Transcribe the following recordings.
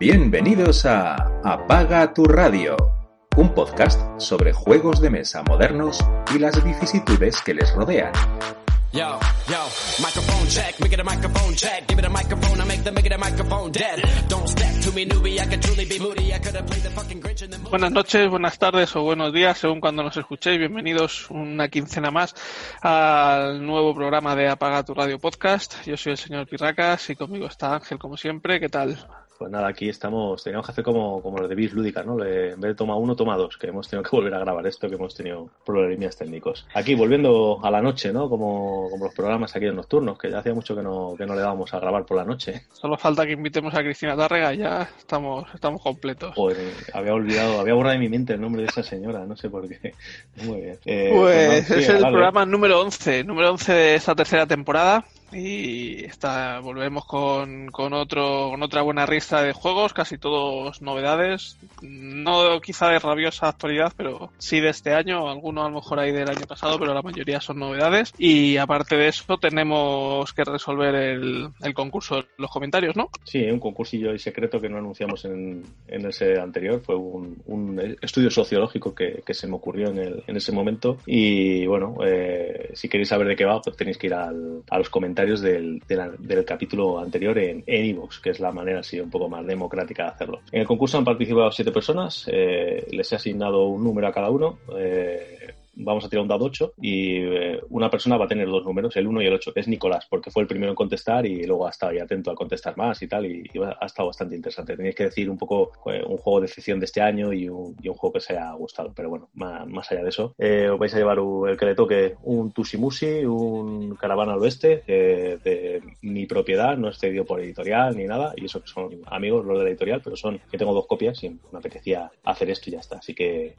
Bienvenidos a Apaga tu radio, un podcast sobre juegos de mesa modernos y las vicisitudes que les rodean. Yo, yo, microphone check, make it a microphone check, give it a microphone, I make the make it a microphone dead. Don't step to me, newbie, I could truly be moody, I could have played the fucking Grinch in the movie. Buenas noches, buenas tardes o buenos días, según cuando nos escuchéis. Bienvenidos una quincena más al nuevo programa de Apaga tu Radio Podcast. Yo soy el señor Pirracas y conmigo está Ángel, como siempre. ¿Qué tal? Pues nada, aquí estamos, teníamos que hacer como, como los de Bis Lúdica, ¿no? en vez de toma uno, toma dos, que hemos tenido que volver a grabar esto, que hemos tenido problemas técnicos. Aquí, volviendo a la noche, ¿no? Como, como los programas aquí en nocturnos, que ya hacía mucho que no, que no le dábamos a grabar por la noche. Solo falta que invitemos a Cristina Tárrega, ya estamos, estamos completos. Pues había olvidado, había borrado de mi mente el nombre de esa señora, no sé por qué. Muy bien. Eh, pues, pues es el programa número 11, número 11 de esta tercera temporada y está, volvemos con, con, otro, con otra buena risa de juegos, casi todos novedades, no quizá de rabiosa actualidad, pero sí de este año, algunos a lo mejor ahí del año pasado, pero la mayoría son novedades. Y aparte de eso, tenemos que resolver el, el concurso los comentarios, ¿no? Sí, un concursillo y secreto que no anunciamos en, en ese anterior, fue un, un estudio sociológico que, que, se me ocurrió en, el, en ese momento. Y bueno, eh, si queréis saber de qué va, pues tenéis que ir al, a los comentarios del, del, capítulo anterior en Evox, que es la manera así un poco más democrática de hacerlo. En el concurso han participado siete personas, eh, les he asignado un número a cada uno. Eh, vamos a tirar un dado 8 y eh, una persona va a tener dos números, el 1 y el 8, que es Nicolás, porque fue el primero en contestar y luego ha estado ahí atento a contestar más y tal, y, ha estado bastante interesante. Tenéis que decir un poco eh, un juego de ficción de este año y un, un juego que os haya gustado, pero bueno, más, allá de eso, eh, os vais a llevar el que le toque un Tusimusi, un Caravana al Oeste, de mi propiedad, no es cedido por editorial ni nada, y eso que son amigos los de la editorial, pero son que tengo dos copias y me apetecía hacer esto y ya está. Así que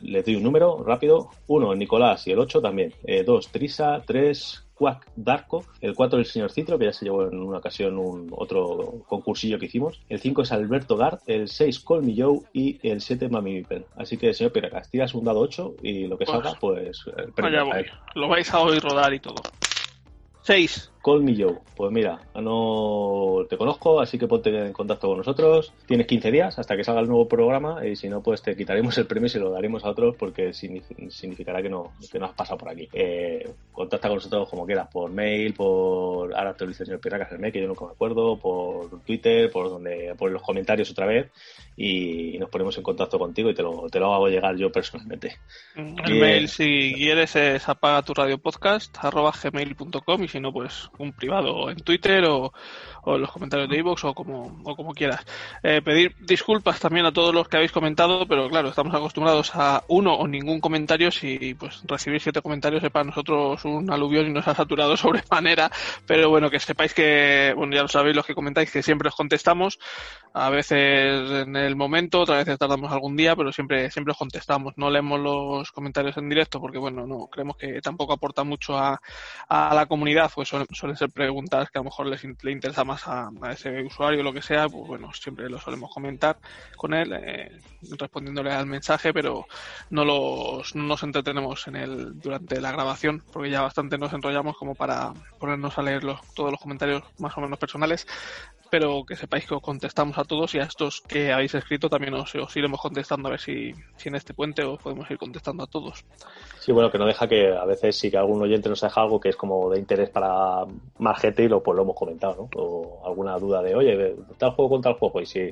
les doy un número rápido 1 Nicolás y el 8 también. 2 eh, Trisa, 3 Quack Darko, el 4 el señor Citro, que ya se llevó en una ocasión un otro concursillo que hicimos. El 5 es Alberto Gard, el 6 Colmy Joe y el 7 Mami Viper. Así que, señor Piracas, tiras un dado 8 y lo que salga, pues... Vaya voy. Lo vais a oír rodar y todo. 6. Call me Joe. Pues mira, no te conozco, así que ponte en contacto con nosotros. Tienes 15 días hasta que salga el nuevo programa y si no, pues te quitaremos el premio y se lo daremos a otros porque significará que no, que no has pasado por aquí. Eh, contacta con nosotros como quieras, por mail, por ahora te lo dice el señor Piracas el mail, que yo nunca me acuerdo, por Twitter, por donde, por los comentarios otra vez y nos ponemos en contacto contigo y te lo, te lo hago llegar yo personalmente. El mail, si quieres, es apaga tu radio podcast arroba gmail.com y si no, pues un privado en Twitter o, o en los comentarios de iVoox o como, o como quieras. Eh, pedir disculpas también a todos los que habéis comentado, pero claro, estamos acostumbrados a uno o ningún comentario. Si pues recibir siete comentarios es para nosotros un aluvión y nos ha saturado sobremanera, pero bueno, que sepáis que, bueno, ya lo sabéis los que comentáis, que siempre os contestamos, a veces en el momento, otras veces tardamos algún día, pero siempre, siempre os contestamos. No leemos los comentarios en directo porque, bueno, no creemos que tampoco aporta mucho a, a la comunidad, pues suelen, ser preguntas que a lo mejor les, le interesa más a, ese usuario, lo que sea, pues bueno, siempre lo solemos comentar con él, eh, respondiéndole al mensaje, pero no, los, no nos entretenemos en él durante la grabación, porque ya bastante nos enrollamos como para ponernos a leer los, todos los comentarios más o menos personales pero que sepáis que os contestamos a todos y a estos que habéis escrito también os, iremos contestando a ver si, si, en este puente os podemos ir contestando a todos. Sí, bueno, que no deja que a veces si que algún oyente nos deja algo que es como de interés para más gente y lo, pues lo hemos comentado, ¿no? O alguna duda de, oye, tal juego con tal juego y si,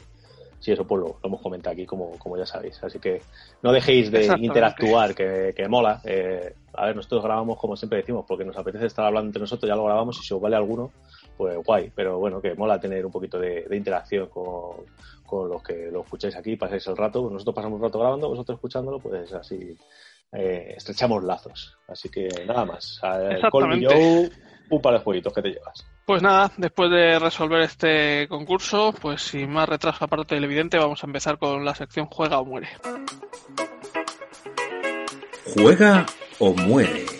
si eso pues lo, hemos comentado aquí como, como ya sabéis. Así que no dejéis de interactuar, que, que mola. Eh, a ver, nosotros grabamos como siempre decimos, porque nos apetece estar hablando entre nosotros, ya lo grabamos y si os vale alguno, pues guay, pero bueno, que mola tener un poquito de, interacción con, los que lo escucháis aquí, pasáis el rato, nosotros pasamos un rato grabando, vosotros escuchándolo, pues así eh, estrechamos lazos. Así que nada más. Exactamente. un par de jueguitos que te llevas. Pues nada, después de resolver este concurso, pues sin más retraso aparte del evidente, vamos a empezar con la sección Juega o muere. Juega o muere.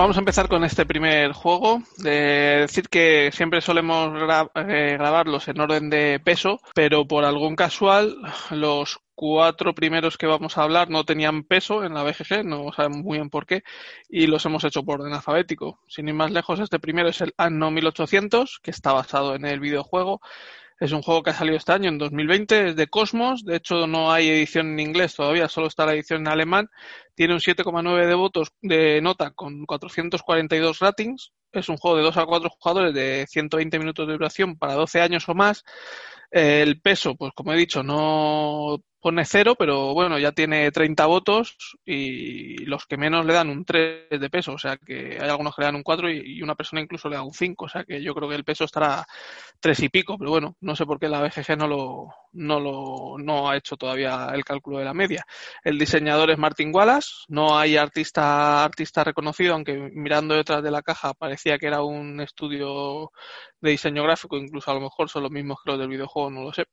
Vamos a empezar con este primer juego. De decir que siempre solemos eh, grabarlos en orden de peso, pero por algún casual los cuatro primeros que vamos a hablar no tenían peso en la BGG, no sabemos muy bien por qué, y los hemos hecho por orden alfabético. Sin ir más lejos, este primero es el Anno 1800, que está basado en el videojuego. Es un juego que ha salido este año, en 2020, es de Cosmos. De hecho, no hay edición en inglés todavía, solo está la edición en alemán. Tiene un 7,9 de votos de nota con 442 ratings. Es un juego de 2 a 4 jugadores de 120 minutos de duración para 12 años o más. El peso, pues como he dicho, no pone cero, pero bueno, ya tiene 30 votos y los que menos le dan un 3 de peso, o sea que hay algunos que le dan un 4 y una persona incluso le da un 5, o sea que yo creo que el peso estará 3 y pico, pero bueno, no sé por qué la BGG no lo, no lo no ha hecho todavía el cálculo de la media. El diseñador es Martin Wallace, no hay artista artista reconocido, aunque mirando detrás de la caja parecía que era un estudio de diseño gráfico, incluso a lo mejor son los mismos que los del videojuego, no lo sé.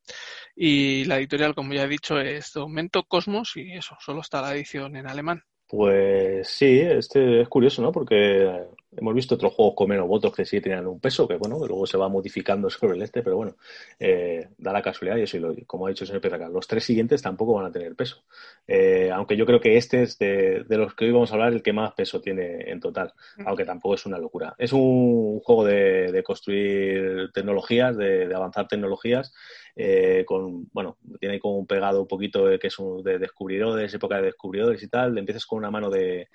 Y la editorial, como ya he dicho, es de momento Cosmos y eso, solo está la edición en alemán. Pues sí, este es curioso, ¿no? Porque hemos visto otros juegos con menos votos que sí tenían un peso, que bueno, que luego se va modificando sobre el este, pero bueno, eh, da la casualidad y eso, como ha dicho el señor Petraca, los tres siguientes tampoco van a tener peso. Eh, aunque yo creo que este es de, los que hoy vamos a hablar el que más peso tiene en total, mm. aunque tampoco es una locura. Es un juego de, construir tecnologías, de avanzar tecnologías eh, con, bueno, tiene como un pegado un poquito de, que es un, de descubridores, época de descubridores y tal. Empiezas con una mano de,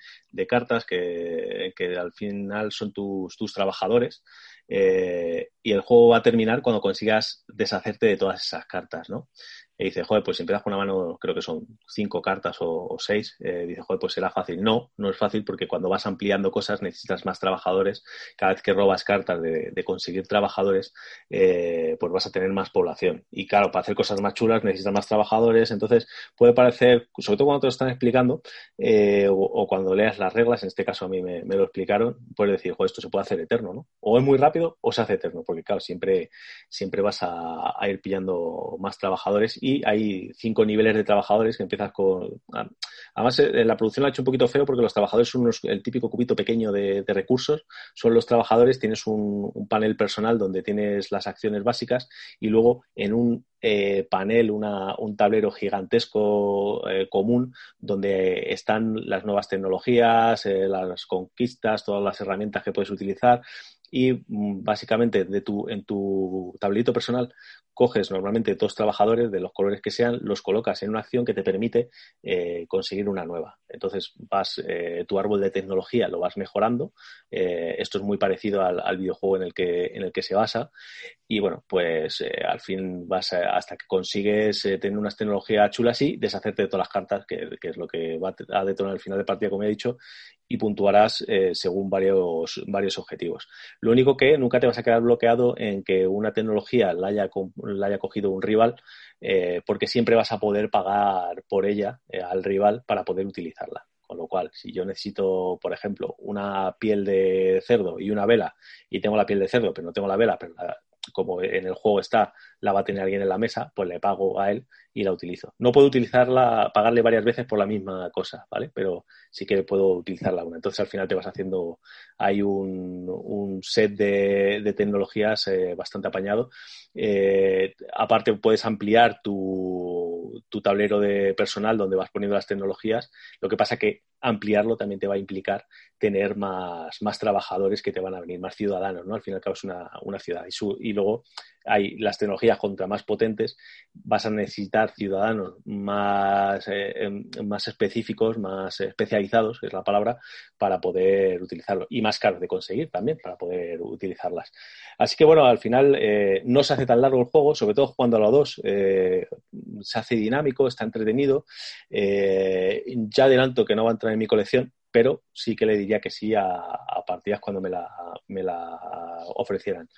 cartas que, al final son tus, tus trabajadores eh, y el juego va a terminar cuando consigas deshacerte de todas esas cartas, ¿no? Y dice, joder, pues si empiezas con una mano, creo que son cinco cartas o, seis, eh, dice, joder, pues será fácil. No, no es fácil porque cuando vas ampliando cosas necesitas más trabajadores. Cada vez que robas cartas de, conseguir trabajadores, eh, pues vas a tener más población. Y claro, para hacer cosas más chulas necesitas más trabajadores. Entonces puede parecer, sobre todo cuando te lo están explicando eh, o, cuando leas las reglas, en este caso a mí me, lo explicaron, puedes decir, joder, esto se puede hacer eterno, ¿no? O es muy rápido o se hace eterno, porque claro, siempre, siempre vas a, a ir pillando más trabajadores y hay cinco niveles de trabajadores que empiezas con... Además, eh, la producción la ha hecho un poquito feo porque los trabajadores son el típico cubito pequeño de, recursos. Son los trabajadores, tienes un, panel personal donde tienes las acciones básicas y luego en un eh, panel, un tablero gigantesco eh, común donde están las nuevas tecnologías, las conquistas, todas las herramientas que puedes utilizar y mm, básicamente de tu, en tu tablito personal coges normalmente dos trabajadores de los colores que sean, los colocas en una acción que te permite eh, conseguir una nueva. Entonces vas, eh, tu árbol de tecnología lo vas mejorando. Eh, esto es muy parecido al, videojuego en el que, en el que se basa. Y bueno, pues al fin vas hasta que consigues tener unas tecnologías chulas y deshacerte de todas las cartas, que, que, es lo que va a detonar el final de partida, como he dicho, y puntuarás según varios, varios objetivos. Lo único que nunca te vas a quedar bloqueado en que una tecnología la haya la haya cogido un rival, eh, porque siempre vas a poder pagar por ella eh, al rival para poder utilizarla. Con lo cual, si yo necesito, por ejemplo, una piel de cerdo y una vela, y tengo la piel de cerdo, pero no tengo la vela, pero como en el juego está, la va a tener alguien en la mesa, pues le pago a él y la utilizo. No puedo utilizarla, pagarle varias veces por la misma cosa, ¿vale? Pero sí que puedo utilizarla una. Entonces al final te vas haciendo, hay un, un set de, tecnologías eh, bastante apañado. Eh, aparte puedes ampliar tu, tu tablero de personal donde vas poniendo las tecnologías. Lo que pasa que ampliarlo también te va a implicar tener más, más trabajadores que te van a venir, más ciudadanos, ¿no? Al final y al cabo es una, una ciudad. Y luego hay las tecnologías contra más potentes, vas a necesitar ciudadanos más, eh, em, más específicos, más especializados, es la palabra, para poder utilizarlo. Y más caros de conseguir también, para poder utilizarlas. Así que bueno, al final eh, no se hace tan largo el juego, sobre todo jugando a los dos, eh, se hace dinámico, está entretenido. ya adelanto que no va a entrar en mi colección, pero sí que le diría que sí a, partidas cuando me la, me la ofrecieran.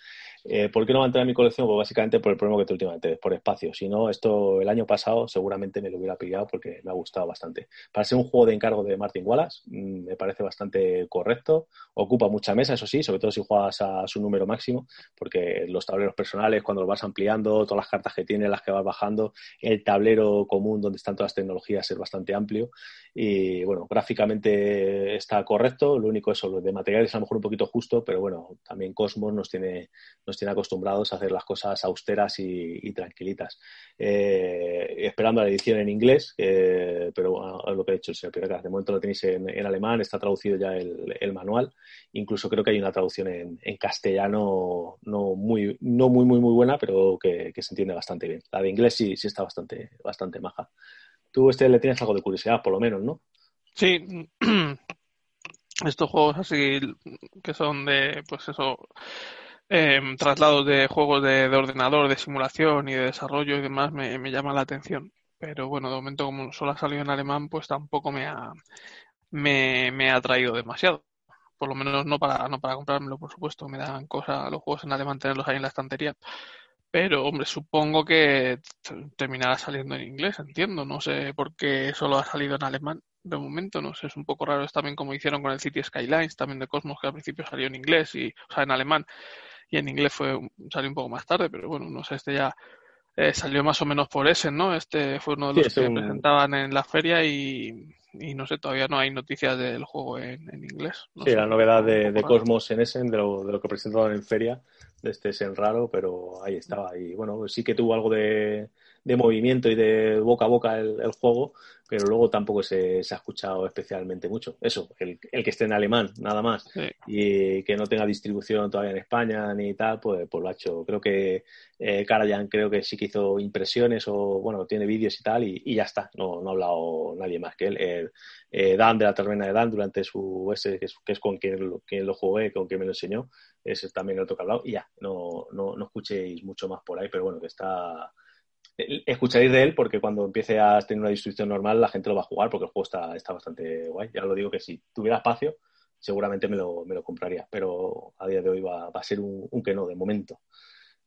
Eh, ¿Por qué no va a entrar en mi colección? Pues básicamente por el problema que tengo últimamente, por espacio. Si no, esto el año pasado seguramente me lo hubiera pillado porque me ha gustado bastante. Para ser un juego de encargo de Martin Wallace, mm, me parece bastante correcto. Ocupa mucha mesa, eso sí, sobre todo si juegas a su número máximo, porque los tableros personales, cuando los vas ampliando, todas las cartas que tiene, las que vas bajando, el tablero común donde están todas las tecnologías es bastante amplio. Y bueno, gráficamente está correcto. Lo único eso, lo de materiales a lo mejor un poquito justo, pero bueno, también Cosmos nos tiene tiene acostumbrados a hacer las cosas austeras y, tranquilitas. Eh, esperando la edición en inglés, pero lo que ha dicho el señor Piregas, de momento lo tenéis en, alemán, está traducido ya el, manual, incluso creo que hay una traducción en, castellano no muy, no muy, muy, muy buena, pero que, se entiende bastante bien. La de inglés sí, sí está bastante, bastante maja. Tú este le tienes algo de curiosidad, por lo menos, ¿no? Sí, estos juegos así que son de, pues eso, eh, traslados de juegos de, ordenador, de simulación y de desarrollo y demás me, llama la atención. Pero bueno, de momento como solo ha salido en alemán, pues tampoco me ha, me, me ha atraído demasiado. Por lo menos no para, no para comprármelo, por supuesto. Me dan cosas los juegos en alemán tenerlos ahí en la estantería. Pero, hombre, supongo que terminará saliendo en inglés, entiendo. No sé por qué solo ha salido en alemán de momento, no sé, es un poco raro. Es también como hicieron con el City Skylines, también de Cosmos, que al principio salió en inglés y, o sea, en alemán y en inglés fue salió un poco más tarde, pero bueno, no sé, este ya eh, salió más o menos por ese, ¿no? Este fue uno de los que presentaban en la feria y, no sé, todavía no hay noticias del juego en, inglés. sí, la novedad de, Cosmos en Essen, de lo, de lo que presentaban en feria, de este Essen raro, pero ahí estaba. Y bueno, sí que tuvo algo de, de movimiento y de boca a boca el, juego, pero luego tampoco se, se, ha escuchado especialmente mucho. Eso, el, el, que esté en alemán, nada más, y que no tenga distribución todavía en España ni tal, pues, pues lo ha hecho. Creo que eh, Karajan creo que sí que hizo impresiones o, bueno, tiene vídeos y tal, y, ya está, no, no ha hablado nadie más que él. Eh, Dan de la Termina de Dan durante su ese, que es, con quien lo, quien lo jugué, con quien me lo enseñó, ese también el otro que ha hablado, y ya, no, no, no escuchéis mucho más por ahí, pero bueno, que está escucharéis de él porque cuando empiece a tener una distribución normal la gente lo va a jugar porque el juego está, está bastante guay. Ya lo digo que si tuviera espacio seguramente me lo, me lo compraría, pero a día de hoy va, va a ser un, que no de momento.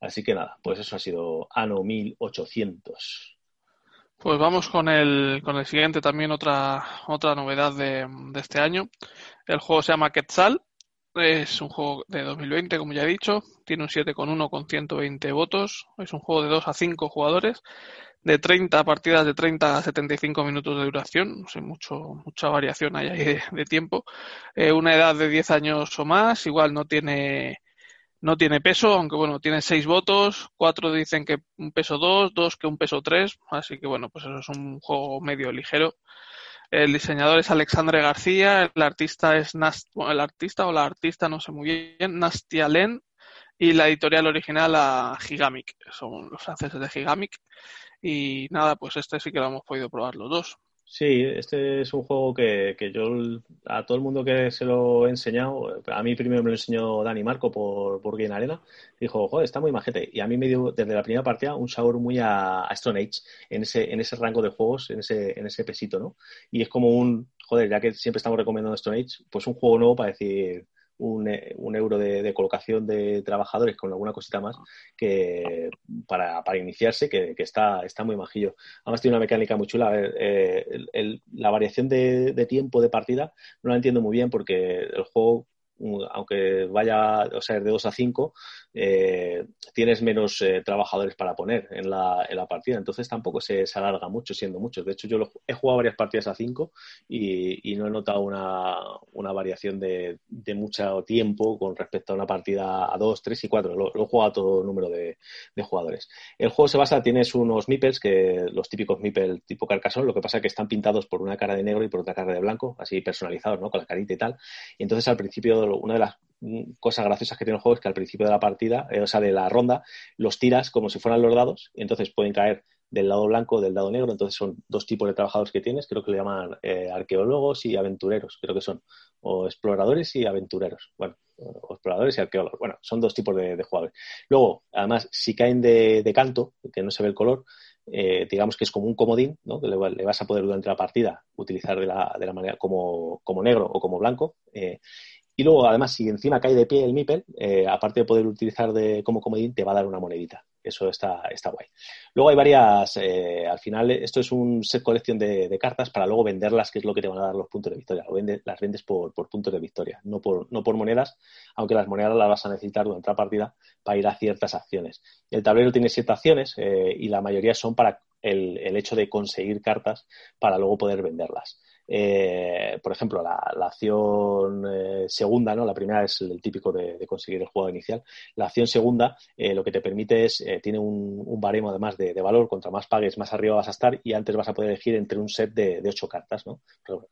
Así que nada, pues eso ha sido Ano 1800. Pues vamos con el, con el siguiente también, otra, otra novedad de, de este año. El juego se llama Quetzal es un juego de 2020, como ya he dicho. Tiene un 7,1 con 120 votos. Es un juego de 2 a 5 jugadores. De 30 partidas de 30 a 75 minutos de duración. No sé, mucho, mucha variación hay ahí de, tiempo. Eh, una edad de 10 años o más. Igual no tiene, no tiene peso, aunque bueno, tiene 6 votos. 4 dicen que un peso 2, 2 que un peso 3. Así que bueno, pues eso es un juego medio ligero. El diseñador es Alexandre García, el artista es Nast el artista o la artista, no sé muy bien, Nastia Len, y la editorial original a Gigamic, son los franceses de Gigamic. Y nada, pues este sí que lo hemos podido probar los dos. Sí, este es un juego que, que, yo a todo el mundo que se lo he enseñado, a mí primero me lo enseñó Dani Marco por, por Game Arena, dijo, joder, está muy majete. Y a mí me dio desde la primera partida un sabor muy a, Stone Age, en ese, en ese rango de juegos, en ese, en ese pesito, ¿no? Y es como un, joder, ya que siempre estamos recomendando Stone Age, pues un juego nuevo para decir, un, eh, un euro de, colocación de trabajadores con alguna cosita más que para, para iniciarse que, que, está, está muy majillo. Además tiene una mecánica muy chula. Eh, la variación de, tiempo de partida no la entiendo muy bien porque el juego aunque vaya o sea, de 2 a 5, eh, tienes menos eh, trabajadores para poner en la, en la partida. Entonces tampoco se, alarga mucho siendo muchos. De hecho, yo he jugado varias partidas a 5 y, no he notado una, variación de, mucho tiempo con respecto a una partida a 2, 3 y 4. Lo, lo, he jugado a todo número de, de, jugadores. El juego se basa, tienes unos meeples, que los típicos meeples tipo carcasón, lo que pasa es que están pintados por una cara de negro y por otra cara de blanco, así personalizados, ¿no? Con la carita y tal. Y entonces al principio una de las cosas graciosas que tiene el juego es que al principio de la partida, eh, o sea, de la ronda, los tiras como si fueran los dados, y entonces pueden caer del lado blanco o del lado negro, entonces son dos tipos de trabajadores que tienes, creo que le llaman eh, arqueólogos y aventureros, creo que son, o exploradores y aventureros, bueno, o exploradores y arqueólogos, bueno, son dos tipos de, jugadores. Luego, además, si caen de, canto, que no se ve el color, eh, digamos que es como un comodín, ¿no? que le, vas a poder durante la partida utilizar de la, de la manera como, como negro o como blanco, Y luego, además, si encima cae de pie el MIPEL, eh, aparte de poder utilizar de, como comodín, te va a dar una monedita. Eso está, está guay. Luego hay varias, eh, al final esto es un set colección de, cartas para luego venderlas, que es lo que te van a dar los puntos de victoria. las vendes por, puntos de victoria, no por, no por monedas, aunque las monedas las vas a necesitar durante la partida para ir a ciertas acciones. El tablero tiene siete acciones eh, y la mayoría son para el hecho de conseguir cartas para luego poder venderlas. Eh, por ejemplo, la, acción eh, segunda, ¿no? La primera es el típico de, conseguir el juego inicial. La acción segunda eh, lo que te permite es, tiene un, baremo además de, valor, contra más pagues, más arriba vas a estar y antes vas a poder elegir entre un set de, ocho cartas, ¿no?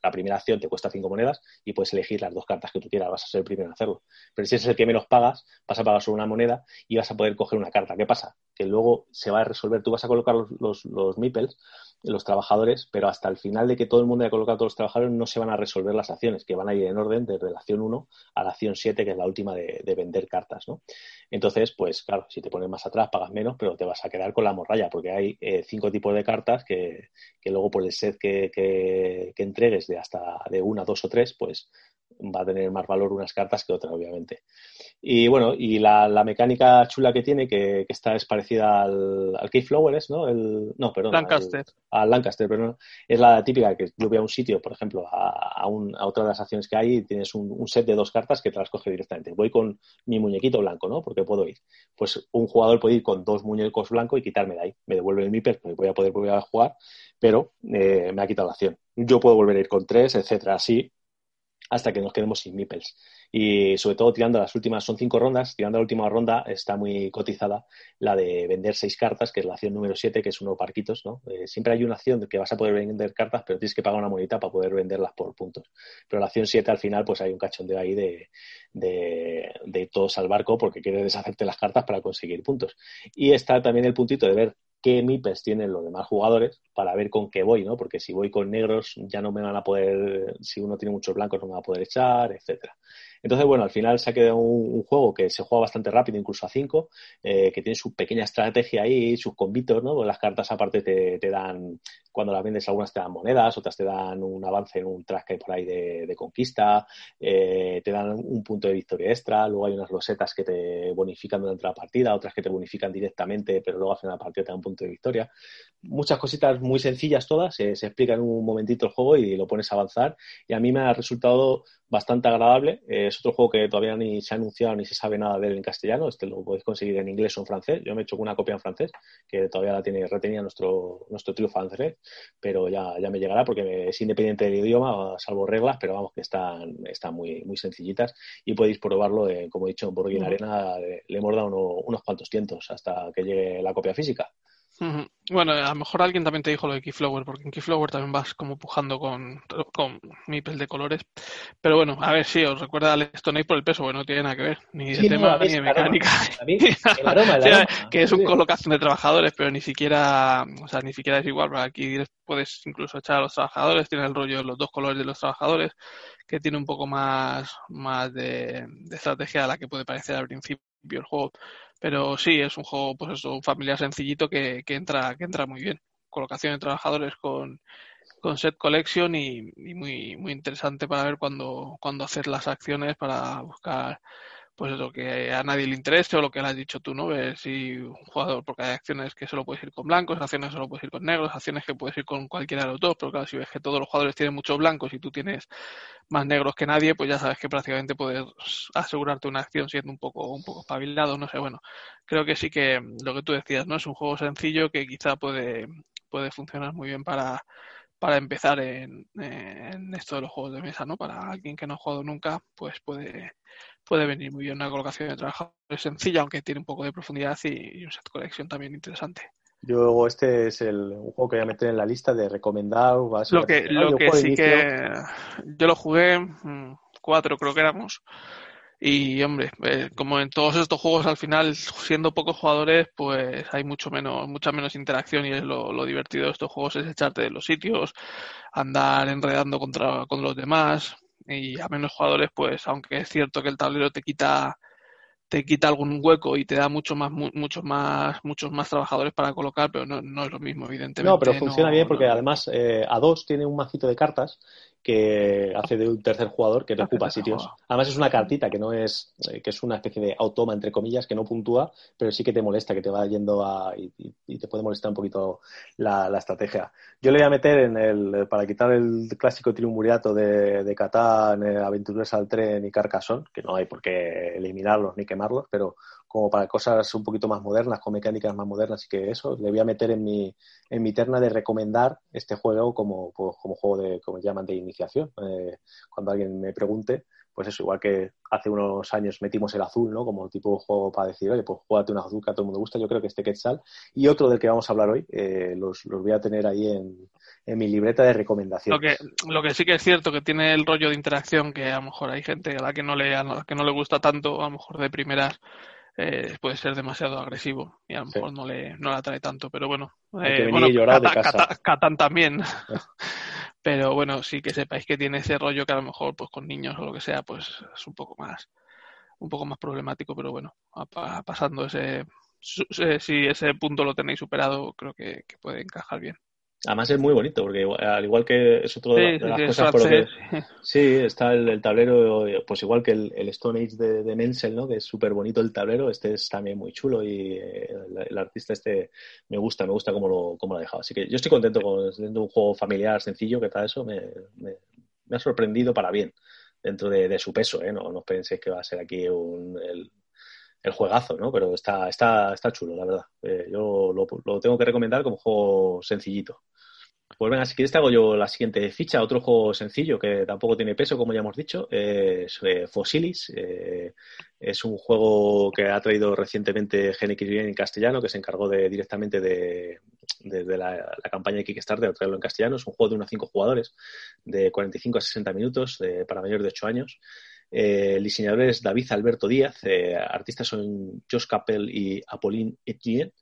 La primera acción te cuesta cinco monedas y puedes elegir las dos cartas que tú quieras, vas a ser el primero en hacerlo. Pero si es el que menos pagas, vas a pagar solo una moneda y vas a poder coger una carta. ¿Qué pasa? Que luego se va a resolver, tú vas a colocar los, los, los meeples los trabajadores, pero hasta el final de que todo el mundo haya colocado los trabajadores no se van a resolver las acciones, que van a ir en orden desde la acción 1 a la acción 7, que es la última de, vender cartas, ¿no? Entonces, pues claro, si te pones más atrás pagas menos, pero te vas a quedar con la morralla, porque hay eh, cinco tipos de cartas que, luego por el set que, que, que, entregues de hasta de una, dos o tres, pues va a tener más valor unas cartas que otras, obviamente. Y bueno, y la, mecánica chula que tiene, que, que esta es parecida al, al Keyflower, ¿no? El, no, perdón. Lancaster. Al, Lancaster, pero es la típica que yo voy a un sitio, por ejemplo, a, a, un, a otra de las acciones que hay y tienes un, set de dos cartas que te las coge directamente. Voy con mi muñequito blanco, ¿no? Porque puedo ir. Pues un jugador puede ir con dos muñecos blancos y quitarme de ahí. Me devuelve el MIPER, porque voy a poder volver a jugar, pero eh, me ha quitado la acción. Yo puedo volver a ir con tres, etcétera, así hasta que nos quedemos sin meeples. Y sobre todo tirando las últimas, son cinco rondas, tirando la última ronda está muy cotizada la de vender seis cartas, que es la acción número siete, que es uno parquitos, ¿no? Eh, siempre hay una acción que vas a poder vender cartas, pero tienes que pagar una monedita para poder venderlas por puntos. Pero la acción siete al final, pues hay un cachondeo ahí de, de, de todos al barco porque quieres deshacerte las cartas para conseguir puntos. Y está también el puntito de ver qué MIPES tienen los demás jugadores para ver con qué voy, ¿no? Porque si voy con negros ya no me van a poder, si uno tiene muchos blancos no me va a poder echar, etcétera. Entonces, bueno, al final se ha quedado un, juego que se juega bastante rápido, incluso a 5, eh, que tiene su pequeña estrategia ahí, sus convitos, ¿no? Las cartas aparte te, dan, cuando las vendes algunas te dan monedas, otras te dan un avance en un track que hay por ahí de, conquista, eh, te dan un punto de victoria extra, luego hay unas losetas que te bonifican durante la partida, otras que te bonifican directamente, pero luego al final de la partida te dan un punto de victoria. Muchas cositas muy sencillas todas, se explica en un momentito el juego y lo pones a avanzar y a mí me ha resultado bastante agradable. es otro juego que todavía ni se ha anunciado ni se sabe nada de él en castellano. Este lo podéis conseguir en inglés o en francés. Yo me he hecho una copia en francés, que todavía la tiene retenida nuestro, nuestro trío francés, pero ya, ya me llegará porque es independiente del idioma, salvo reglas, pero vamos que están, están muy, muy sencillitas y podéis probarlo, como he dicho, en Borgin Arena. Le, hemos dado unos cuantos tientos hasta que llegue la copia física. Bueno, a lo mejor alguien también te dijo lo de Keyflower, porque en Keyflower también vas como pujando con, con mipel de colores. Pero bueno, a ver, sí, os recuerda al Stone Age por el peso, bueno, no tiene nada que ver, ni de tema ni de mecánica. que es un colocación de trabajadores, pero ni siquiera, o sea, ni siquiera es igual, aquí puedes incluso echar a los trabajadores, tiene el rollo de los dos colores de los trabajadores, que tiene un poco más, más de, de estrategia a la que puede parecer al principio el juego. Pero sí, es un juego, pues eso, un familiar sencillito que, que entra, que entra muy bien. Colocación de trabajadores con, con set collection y, muy, muy interesante para ver cuándo, cuándo hacer las acciones para buscar pues eso, que a nadie le interese o lo que le has dicho tú, ¿no? Ver si un jugador, porque hay acciones que solo puedes ir con blancos, acciones que solo puedes ir con negros, acciones que puedes ir con cualquiera de los dos, pero claro, si ves que todos los jugadores tienen muchos blancos y tú tienes más negros que nadie, pues ya sabes que prácticamente puedes asegurarte una acción siendo un poco, un poco espabilado, no sé, bueno, creo que sí que lo que tú decías, ¿no? Es un juego sencillo que quizá puede, puede funcionar muy bien para para empezar en, en, esto de los juegos de mesa, ¿no? Para alguien que no ha jugado nunca, pues puede, puede venir muy bien una colocación de trabajo sencilla, aunque tiene un poco de profundidad y, un set collection también interesante. Yo este es el, juego que voy a meter en la lista de recomendar. Lo que, lo que sí que yo lo jugué mm, cuatro creo que éramos y hombre, eh, como en todos estos juegos al final, siendo pocos jugadores, pues hay mucho menos, mucha menos interacción y es lo, lo divertido de estos juegos es echarte de los sitios, andar enredando contra con los demás y a menos jugadores, pues aunque es cierto que el tablero te quita te quita algún hueco y te da mucho más muchos más muchos más trabajadores para colocar pero no, no es lo mismo evidentemente no pero funciona bien porque además eh, a dos tiene un majito de cartas que hace de un tercer jugador que ocupa sitios. Además es una cartita que no es, eh, que es una especie de automa, entre comillas, que no puntúa, pero sí que te molesta, que te va yendo a, y, te puede molestar un poquito la, estrategia. Yo le voy a meter en el, para quitar el clásico triunvirato de, de Catán, eh, Aventureros al Tren y Carcassonne, que no hay por qué eliminarlos ni quemarlos, pero como para cosas un poquito más modernas, con mecánicas más modernas y que eso, le voy a meter en mi, en mi terna de recomendar este juego como, pues, como juego de, como llaman, de iniciación. Eh, cuando alguien me pregunte, pues eso, igual que hace unos años metimos el azul, ¿no? Como tipo de juego para decir, oye, pues juégate un azul que a todo el mundo gusta, yo creo que este Quetzal. Y otro del que vamos a hablar hoy, eh, los, los voy a tener ahí en, en mi libreta de recomendación. Lo que, lo que sí que es cierto que tiene el rollo de interacción que a lo mejor hay gente a la que no le, a la que no le gusta tanto, a lo mejor de primeras eh, puede ser demasiado agresivo y a lo mejor no le no la trae tanto, pero bueno, eh, bueno Catán también. pero bueno, sí que sepáis que tiene ese rollo que a lo mejor pues con niños o lo que sea, pues es un poco más un poco más problemático, pero bueno, pasando ese si ese punto lo tenéis superado, creo que puede encajar bien. Además es muy bonito, porque al igual que es otro de, las cosas por lo que... Sí, está el, tablero, pues igual que el, Stone Age de, de, Menzel, ¿no? Que es súper bonito el tablero, este es también muy chulo y eh, el, artista este me gusta, me gusta cómo lo, cómo lo ha dejado. Así que yo estoy contento con siendo un juego familiar, sencillo, que tal eso, me, me, ha sorprendido para bien, dentro de, su peso, ¿eh? No, no penséis que va a ser aquí un... El, el juegazo, ¿no? Pero está, está, está chulo, la verdad. Eh, yo lo, lo, tengo que recomendar como juego sencillito. Pues venga, si quieres te hago yo la siguiente ficha, otro juego sencillo que tampoco tiene peso, como ya hemos dicho, es eh, Fossilis. Eh, es un juego que ha traído recientemente GNX en castellano, que se encargó de, directamente de, la, campaña de Kickstarter traerlo en castellano. Es un juego de unos 5 jugadores, de 45 a 60 minutos, para mayores de 8 años. Eh, el diseñador es David Alberto Díaz, artistas son Josh Capel y Apolline Etienne.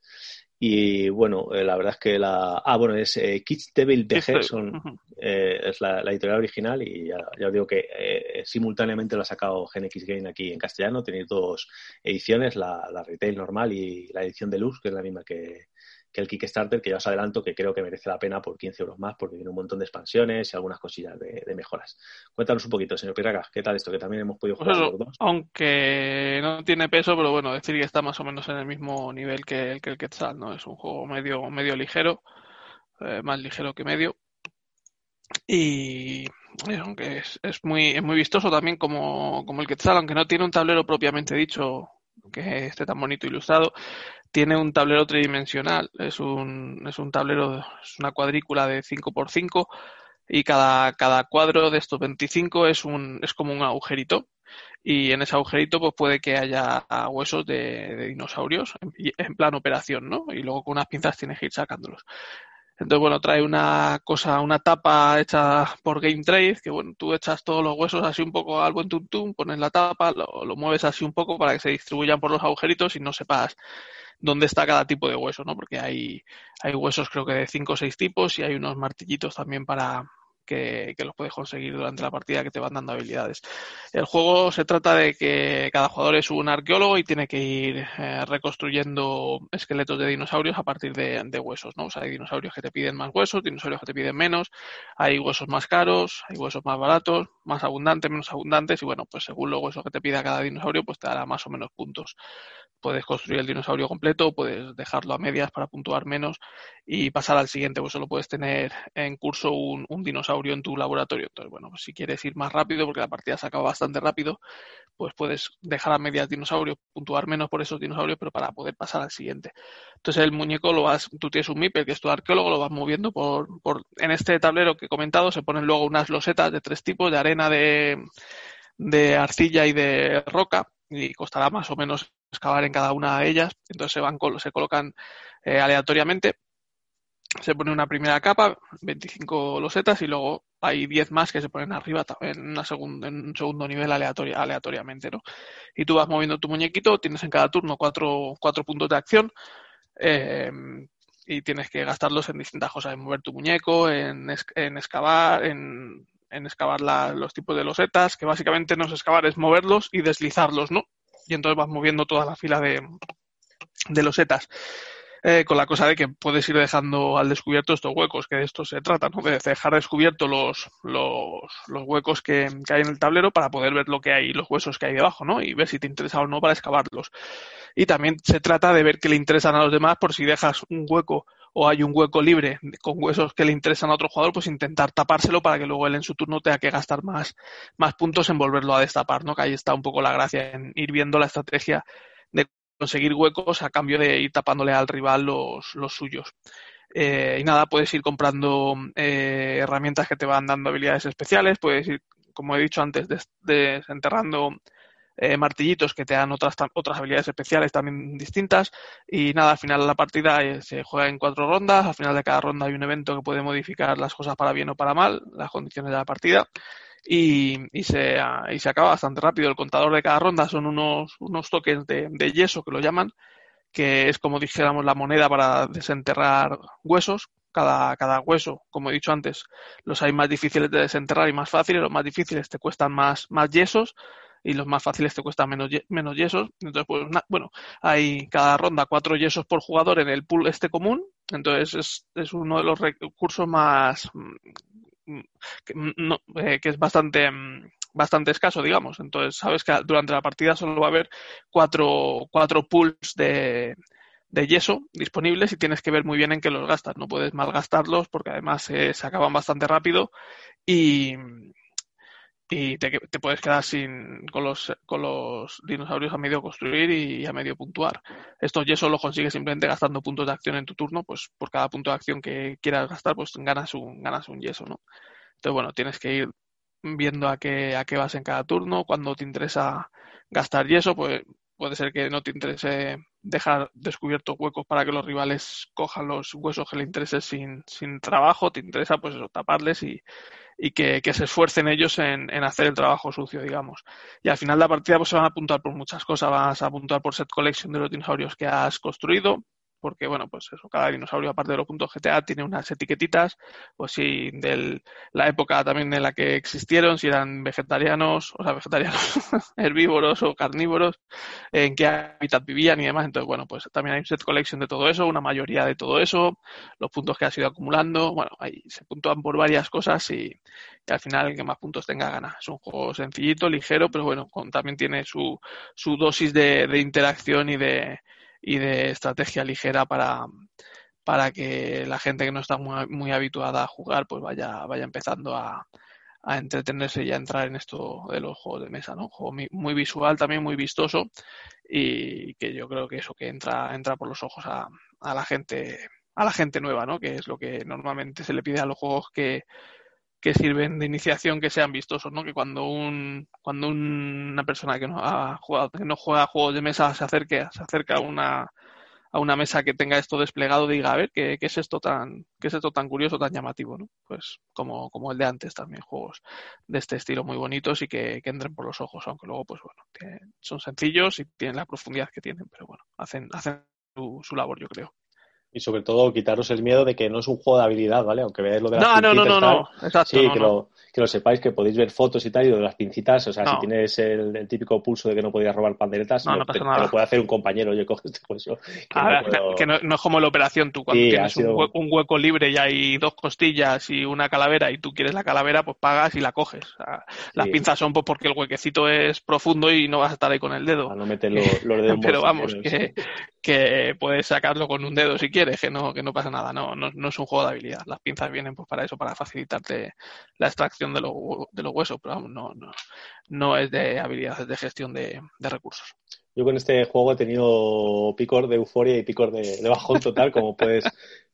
Y bueno, eh, la verdad es que la. Ah, bueno, es eh, Kids Devil BG, son, eh, es la, editorial original y ya, os digo que eh, simultáneamente lo ha sacado GenX Game aquí en castellano. Tenéis dos ediciones, la, la retail normal y la edición de luz, que es la misma que, que el Kickstarter, que ya os adelanto que creo que merece la pena por 15 euros más, porque tiene un montón de expansiones y algunas cosillas de, mejoras. Cuéntanos un poquito, señor Piraga, ¿qué tal esto? Que también hemos podido jugar los dos. Aunque no tiene peso, pero bueno, decir que está más o menos en el mismo nivel que el, que el Quetzal, ¿no? Es un juego medio, medio ligero, eh, más ligero que medio. Y aunque es, es, muy, es muy vistoso también como, como el Quetzal, aunque no tiene un tablero propiamente dicho que esté tan bonito ilustrado, tiene un tablero tridimensional, es un, es un tablero, es una cuadrícula de 5x5 y cada, cada cuadro de estos 25 es, un, es como un agujerito y en ese agujerito pues puede que haya huesos de, dinosaurios en, en, plan operación, ¿no? Y luego con unas pinzas tienes que ir sacándolos. Entonces, bueno, trae una cosa, una tapa hecha por Game Trade, que bueno, tú echas todos los huesos así un poco al buen tuntum, pones la tapa, lo, lo mueves así un poco para que se distribuyan por los agujeritos y no sepas dónde está cada tipo de hueso, ¿no? Porque hay, hay huesos creo que de cinco o seis tipos y hay unos martillitos también para, que, los puedes conseguir durante la partida que te van dando habilidades. El juego se trata de que cada jugador es un arqueólogo y tiene que ir eh, reconstruyendo esqueletos de dinosaurios a partir de, huesos, ¿no? O sea, hay dinosaurios que te piden más huesos, dinosaurios que te piden menos, hay huesos más caros, hay huesos más baratos, más abundantes, menos abundantes y bueno, pues según los huesos que te pida cada dinosaurio, pues te dará más o menos puntos. Puedes construir el dinosaurio completo, puedes dejarlo a medias para puntuar menos y pasar al siguiente, pues solo puedes tener en curso un, un dinosaurio en tu laboratorio. Entonces, bueno, pues si quieres ir más rápido, porque la partida se acaba bastante rápido, pues puedes dejar a medias dinosaurios, puntuar menos por esos dinosaurios, pero para poder pasar al siguiente. Entonces el muñeco lo vas, tú tienes un MIPER, que es tu arqueólogo, lo vas moviendo por, por, en este tablero que he comentado, se ponen luego unas losetas de tres tipos, de arena, de, de arcilla y de roca, y costará más o menos excavar en cada una de ellas. Entonces se van, se colocan eh, aleatoriamente se pone una primera capa, 25 losetas, y luego hay 10 más que se ponen arriba en, una en un segundo nivel aleatoria, aleatoriamente, ¿no? Y tú vas moviendo tu muñequito, tienes en cada turno cuatro, cuatro puntos de acción, eh, y tienes que gastarlos en distintas cosas, en mover tu muñeco, en, en excavar, en, en excavar los tipos de losetas, que básicamente no es excavar, es moverlos y deslizarlos, ¿no? Y entonces vas moviendo toda la fila de, de losetas. Eh, con la cosa de que puedes ir dejando al descubierto estos huecos, que de esto se trata, ¿no? De dejar descubierto los, los, los huecos que, que, hay en el tablero para poder ver lo que hay, los huesos que hay debajo, ¿no? Y ver si te interesa o no para excavarlos. Y también se trata de ver qué le interesan a los demás por si dejas un hueco o hay un hueco libre con huesos que le interesan a otro jugador, pues intentar tapárselo para que luego él en su turno tenga que gastar más, más puntos en volverlo a destapar, ¿no? Que ahí está un poco la gracia en ir viendo la estrategia de conseguir huecos a cambio de ir tapándole al rival los, los suyos. Eh, y nada, puedes ir comprando eh, herramientas que te van dando habilidades especiales, puedes ir, como he dicho antes, desenterrando eh, martillitos que te dan otras, otras habilidades especiales también distintas. Y nada, al final de la partida eh, se juega en cuatro rondas. Al final de cada ronda hay un evento que puede modificar las cosas para bien o para mal, las condiciones de la partida. Y, y, se, y se acaba bastante rápido. El contador de cada ronda son unos, unos tokens de, de yeso que lo llaman, que es como dijéramos la moneda para desenterrar huesos, cada, cada, hueso, como he dicho antes, los hay más difíciles de desenterrar y más fáciles, los más difíciles te cuestan más, más yesos y los más fáciles te cuestan menos, menos yesos. Entonces, pues, bueno, hay cada ronda cuatro yesos por jugador en el pool este común. Entonces, es, es uno de los recursos más. Mm, que, no, eh, que es bastante mm, bastante escaso, digamos. Entonces, sabes que durante la partida solo va a haber cuatro, cuatro pools de, de yeso disponibles y tienes que ver muy bien en qué los gastas. No puedes malgastarlos porque además eh, se acaban bastante rápido y, y te, te, puedes quedar sin con los, con los dinosaurios a medio construir y a medio puntuar. Estos yesos los consigues simplemente gastando puntos de acción en tu turno, pues por cada punto de acción que quieras gastar, pues ganas un, ganas un yeso, ¿no? Entonces, bueno, tienes que ir viendo a qué, a qué vas en cada turno, cuando te interesa gastar yeso, pues puede ser que no te interese dejar descubiertos huecos para que los rivales cojan los huesos que le interesen sin, sin trabajo, te interesa pues eso, taparles y, y que, que, se esfuercen ellos en, en, hacer el trabajo sucio, digamos. Y al final de la partida pues se van a apuntar por muchas cosas, vas a apuntar por set collection de los dinosaurios que has construido, porque bueno, pues eso, cada dinosaurio, aparte de los puntos GTA, tiene unas etiquetitas, pues sí, de la época también en la que existieron, si eran vegetarianos, o sea, vegetarianos, herbívoros o carnívoros, en qué hábitat vivían y demás. Entonces, bueno, pues también hay un set collection de todo eso, una mayoría de todo eso, los puntos que has ido acumulando, bueno, ahí se puntúan por varias cosas y, y al final el que más puntos tenga gana. Es un juego sencillito, ligero, pero bueno, con, también tiene su, su dosis de, de interacción y de y de estrategia ligera para, para que la gente que no está muy, muy habituada a jugar pues vaya, vaya empezando a, a, entretenerse y a entrar en esto de los juegos de mesa, ¿no? Juego muy, visual, también muy vistoso y que yo creo que eso que entra, entra por los ojos a, a la gente a la gente nueva, ¿no? Que es lo que normalmente se le pide a los juegos que, que sirven de iniciación que sean vistosos, ¿no? Que cuando un cuando una persona que no ha jugado, que no juega juegos de mesa se acerque, se acerca a una a una mesa que tenga esto desplegado diga, a ver, ¿qué, qué es esto tan qué es esto tan curioso, tan llamativo, ¿no? Pues como, como el de antes también, juegos de este estilo muy bonitos y que, entren por los ojos, aunque luego, pues bueno, son sencillos y tienen la profundidad que tienen, pero bueno, hacen, hacen su, su labor, yo creo y sobre todo quitaros el miedo de que no es un juego de habilidad, ¿vale? Aunque veáis lo de las no, no, no, no, no, Exacto, sí, que, Lo, que lo sepáis, que podéis ver fotos y tal, y lo de las pincitas, o sea, si tienes el, el, típico pulso de que no podías robar panderetas, no, te, te, lo puede hacer un compañero, oye, coge este hueso. Que, ah, no, puedo... que no, no, es como la operación, tú cuando sí, tienes sido... un, hueco, un, hueco, libre y hay dos costillas y una calavera y tú quieres la calavera, pues pagas y la coges. O sea, las pinzas son pues porque el huequecito es profundo y no vas a estar ahí con el dedo. A no meter los, los dedos Pero vamos, que, que puedes sacarlo con un dedo si quieres, que no, que no pasa nada, no, no, no, es un juego de habilidad. Las pinzas vienen pues para eso, para facilitarte la extracción de, lo, de los huesos, pero vamos, no, no, no es de habilidad, es de gestión de, de recursos. Yo con este juego he tenido picor de euforia y picor de, de bajón total, como puedes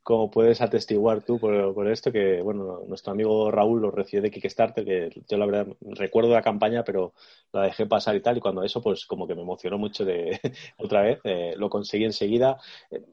como puedes atestiguar tú por, por, esto, que bueno, nuestro amigo Raúl lo recibió de Kickstarter, que yo la verdad recuerdo la campaña, pero la dejé pasar y tal, y cuando eso, pues como que me emocionó mucho de otra vez, eh, lo conseguí enseguida,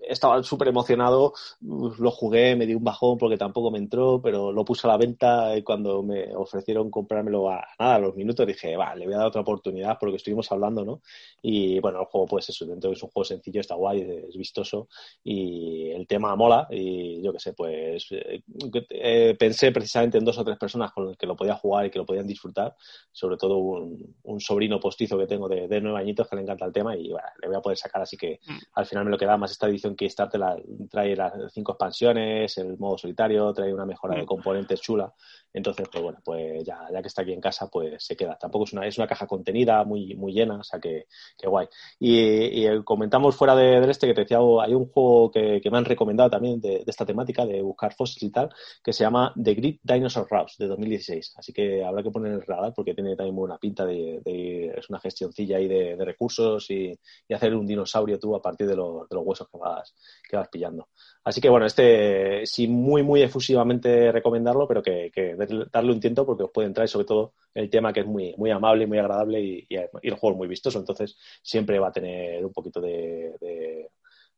estaba súper emocionado, lo jugué, me di un bajón porque tampoco me entró, pero lo puse a la venta y cuando me ofrecieron comprármelo a nada, a los minutos dije, va, le voy a dar otra oportunidad porque estuvimos hablando, ¿no? Y bueno, el juego, pues eso, dentro es un juego sencillo, está guay, es vistoso y el tema mola. Y yo qué sé, pues eh, eh, pensé precisamente en dos o tres personas con las que lo podía jugar y que lo podían disfrutar, sobre todo un, un sobrino postizo que tengo de, de, nueve añitos que le encanta el tema y bueno, le voy a poder sacar. Así que mm. al final me lo queda más esta edición que la, trae las cinco expansiones, el modo solitario, trae una mejora de mm. componentes chula. Entonces, pues bueno, pues ya, ya que está aquí en casa, pues se queda. Tampoco es una, es una caja contenida muy, muy llena, o sea que, que guay. Y, y, comentamos fuera de, de, este que te decía, hay un juego que, que me han recomendado también de, de, esta temática, de buscar fósiles y tal, que se llama The Great Dinosaur Rouse de 2016. Así que habrá que poner el radar porque tiene también buena pinta de, de es una gestioncilla ahí de, recursos y, y, hacer un dinosaurio tú a partir de, lo, de los huesos que vas, que vas pillando. Así que bueno, este sí muy, muy efusivamente recomendarlo, pero que, que darle un tiento porque os puede entrar y sobre todo el tema que es muy, muy amable, muy agradable y, y, el juego es muy vistoso, entonces siempre va a tener un poquito de,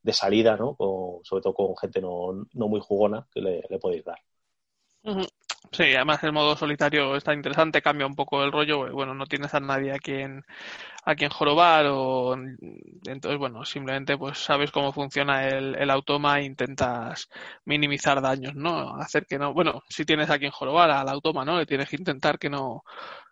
de, salida, ¿no? Con, sobre todo con gente no, no muy jugona que le, podéis dar. Sí, además el modo solitario está interesante, cambia un poco el rollo, bueno, no tienes a nadie a quien a quien jorobar o entonces bueno, simplemente pues sabes cómo funciona el, el automa e intentas minimizar daños, ¿no? Hacer que no, bueno, si tienes a quien jorobar al automa, ¿no? Le tienes que intentar que no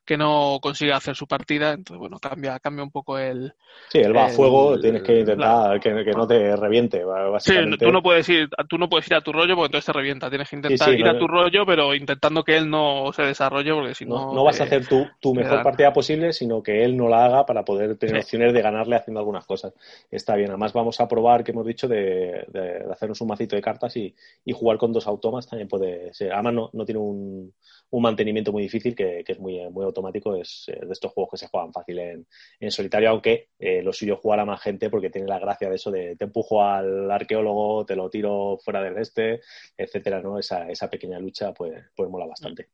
que no consiga hacer su partida, entonces bueno, cambia, cambia un poco el... Sí, él va a fuego, tienes que intentar la... que, que, no te reviente, básicamente. Sí, tú no puedes ir, tú no puedes ir a tu rollo porque entonces te revienta, tienes que intentar sí, sí, ir no, a tu rollo, pero intentando que él no se desarrolle porque si no... No, no vas a hacer tu, tu mejor partida posible, sino que él no la haga para poder tener sí. opciones de ganarle haciendo algunas cosas. Está bien, además vamos a probar, que hemos dicho, de, de, de hacernos un macito de cartas y, y, jugar con dos automas también puede ser. Además no, no tiene un, un mantenimiento muy difícil que, que es muy, muy automático, es de estos juegos que se juegan fácil en, en solitario, aunque eh, lo suyo jugar a más gente porque tiene la gracia de eso de te empujo al arqueólogo, te lo tiro fuera del este, etcétera, ¿no? Esa, esa pequeña lucha pues, pues mola bastante.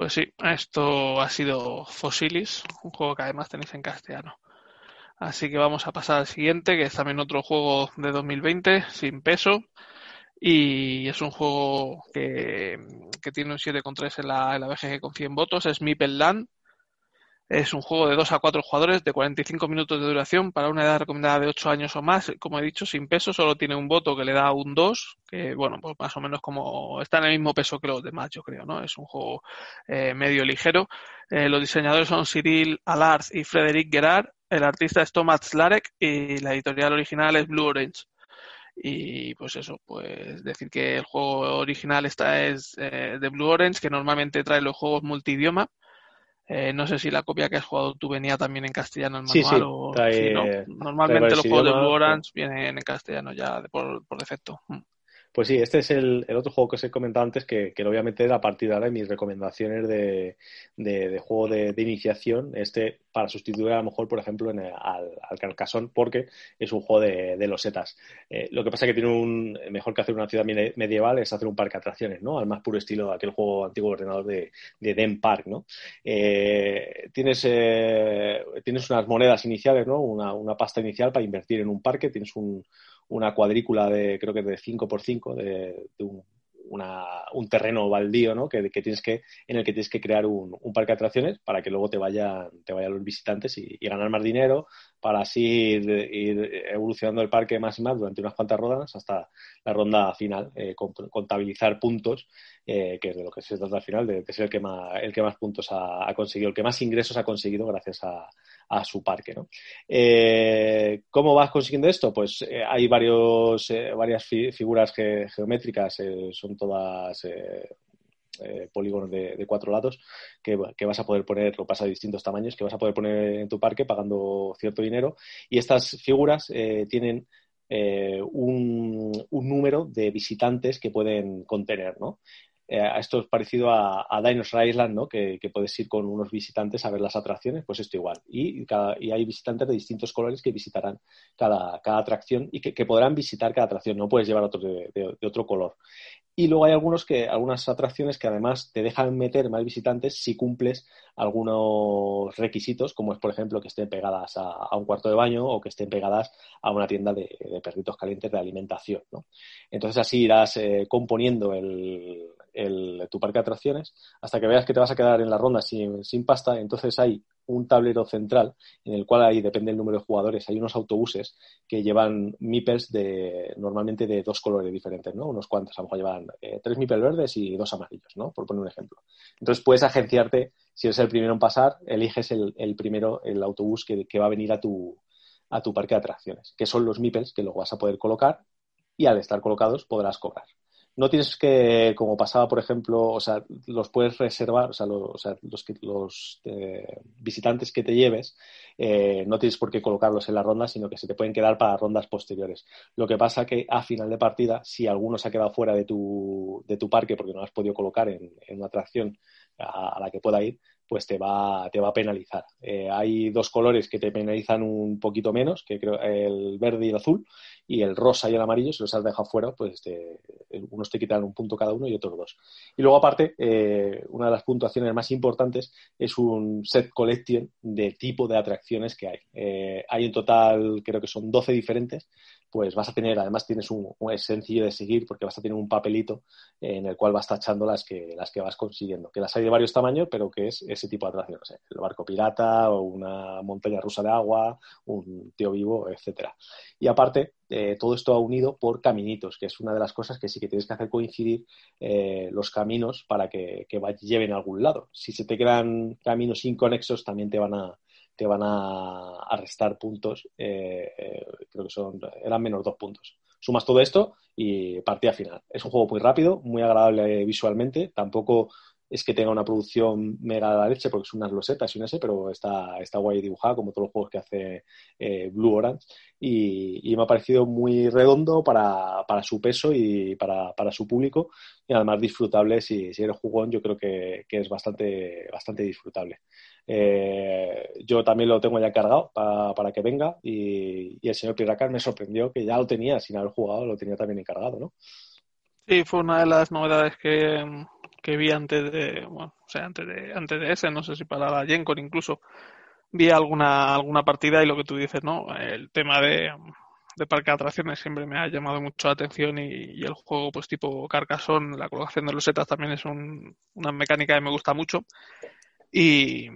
Pues sí, esto ha sido Fossilis, un juego que además tenéis en castellano. Así que vamos a pasar al siguiente, que es también otro juego de 2020, sin peso. Y es un juego que, que tiene un 7,3 en la, en la BGG con 100 votos. Es Mipel Land. Es un juego de 2 a 4 jugadores de 45 minutos de duración para una edad recomendada de 8 años o más. Como he dicho, sin peso, solo tiene un voto que le da un 2, que bueno, pues más o menos como está en el mismo peso que los demás, yo creo, ¿no? Es un juego eh, medio ligero. Eh, los diseñadores son Cyril Alarz y Frederic Gerard. El artista es Thomas Slarek y la editorial original es Blue Orange. Y pues eso, pues decir que el juego original está es eh, de Blue Orange, que normalmente trae los juegos multidioma. Eh, no sé si la copia que has jugado tú venía también en castellano el manual sí, sí, o trae, si no. Normalmente los juegos de Blue Orange vienen en castellano ya por, por defecto. Pues sí, este es el, el, otro juego que os he comentado antes que, que, lo voy a meter a partir de ahora mis recomendaciones de, de, juego de, iniciación. Este para sustituir a lo mejor, por ejemplo, en el, al, al, porque es un juego de, de losetas. Eh, lo que pasa es que tiene un mejor que hacer una ciudad medieval es hacer un parque de atracciones, ¿no? Al más puro estilo de aquel juego antiguo ordenador de, de Den Park, ¿no? Eh, tienes, eh, tienes unas monedas iniciales, ¿no? Una, una pasta inicial para invertir en un parque, tienes un una cuadrícula de, creo que de 5x5, de, de un, una, un, terreno baldío, ¿no? Que, que, tienes que, en el que tienes que crear un, un, parque de atracciones para que luego te vayan, te vayan los visitantes y, ganar más dinero para así ir, ir, evolucionando el parque más y más durante unas cuantas rondas hasta la ronda final, eh, contabilizar puntos, eh, que es de lo que se trata al final, de, de ser el que más, el que más puntos ha, conseguido, el que más ingresos ha conseguido gracias a, su parque. ¿no? Eh, ¿Cómo vas consiguiendo esto? Pues eh, hay varios, varias fi figuras ge geométricas, son todas polígonos de, cuatro lados que, que, vas a poder poner, lo pasa de distintos tamaños, que vas a poder poner en tu parque pagando cierto dinero. Y estas figuras tienen un, un, número de visitantes que pueden contener, ¿no? Eh, esto es parecido a, a Dinosaur Island, ¿no? Que, que, puedes ir con unos visitantes a ver las atracciones, pues esto igual. Y, cada, y hay visitantes de distintos colores que visitarán cada, cada atracción y que, que, podrán visitar cada atracción, no puedes llevar otro de, de, de, otro color. Y luego hay algunos que, algunas atracciones que además te dejan meter más visitantes si cumples algunos requisitos, como es por ejemplo que estén pegadas a, un cuarto de baño o que estén pegadas a una tienda de, perritos calientes de alimentación. ¿no? Entonces así irás eh, componiendo el, tu parque de atracciones hasta que veas que te vas a quedar en la ronda sin, sin pasta. Entonces hay un tablero central en el cual ahí depende el número de jugadores. Hay unos autobuses que llevan mipels de normalmente de dos colores diferentes, ¿no? Unos cuantos, a lo mejor llevan eh, tres mipels verdes y dos amarillos, ¿no? Por poner un ejemplo. Entonces puedes agenciarte, si eres el primero en pasar, eliges el, primero, el autobús que, que, va a venir a tu, a tu parque de atracciones, que son los mipels que luego vas a poder colocar y al estar colocados podrás cobrar no tienes que, como pasaba, por ejemplo, o sea, los puedes reservar, o sea, los, los eh, visitantes que te lleves, eh, no tienes por qué colocarlos en la ronda, sino que se te pueden quedar para rondas posteriores. Lo que pasa que a final de partida, si alguno se ha quedado fuera de tu, de tu parque porque no has podido colocar en, una atracción a, la que pueda ir, pues te va, te va a penalizar. Eh, hay dos colores que te penalizan un poquito menos, que creo el verde y el azul, y el rosa y el amarillo, si los has dejado fuera, pues unos te quitan un punto cada uno y otros dos. Y luego, aparte, eh, una de las puntuaciones más importantes es un set collection de tipo de atracciones que hay. Eh, hay en total, creo que son 12 diferentes, pues vas a tener, además tienes un, es sencillo de seguir porque vas a tener un papelito en el cual vas tachando las que, las que vas consiguiendo, que las hay de varios tamaños, pero que es ese tipo de atracciones, el barco pirata o una montaña rusa de agua, un tío vivo, etcétera. Y aparte, eh, todo esto ha unido por caminitos, que es una de las cosas que sí que tienes que hacer coincidir eh, los caminos para que, lleven a algún lado. Si se te quedan caminos inconexos, también te van a, te van a, restar puntos, eh, creo que son, eran menos dos puntos. Sumas todo esto y partida final. Es un juego muy rápido, muy agradable visualmente, tampoco es que tenga una producción mega de la leche porque son unas losetas y un ese, pero está, está guay dibujado como todos los juegos que hace eh, Blue Orange y, me ha parecido muy redondo para, su peso y para, su público y además disfrutable si, si eres jugón yo creo que, es bastante, bastante disfrutable. Eh, yo también lo tengo ya cargado para, que venga y, el señor Piracar me sorprendió que ya lo tenía sin haber jugado, lo tenía también encargado, ¿no? Sí, fue una de las novedades que, que vi antes de, bueno, o sea, antes de, antes de ese, no sé si para la Gencon incluso, vi alguna, alguna partida y lo que tú dices, ¿no? El tema de, de parque de atracciones siempre me ha llamado mucho la atención y, el juego, pues tipo Carcassonne, la colocación de los setas también es una mecánica que me gusta mucho. Y,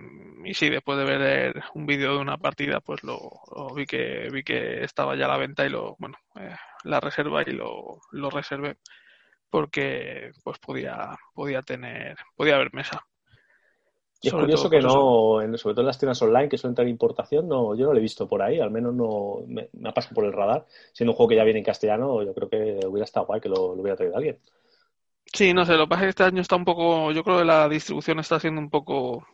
sí, después de ver un vídeo de una partida, pues lo, vi que vi que estaba ya a la venta y lo, bueno, eh, la reserva y lo, lo reservé porque pues podía, podía tener, podía haber mesa. Y es curioso que no, sobre todo en las tiendas online que suelen tener importación, no, yo no lo he visto por ahí, al menos no me, ha pasado por el radar. Siendo un juego que ya viene en castellano, yo creo que hubiera estado guay que lo, hubiera traído alguien. Sí, no sé, lo que pasa es que este año está un poco, yo creo que la distribución está siendo un poco,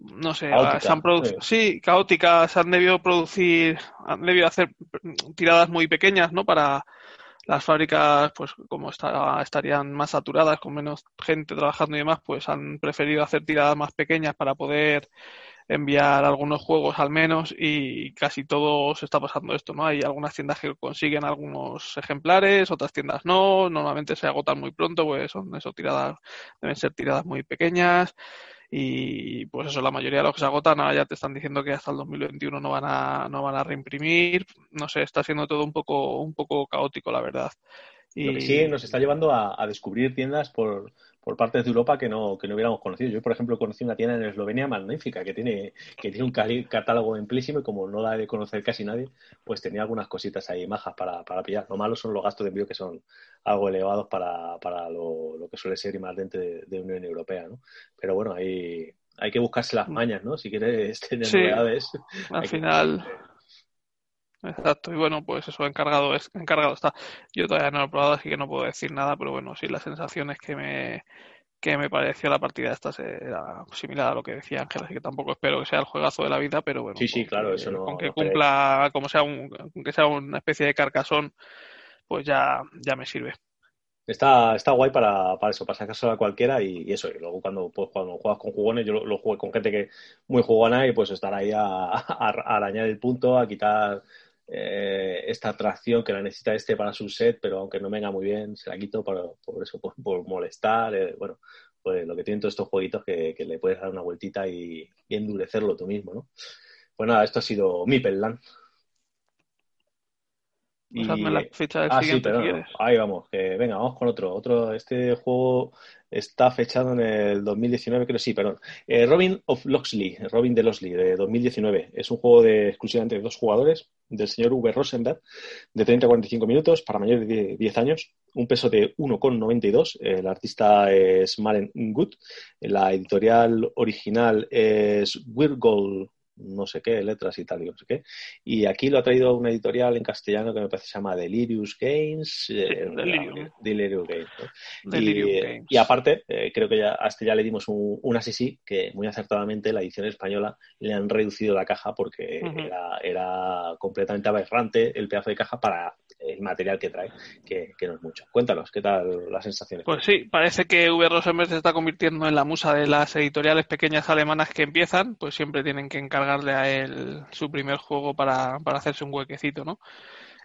no sé, se han producido, sí. caótica, se han debido producir, han debido hacer tiradas muy pequeñas, ¿no? Para, las fábricas, pues como está, estarían más saturadas, con menos gente trabajando y demás, pues han preferido hacer tiradas más pequeñas para poder enviar algunos juegos al menos y casi todo se está pasando esto, ¿no? Hay algunas tiendas que consiguen algunos ejemplares, otras tiendas no, normalmente se agotan muy pronto, pues son eso, tiradas, deben ser tiradas muy pequeñas y pues eso, la mayoría de los que se agotan ahora ya te están diciendo que hasta el 2021 no van a, no van a reimprimir. No sé, está siendo todo un poco, un poco caótico, la verdad. Y... Lo que sí nos está llevando a, a descubrir tiendas por, por partes de Europa que no, que no hubiéramos conocido. Yo, por ejemplo, conocí una tienda en Eslovenia magnífica que tiene, que tiene un catálogo amplísimo y como no la ha de conocer casi nadie, pues tenía algunas cositas ahí majas para, para pillar. Lo malo son los gastos de envío que son algo elevados para, para lo, lo que suele ser y más dentro de, de Unión Europea, ¿no? Pero bueno, ahí hay que buscarse las mañas, ¿no? Si quieres tener novedades. Al final. Exacto, y bueno, pues eso, encargado, es, encargado está. Yo todavía no lo he probado, así que no puedo decir nada, pero bueno, sí, las sensaciones que me, que me pareció la partida esta era similar a lo que decía Ángel, así que tampoco espero que sea el juegazo de la vida, pero bueno. Sí, sí, claro, eso no. Con cumpla, como sea, un, que sea una especie de carcasón, pues ya, ya me sirve. Está, está guay para, para eso, para sacárselo a cualquiera y, eso. Y luego cuando, pues, cuando juegas con jugones, yo lo, lo jugué con gente que muy jugona y pues estar ahí a, a arañar el punto, a quitar eh, esta atracción que la necesita este para su set, pero aunque no venga muy bien, se la quito por, por eso, por, molestar. Eh, bueno, pues lo que tienen todos estos jueguitos que, le puedes dar una vueltita y, endurecerlo tú mismo, ¿no? Pues nada, esto ha sido mi Pellan. Hazme la fecha del ah, sí, pero no, ahí vamos, que venga, vamos con otro. Otro, este juego está fechado en el 2019, creo sí, perdón. Eh, Robin of Locksley, Robin de Locksley, de 2019. Es un juego de exclusivamente de dos jugadores, del señor V. Rosenberg, de 30 a 45 minutos, para mayores de 10 años, un peso de 1,92. El artista es Maren Good. La editorial original es Wirgol no sé qué, letras y tal, y no sé qué. Y aquí lo ha traído una editorial en castellano que me parece que se llama Delirious Games. eh, Delirium. Delirious Games. ¿no? Delirium y, Games. y aparte, eh, creo que ya, a este ya le dimos un, un así que muy acertadamente la edición española le han reducido la caja porque Ujú. era, era completamente aberrante el pedazo de caja para el material que trae, que, que no es mucho. Cuéntanos, ¿qué tal las sensaciones? Pues sí, parece que V. Rosenberg se está convirtiendo en la musa de las editoriales pequeñas alemanas que empiezan, pues siempre tienen que encargarle a él su primer juego para, para hacerse un huequecito, ¿no?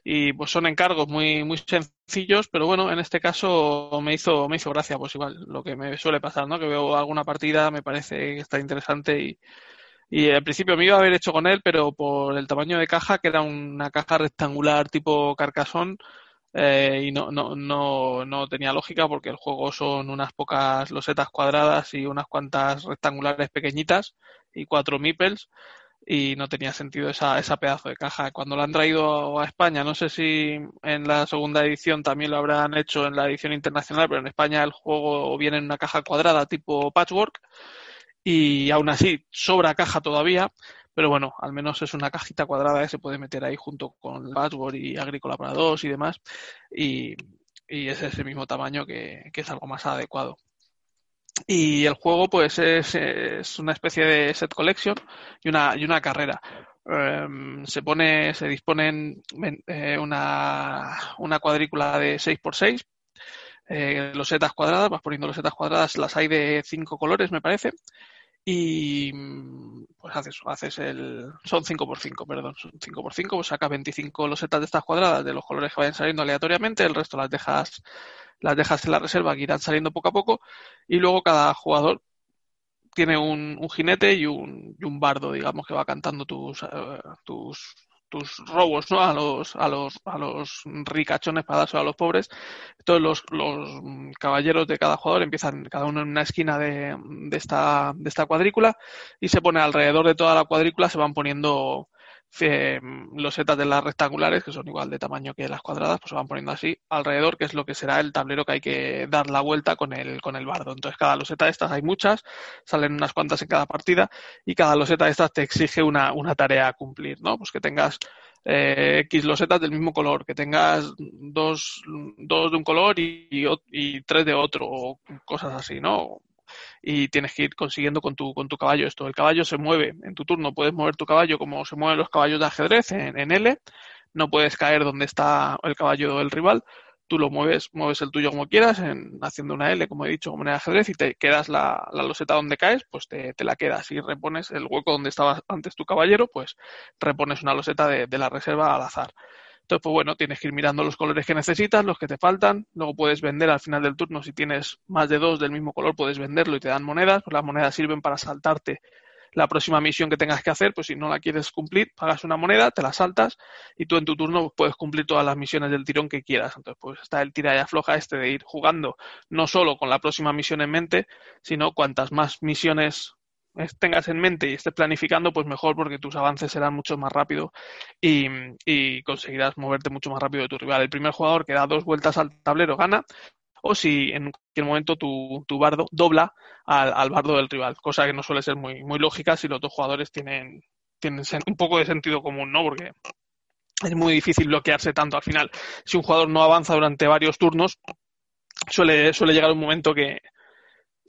Y pues son encargos muy, muy sencillos, pero bueno, en este caso me hizo, me hizo gracia, pues igual, lo que me suele pasar, ¿no? Que veo alguna partida, me parece que está interesante y, y al principio me iba a haber hecho con él, pero por el tamaño de caja, que era una caja rectangular tipo carcasón, eh, y no, no, no, no tenía lógica porque el juego son unas pocas losetas cuadradas y unas cuantas rectangulares pequeñitas y cuatro meeples y no tenía sentido esa, esa pedazo de caja. Cuando lo han traído a España, no sé si en la segunda edición también lo habrán hecho en la edición internacional, pero en España el juego viene en una caja cuadrada tipo patchwork y aún así sobra caja todavía, pero bueno, al menos es una cajita cuadrada que se puede meter ahí junto con Patchwork y Agrícola para dos y demás, y, es ese mismo tamaño que, es algo más adecuado. Y el juego, pues, es, una especie de set collection y una, y una carrera. Em, se pone, se disponen eh, una, una cuadrícula de 6x6, eh, losetas cuadradas, vas poniendo losetas cuadradas, las hay de cinco colores, me parece, y pues haces, haces el. Son 5x5, perdón, son 5x5, pues sacas 25 losetas de estas cuadradas de los colores que vayan saliendo aleatoriamente, el resto las dejas, las dejas en la reserva que irán saliendo poco a poco, y luego cada jugador tiene un, un jinete y un, y un, bardo, digamos, que va cantando tus, uh, tus, tus robos, ¿no? A los, a los, a los ricachones para dárselo a los pobres. Entonces los, los caballeros de cada jugador empiezan cada uno en una esquina de, de, esta, de esta cuadrícula y se pone alrededor de toda la cuadrícula, se van poniendo eh, losetas de las rectangulares, que son igual de tamaño que las cuadradas, pues se van poniendo así alrededor, que es lo que será el tablero que hay que dar la vuelta con el, con el bardo. Entonces, cada loseta de estas hay muchas, salen unas cuantas en cada partida, y cada loseta de estas te exige una, una tarea a cumplir, ¿no? Pues que tengas eh, X losetas del mismo color, que tengas dos, dos de un color y, y, y tres de otro, o cosas así, ¿no? Y tienes que ir consiguiendo con tu, con tu caballo esto. El caballo se mueve en tu turno, puedes mover tu caballo como se mueven los caballos de ajedrez en, L, no puedes caer donde está el caballo del rival, tú lo mueves, mueves el tuyo como quieras, en, haciendo una L, como he dicho, como en ajedrez, y te quedas la, la loseta donde caes, pues te, te, la quedas y repones el hueco donde estaba antes tu caballero, pues repones una loseta de, de la reserva al azar. Entonces, pues bueno, tienes que ir mirando los colores que necesitas, los que te faltan. Luego puedes vender al final del turno. Si tienes más de dos del mismo color, puedes venderlo y te dan monedas. Pues las monedas sirven para saltarte la próxima misión que tengas que hacer. Pues si no la quieres cumplir, pagas una moneda, te la saltas y tú en tu turno puedes cumplir todas las misiones del tirón que quieras. Entonces, pues está el tira y afloja este de ir jugando no solo con la próxima misión en mente, sino cuantas más misiones tengas en mente y estés planificando, pues mejor porque tus avances serán mucho más rápido y, conseguirás moverte mucho más rápido de tu rival. El primer jugador que da dos vueltas al tablero gana, o si en cualquier momento tu, tu bardo dobla al, al, bardo del rival, cosa que no suele ser muy, muy lógica si los dos jugadores tienen, tienen un poco de sentido común, ¿no? Porque es muy difícil bloquearse tanto al final. Si un jugador no avanza durante varios turnos, suele, suele llegar un momento que,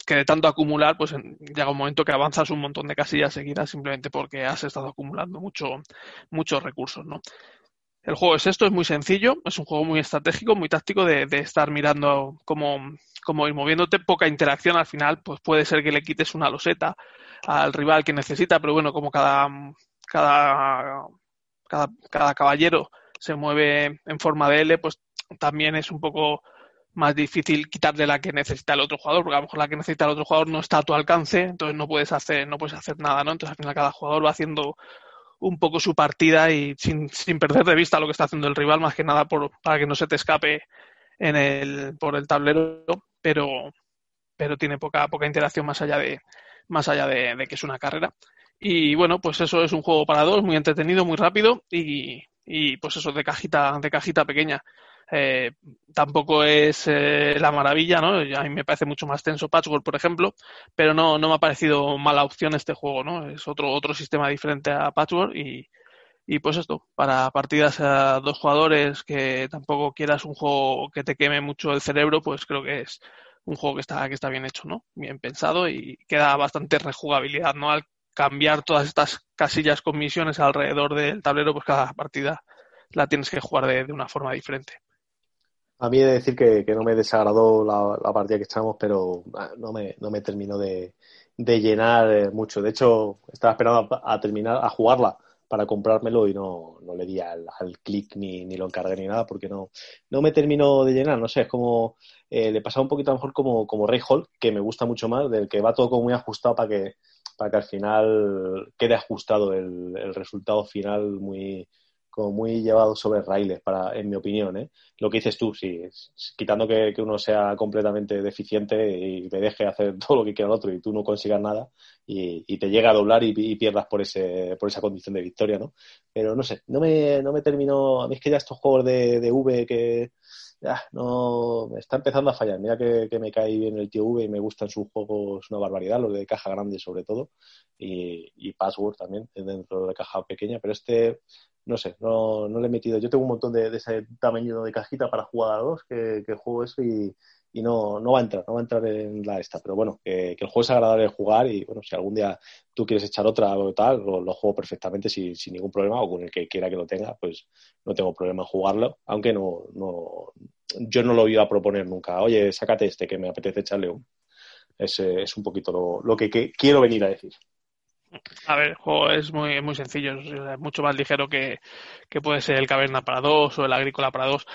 que de tanto acumular, pues llega un momento que avanzas un montón de casillas seguidas simplemente porque has estado acumulando mucho, muchos recursos, ¿no? El juego es esto, es muy sencillo, es un juego muy estratégico, muy táctico de, de estar mirando cómo, cómo, ir moviéndote, poca interacción al final, pues puede ser que le quites una loseta al rival que necesita, pero bueno, como cada, cada, cada, cada caballero se mueve en forma de L, pues también es un poco más difícil quitarle la que necesita el otro jugador, porque a lo mejor la que necesita el otro jugador no está a tu alcance, entonces no puedes hacer, no puedes hacer nada, ¿no? Entonces al final cada jugador va haciendo un poco su partida y sin, sin perder de vista lo que está haciendo el rival, más que nada por, para que no se te escape en el, por el tablero, pero, pero tiene poca, poca interacción más allá de, más allá de, que es una carrera. Y bueno, pues eso es un juego para dos, muy entretenido, muy rápido y, y pues eso de cajita, de cajita pequeña. Eh, tampoco es eh, la maravilla, ¿no? A mí me parece mucho más tenso Patchwork, por ejemplo, pero no, no me ha parecido mala opción este juego, ¿no? Es otro, otro sistema diferente a Patchwork y, y pues esto, para partidas a dos jugadores que tampoco quieras un juego que te queme mucho el cerebro, pues creo que es un juego que está, que está bien hecho, ¿no? Bien pensado y queda bastante rejugabilidad, ¿no? Al cambiar todas estas casillas con misiones alrededor del tablero, pues cada partida la tienes que jugar de, de una forma diferente. A mí he de decir que, no me desagradó la, partida que echamos, pero ah, no me, no me terminó de, llenar eh, mucho. De hecho, estaba esperando a, terminar, a jugarla para comprármelo y no, no le di al, clic ni, ni, lo encargué ni nada porque no, no me terminó de llenar. No sé, es como eh, le pasaba un poquito mejor como, como Rey Hall, que me gusta mucho más, del que va todo como muy ajustado para que, para que al final quede ajustado el, el resultado final muy, muy llevado sobre raíles, para, en mi opinión. ¿eh? Lo que dices tú, sí, quitando que, uno sea completamente deficiente y te deje hacer todo lo que quiera el otro y tú no consigas nada y, te llega a doblar y, pierdas por, ese, por esa condición de victoria, ¿no? Pero no sé, no me, no me terminó, a mí es que ya estos juegos de, de V que ya, no, me está empezando a fallar. Mira que, me cae bien el tío V y me gustan sus juegos una barbaridad, los de caja grande sobre todo, y, y Password también, dentro de caja pequeña, pero este no sé, no, no le he metido. Yo tengo un montón de, ese tamaño de cajita para jugar a dos que, juego eso y, y no, no va a entrar, no va a entrar en la esta. Pero bueno, que, el juego es agradable de jugar y bueno, si algún día tú quieres echar otra o tal, lo, juego perfectamente sin, sin, ningún problema o con el que quiera que lo tenga, pues no tengo problema en jugarlo, aunque no, no yo no lo iba a proponer nunca. Oye, sácate este que me apetece echarle un. Es, es un poquito lo, lo que quiero venir a decir. A ver, el juego es muy, muy sencillo, es mucho más ligero que, que puede ser el Caverna para dos o el Agrícola para dos.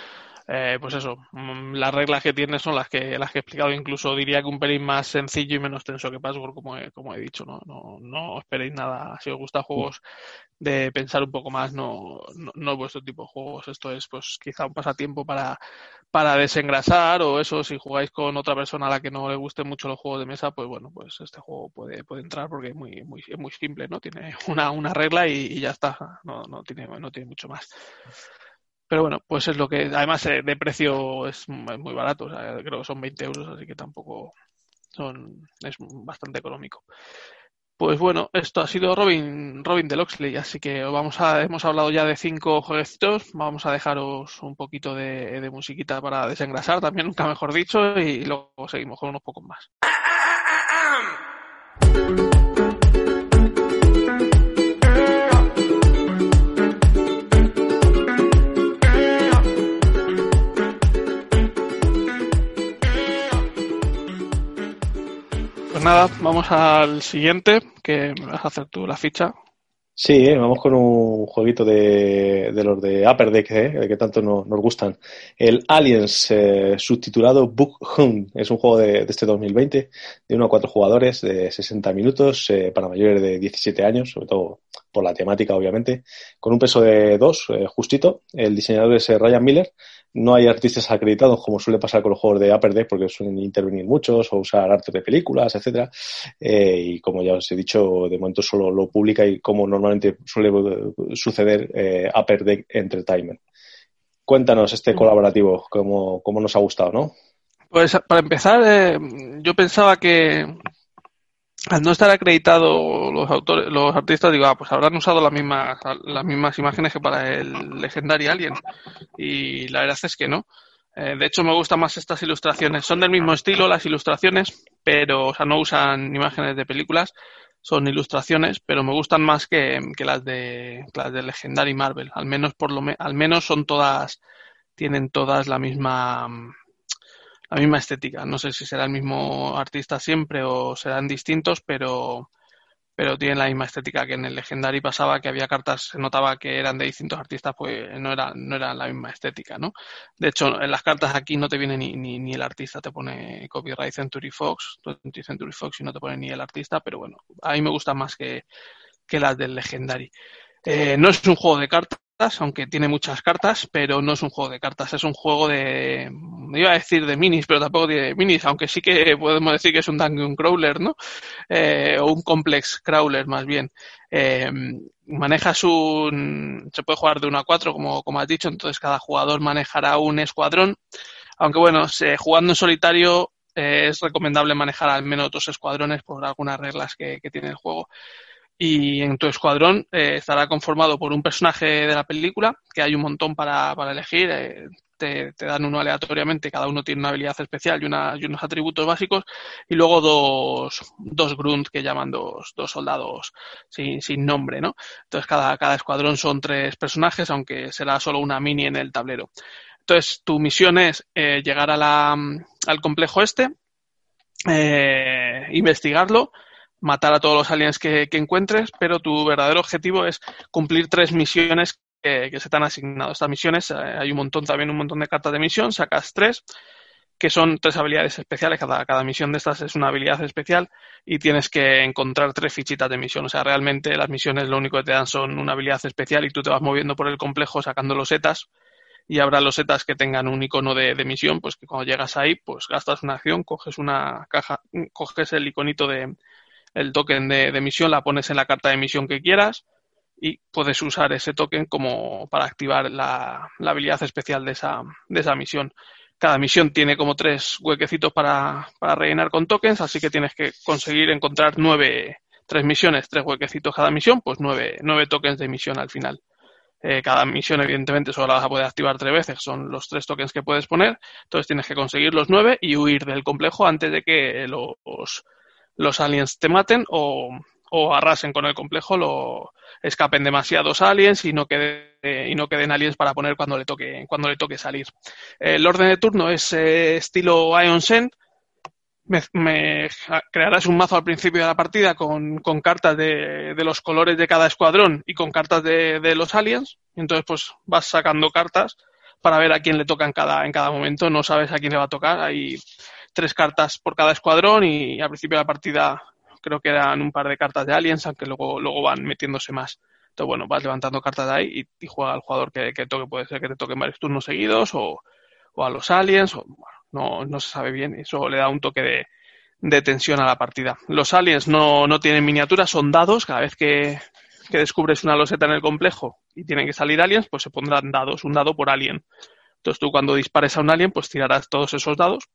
Eh, pues eso, mm, las reglas que tiene son las que las que he explicado, incluso diría que un pelín más sencillo y menos tenso que Password, como he, como he dicho, ¿no? No, no esperéis nada, si os gustan juegos de pensar un poco más, no, no, no es vuestro tipo de juegos, esto es pues quizá un pasatiempo para, para desengrasar o eso, si jugáis con otra persona a la que no le gusten mucho los juegos de mesa, pues bueno, pues este juego puede, puede entrar porque es muy, muy, muy simple, ¿no? Tiene una, una regla y, ya está, no, no, tiene, no tiene mucho más. Pero bueno, pues es lo que, además eh, de precio es muy barato, creo que son 20 euros, así que tampoco son, es bastante económico. Pues bueno, esto ha sido Robin, Robin de Loxley, así que vamos a, hemos hablado ya de cinco jueguecitos, vamos a dejaros un poquito de, de musiquita para desengrasar también, nunca mejor dicho, y luego seguimos con unos pocos más. Nada, vamos al siguiente, que me vas a hacer tú la ficha. Sí, eh, vamos con un jueguito de, de los de Upper Deck, eh, que tanto nos gustan. El Aliens, eh, subtitulado Book Hunt. Es un juego de, este 2020, de 1 a 4 jugadores, de 60 minutos, para mayores de 17 años, sobre todo por la temática, obviamente, con un peso de 2, justito. El diseñador es Ryan Miller, no hay artistas acreditados como suele pasar con los juegos de Upper Deck porque suelen intervenir muchos o usar arte de películas, etcétera. Eh, y como ya os he dicho, de momento solo lo publica y como normalmente suele suceder eh, Upper Deck Entertainment. Cuéntanos este mm. colaborativo, cómo, cómo nos ha gustado, ¿no? Pues para empezar, eh, yo pensaba que al no estar acreditado los autores, los artistas, digo, ah, pues habrán usado las mismas, las mismas imágenes que para el legendario Alien. Y la verdad es que no. Eh, de hecho, me gustan más estas ilustraciones. Son del mismo estilo las ilustraciones, pero, o sea, no usan imágenes de películas, son ilustraciones, pero me gustan más que, que las de las de Legendary Marvel. Al menos por lo al menos son todas, tienen todas la misma la misma estética. No sé si será el mismo artista siempre o serán distintos, pero, pero tienen la misma estética que en el Legendary pasaba, que había cartas, se notaba que eran de distintos artistas, pues no era, no era la misma estética, ¿no? De hecho, en las cartas aquí no te viene ni, ni, ni el artista, te pone Copyright Century Fox, Century Fox y no te pone ni el artista, pero bueno, a mí me gusta más que, que las del Legendary. Eh, no es un juego de cartas, aunque tiene muchas cartas, pero no es un juego de cartas, es un juego de, iba a decir de minis, pero tampoco de minis, aunque sí que podemos decir que es un dungeon crawler, ¿no? Eh, o un complex crawler más bien. Eh, manejas un, se puede jugar de 1 a 4, como, como has dicho, entonces cada jugador manejará un escuadrón, aunque bueno, jugando en solitario eh, es recomendable manejar al menos dos escuadrones por algunas reglas que tiene el juego y en tu escuadrón eh, estará conformado por un personaje de la película, que hay un montón para, para elegir, eh, te, te, dan uno aleatoriamente, cada uno tiene una habilidad especial y, una, y unos atributos básicos, y luego dos, dos grunt que llaman dos, dos soldados sin, sin nombre, ¿no? Entonces cada, cada escuadrón son tres personajes, aunque será solo una mini en el tablero. Entonces tu misión es eh, llegar a la, al complejo este, investigarlo, matar a todos los aliens que, encuentres, pero tu verdadero objetivo es cumplir tres misiones que, se te han asignado. Estas misiones, eh, hay un montón, también un montón de cartas de misión, sacas tres, que son tres habilidades especiales. Cada, cada misión de estas es una habilidad especial y tienes que encontrar tres fichitas de misión. O sea, realmente las misiones lo único que te dan son una habilidad especial y tú te vas moviendo por el complejo sacando los setas y habrá los setas que tengan un icono de, de, misión, pues que cuando llegas ahí, pues gastas una acción, coges una caja, coges el iconito de, el token de, misión, la pones en la carta de misión que quieras y puedes usar ese token como para activar la, habilidad especial de esa, de esa misión. Cada misión tiene como tres huequecitos para, rellenar con tokens, así que tienes que conseguir encontrar nueve, tres misiones, tres huequecitos cada misión, pues nueve, nueve tokens de misión al final. Eh, cada misión, evidentemente, solo la vas a poder activar tres veces, son los tres tokens que puedes poner, entonces tienes que conseguir los nueve y huir del complejo antes de que los, los aliens te maten o, o arrasen con el complejo, lo escapen demasiados aliens y no quede, y no queden aliens para poner cuando le toque, cuando le toque salir. El orden de turno es eh, estilo Ion Send. Me, crearás un mazo al principio de la partida con, con cartas de, de, los colores de cada escuadrón y con cartas de, de los aliens. Entonces, pues vas sacando cartas para ver a quién le toca en cada, en cada momento. No sabes a quién le va a tocar. Hay tres cartas por cada escuadrón y al principio de la partida creo que eran un par de cartas de aliens, aunque luego, luego van metiéndose más. Entonces, bueno, vas levantando cartas de ahí y, juega al jugador que, toque. Puede ser que te toquen varios turnos seguidos o, a los aliens, o no, no se sabe bien. Eso le da un toque de, de tensión a la partida. Los aliens no, no tienen miniaturas, son dados. Cada vez que, que, descubres una loseta en el complejo y tienen que salir aliens, pues se pondrán dados, un dado por alien. Entonces tú cuando dispares a un alien, pues tirarás todos esos dados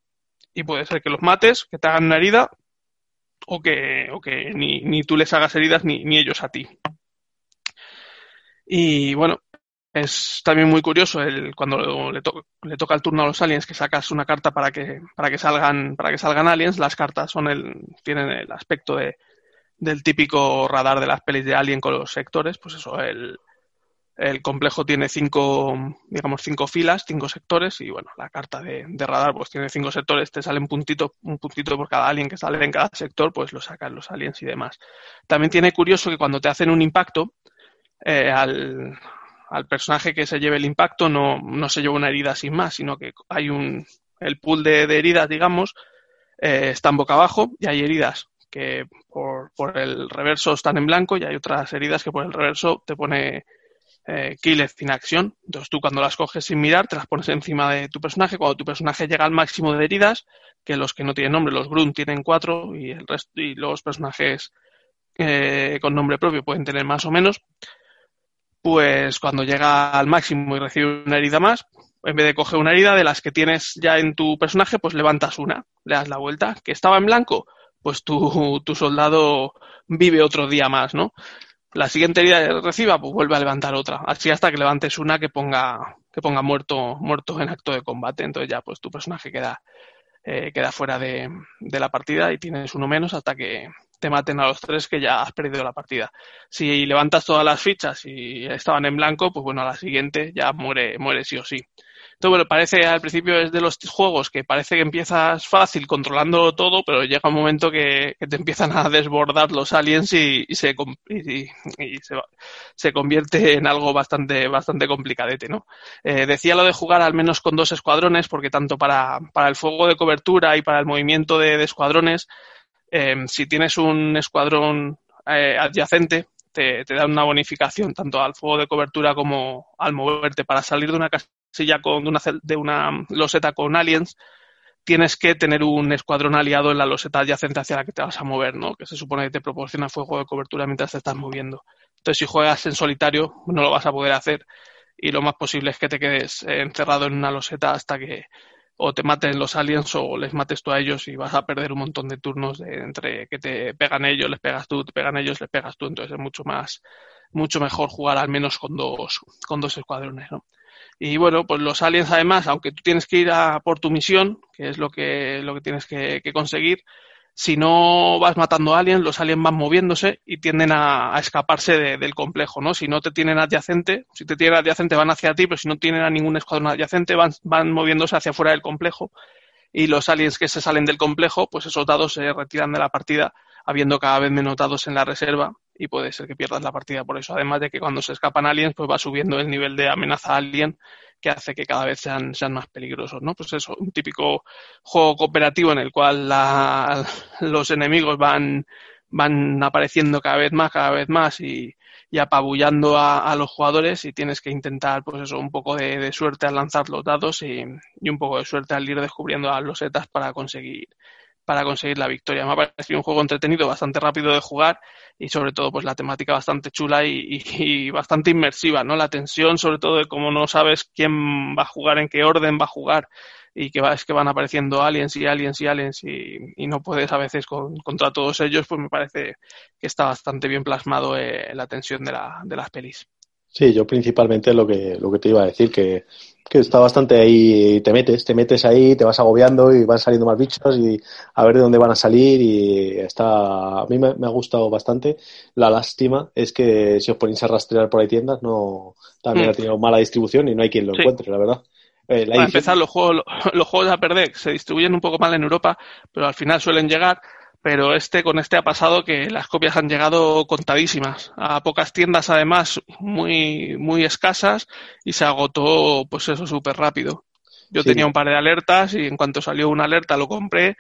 y puede ser que los mates, que te hagan una herida o que, o que ni, ni tú les hagas heridas ni, ni ellos a ti. Y bueno, es también muy curioso el, cuando le, le, toca el turno a los aliens que sacas una carta para que, para que salgan, para que salgan aliens. Las cartas son el, tienen el aspecto de, del típico radar de las pelis de Alien con los sectores, pues eso, el, el complejo tiene cinco, digamos, cinco filas, cinco sectores, y bueno, la carta de, radar pues tiene cinco sectores, te sale un puntito, un puntito por cada alien que sale en cada sector, pues lo sacan los aliens y demás. También tiene curioso que cuando te hacen un impacto, eh, al, personaje que se lleve el impacto no, no se lleva una herida sin más, sino que hay un, el pool de, heridas, digamos, eh, está en boca abajo y hay heridas que por, por el reverso están en blanco y hay otras heridas que por el reverso te pone eh, sin acción. Entonces tú cuando las coges sin mirar, te las pones encima de tu personaje. Cuando tu personaje llega al máximo de heridas, que los que no tienen nombre, los Grunt tienen cuatro y el resto y los personajes eh, con nombre propio pueden tener más o menos. Pues cuando llega al máximo y recibe una herida más, en vez de coger una herida de las que tienes ya en tu personaje, pues levantas una, le das la vuelta. Que estaba en blanco, pues tu soldado vive otro día más, ¿no? La siguiente herida que reciba, pues vuelve a levantar otra. Así hasta que levantes una que ponga, que ponga muerto, muerto en acto de combate. Entonces ya pues tu personaje queda, eh, queda fuera de, de, la partida y tienes uno menos hasta que te maten a los tres que ya has perdido la partida. Si levantas todas las fichas y estaban en blanco, pues bueno, a la siguiente ya muere, muere sí o sí. Entonces, bueno, parece al principio es de los juegos que parece que empiezas fácil controlando todo, pero llega un momento que, te empiezan a desbordar los aliens y, se, y, se, convierte en algo bastante, bastante complicadete, ¿no? Eh, decía lo de jugar al menos con dos escuadrones, porque tanto para, para el fuego de cobertura y para el movimiento de, escuadrones, eh, si tienes un escuadrón eh, adyacente, te, te da una bonificación tanto al fuego de cobertura como al moverte. Para salir de una casilla con una, de una loseta con aliens, tienes que tener un escuadrón aliado en la loseta adyacente hacia la que te vas a mover, ¿no? Que se supone que te proporciona fuego de cobertura mientras te estás moviendo. Entonces, si juegas en solitario, no lo vas a poder hacer y lo más posible es que te quedes encerrado en una loseta hasta que o te maten los aliens o les mates tú a ellos y vas a perder un montón de turnos de, entre que te pegan ellos, les pegas tú, te pegan ellos, les pegas tú. Entonces es mucho más, mucho mejor jugar al menos con dos, con dos escuadrones, ¿no? Y bueno, pues los aliens además, aunque tú tienes que ir a por tu misión, que es lo que, lo que tienes que, conseguir, si no vas matando aliens, los aliens van moviéndose y tienden a, escaparse de, del complejo, ¿no? Si no te tienen adyacente, si te tienen adyacente van hacia ti, pero si no tienen a ningún escuadrón adyacente van, van moviéndose hacia fuera del complejo y los aliens que se salen del complejo, pues esos dados se retiran de la partida, habiendo cada vez menos dados en la reserva y puede ser que pierdas la partida por eso. Además de que cuando se escapan aliens, pues va subiendo el nivel de amenaza alien que hace que cada vez sean, sean más peligrosos, ¿no? Pues eso, un típico juego cooperativo en el cual los enemigos van, van apareciendo cada vez más, cada vez más y, y apabullando a, a, los jugadores y tienes que intentar, pues eso, un poco de, de suerte al lanzar los dados y, y, un poco de suerte al ir descubriendo a los setas para conseguir para conseguir la victoria. Me ha parecido un juego entretenido, bastante rápido de jugar y sobre todo pues la temática bastante chula y, bastante inmersiva, ¿no? La tensión sobre todo de cómo no sabes quién va a jugar, en qué orden va a jugar y que va, es que van apareciendo aliens y aliens y aliens y, y no puedes a veces con, contra todos ellos, pues me parece que está bastante bien plasmado eh, la tensión de, la, de las pelis. Sí, yo principalmente lo que, lo que te iba a decir, que, que está bastante ahí, te metes, te metes ahí, te vas agobiando y van saliendo más bichos y a ver de dónde van a salir y está, a mí me, me ha gustado bastante. La lástima es que si os ponéis a rastrear por ahí tiendas, no, también mm. ha tenido mala distribución y no hay quien lo sí. encuentre, la verdad. Eh, la Para empezar, los juegos, los juegos a perder se distribuyen un poco mal en Europa, pero al final suelen llegar pero este con este ha pasado que las copias han llegado contadísimas. A pocas tiendas además muy muy escasas y se agotó pues eso súper rápido. Yo sí. tenía un par de alertas y en cuanto salió una alerta lo compré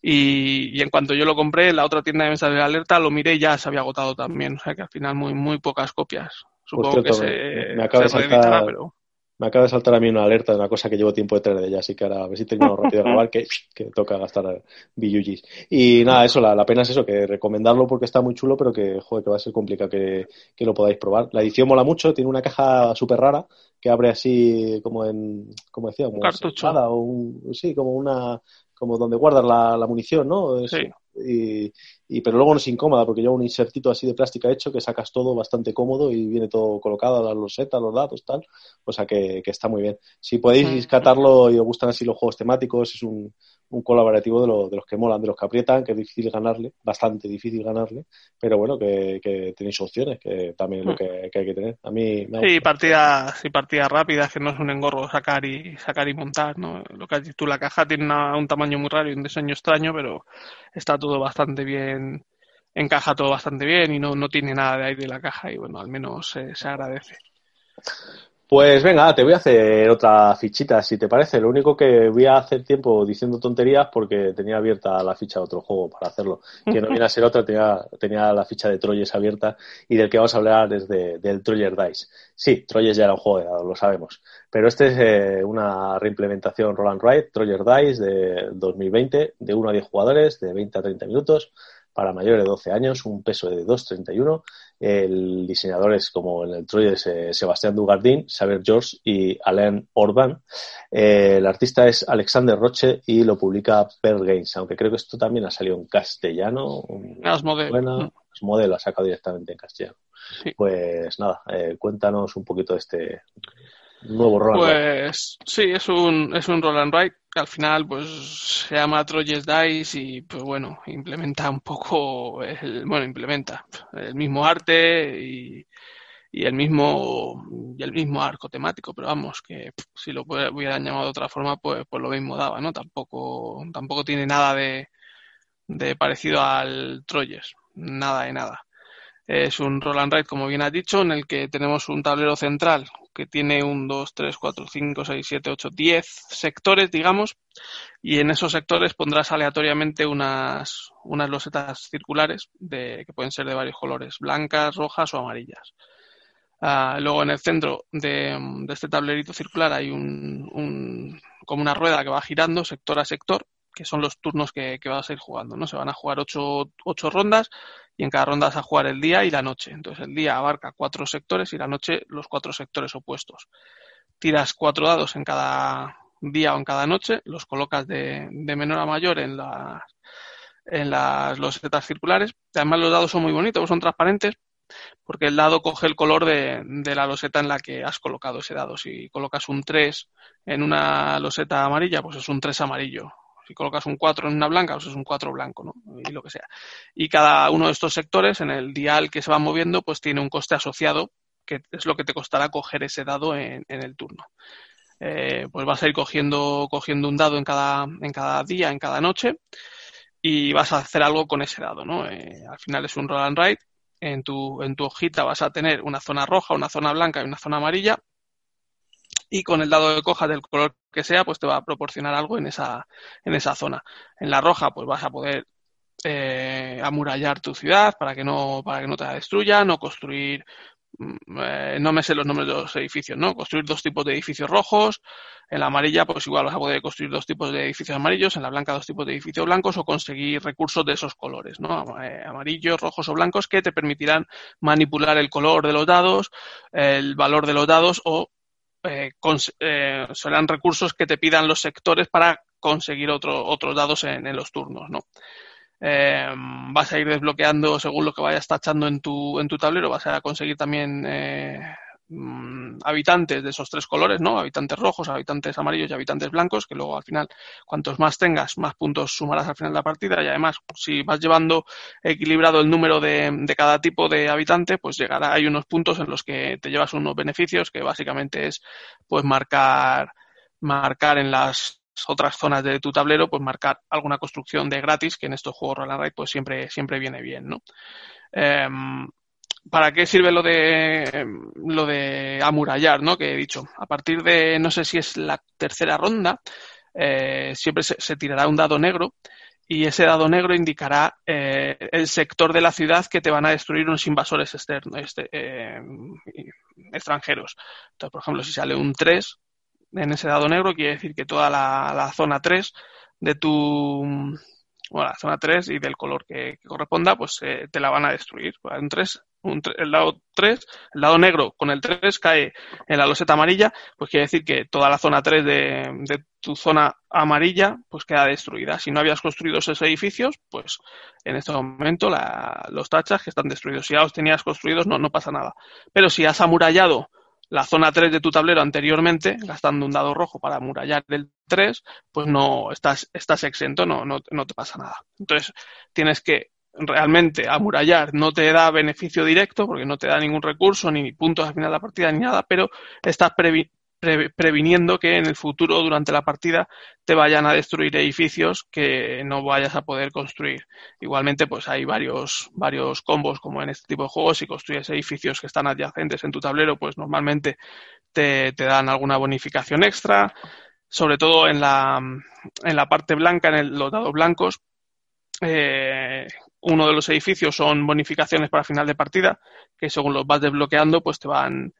y, y, en cuanto yo lo compré la otra tienda de mesa de alerta lo miré y ya se había agotado también. O sea que al final muy muy pocas copias. Supongo que se, me acaba se de saltar, pero me acaba de saltar a mí una alerta de una cosa que llevo tiempo detrás de ella, así que ahora a ver si terminamos rápido de grabar, que, que toca gastar billugis. Y nada, eso, la, la, pena es eso, que recomendarlo porque está muy chulo, pero que, joder, que va a ser complicado que, que lo podáis probar. La edición mola mucho, tiene una caja súper rara, que abre así como en, como decía, como cartucho. o un, sí, como una, como donde guardas la, la munición, ¿no? Es, sí. Y, y, pero luego no es incómoda porque lleva un insertito así de plástica hecho que sacas todo bastante cómodo y viene todo colocado, las losetas, los datos, tal. O sea que, que está muy bien. Si podéis catarlo y os gustan así los juegos temáticos, es un, un colaborativo de, lo, de, los que molan, de los que aprietan, que es difícil ganarle, bastante difícil ganarle, pero bueno, que, que tenéis opciones, que también es lo que, que, hay que tener. A mí me Sí, partidas, sí, partidas rápidas, que no es un engorro sacar y sacar y montar, ¿no? Lo que has dicho tú, la caja tiene una, un tamaño muy raro y un diseño extraño, pero está todo bastante bien, encaja todo bastante bien y no, no tiene nada de ahí de la caja y bueno, al menos eh, se agradece. Pues venga, te voy a hacer otra fichita, si te parece. Lo único que voy a hacer tiempo diciendo tonterías porque tenía abierta la ficha de otro juego para hacerlo. Que no viene a ser otra, tenía, tenía la ficha de Troyes abierta y del que vamos a hablar es de, del Troyer Dice. Sí, Troyes ya era un juego de lo sabemos. Pero este es eh, una reimplementación Roll and Ride, Troyer Dice de 2020, de 1 a 10 jugadores, de 20 a 30 minutos para mayores de 12 años, un peso de 2,31. El diseñador es, como en el Troy, es eh, Sebastián Dugardin, Xavier George y Alain Orban. Eh, el artista es Alexander Roche y lo publica Pearl Games, aunque creo que esto también ha salido en castellano. Asmodee. Buena, Asmodee lo ha sacado directamente en castellano. Sí. Pues nada, eh, cuéntanos un poquito de este nuevo roll Pues sí, es un, es un roll and ride que al final pues se llama Troyes Dice y pues bueno, implementa un poco, el, bueno, implementa el mismo arte y, y el mismo y el mismo arco temático, pero vamos, que si lo hubieran llamado de otra forma, pues, pues lo mismo daba, ¿no? Tampoco, tampoco tiene nada de, de parecido al Troyes, nada de nada. Es un roll and ride, como bien has dicho, en el que tenemos un tablero central que tiene un 2, 3, 4, 5, 6, 7, 8, 10 sectores, digamos, y en esos sectores pondrás aleatoriamente unas, unas losetas circulares de, que pueden ser de varios colores, blancas, rojas o amarillas. Uh, luego en el centro de, de, este tablerito circular hay un, un, como una rueda que va girando sector a sector, que son los turnos que, que, vas a ir jugando, ¿no? Se van a jugar ocho, ocho, rondas y en cada ronda vas a jugar el día y la noche. Entonces el día abarca cuatro sectores y la noche los cuatro sectores opuestos. Tiras cuatro dados en cada día o en cada noche, los colocas de, de menor a mayor en las, en las losetas circulares. Además los dados son muy bonitos, son transparentes porque el dado coge el color de, de, la loseta en la que has colocado ese dado. Si colocas un 3 en una loseta amarilla, pues es un 3 amarillo. Si colocas un 4 en una blanca, pues es un 4 blanco, ¿no? Y lo que sea. Y cada uno de estos sectores, en el dial que se va moviendo, pues tiene un coste asociado, que es lo que te costará coger ese dado en, en el turno. Eh, pues vas a ir cogiendo, cogiendo un dado en cada, en cada día, en cada noche, y vas a hacer algo con ese dado, ¿no? Eh, al final es un roll and write en tu, en tu hojita vas a tener una zona roja, una zona blanca y una zona amarilla. Y con el dado de coja del color que sea, pues te va a proporcionar algo en esa, en esa zona. En la roja, pues vas a poder eh, amurallar tu ciudad para que no, para que no te la destruyan o construir eh, no me sé los nombres de los edificios, ¿no? Construir dos tipos de edificios rojos, en la amarilla pues igual vas a poder construir dos tipos de edificios amarillos, en la blanca dos tipos de edificios blancos o conseguir recursos de esos colores, ¿no? Eh, amarillos, rojos o blancos que te permitirán manipular el color de los dados, el valor de los dados o eh, eh, serán recursos que te pidan los sectores para conseguir otro, otros dados en, los turnos, ¿no? eh, vas a ir desbloqueando según lo que vayas tachando en tu, en tu tablero, vas a conseguir también mm, habitantes de esos tres colores, ¿no? Habitantes rojos, habitantes amarillos y habitantes blancos, que luego al final, cuantos más tengas, más puntos sumarás al final de la partida. Y además, si vas llevando equilibrado el número de, de cada tipo de habitante, pues llegará, hay unos puntos en los que te llevas unos beneficios, que básicamente es pues marcar marcar en las otras zonas de tu tablero, pues marcar alguna construcción de gratis, que en estos juegos Roll and Ride pues siempre, siempre viene bien, ¿no? Eh, ¿Para qué sirve lo de lo de amurallar, ¿no? Que he dicho. A partir de, no sé si es la tercera ronda, eh, siempre se, tirará un dado negro y ese dado negro indicará eh, el sector de la ciudad que te van a destruir unos invasores externos, este, eh, extranjeros. Entonces, por ejemplo, si sale un 3, en ese dado negro quiere decir que toda la, zona 3 de tu zona 3 y del color que, corresponda, pues eh, te la van a destruir. Un 3, el lado 3, el lado negro con el 3 cae en la loseta amarilla, pues quiere decir que toda la zona 3 de, tu zona amarilla pues queda destruida. Si no habías construido esos edificios, pues en este momento los tachas que están destruidos. Si ya los tenías construidos, no, no pasa nada. Pero si has amurallado la zona 3 de tu tablero anteriormente, gastando un dado rojo para amurallar el 3, pues no estás, estás exento, no, no, no te pasa nada. Entonces, tienes que realmente amurallar no te da beneficio directo porque no te da ningún recurso ni puntos al final de la partida ni nada, pero estás previ pre previniendo que en el futuro, durante la partida, te vayan a destruir edificios que no vayas a poder construir. Igualmente, pues hay varios, varios combos, como en este tipo de juegos, si construyes edificios que están adyacentes en tu tablero, pues normalmente te, te dan alguna bonificación extra, sobre todo en la, en la parte blanca, en el, los dados blancos. Eh, uno de los edificios son bonificaciones para final de partida, que según los vas desbloqueando, pues te van,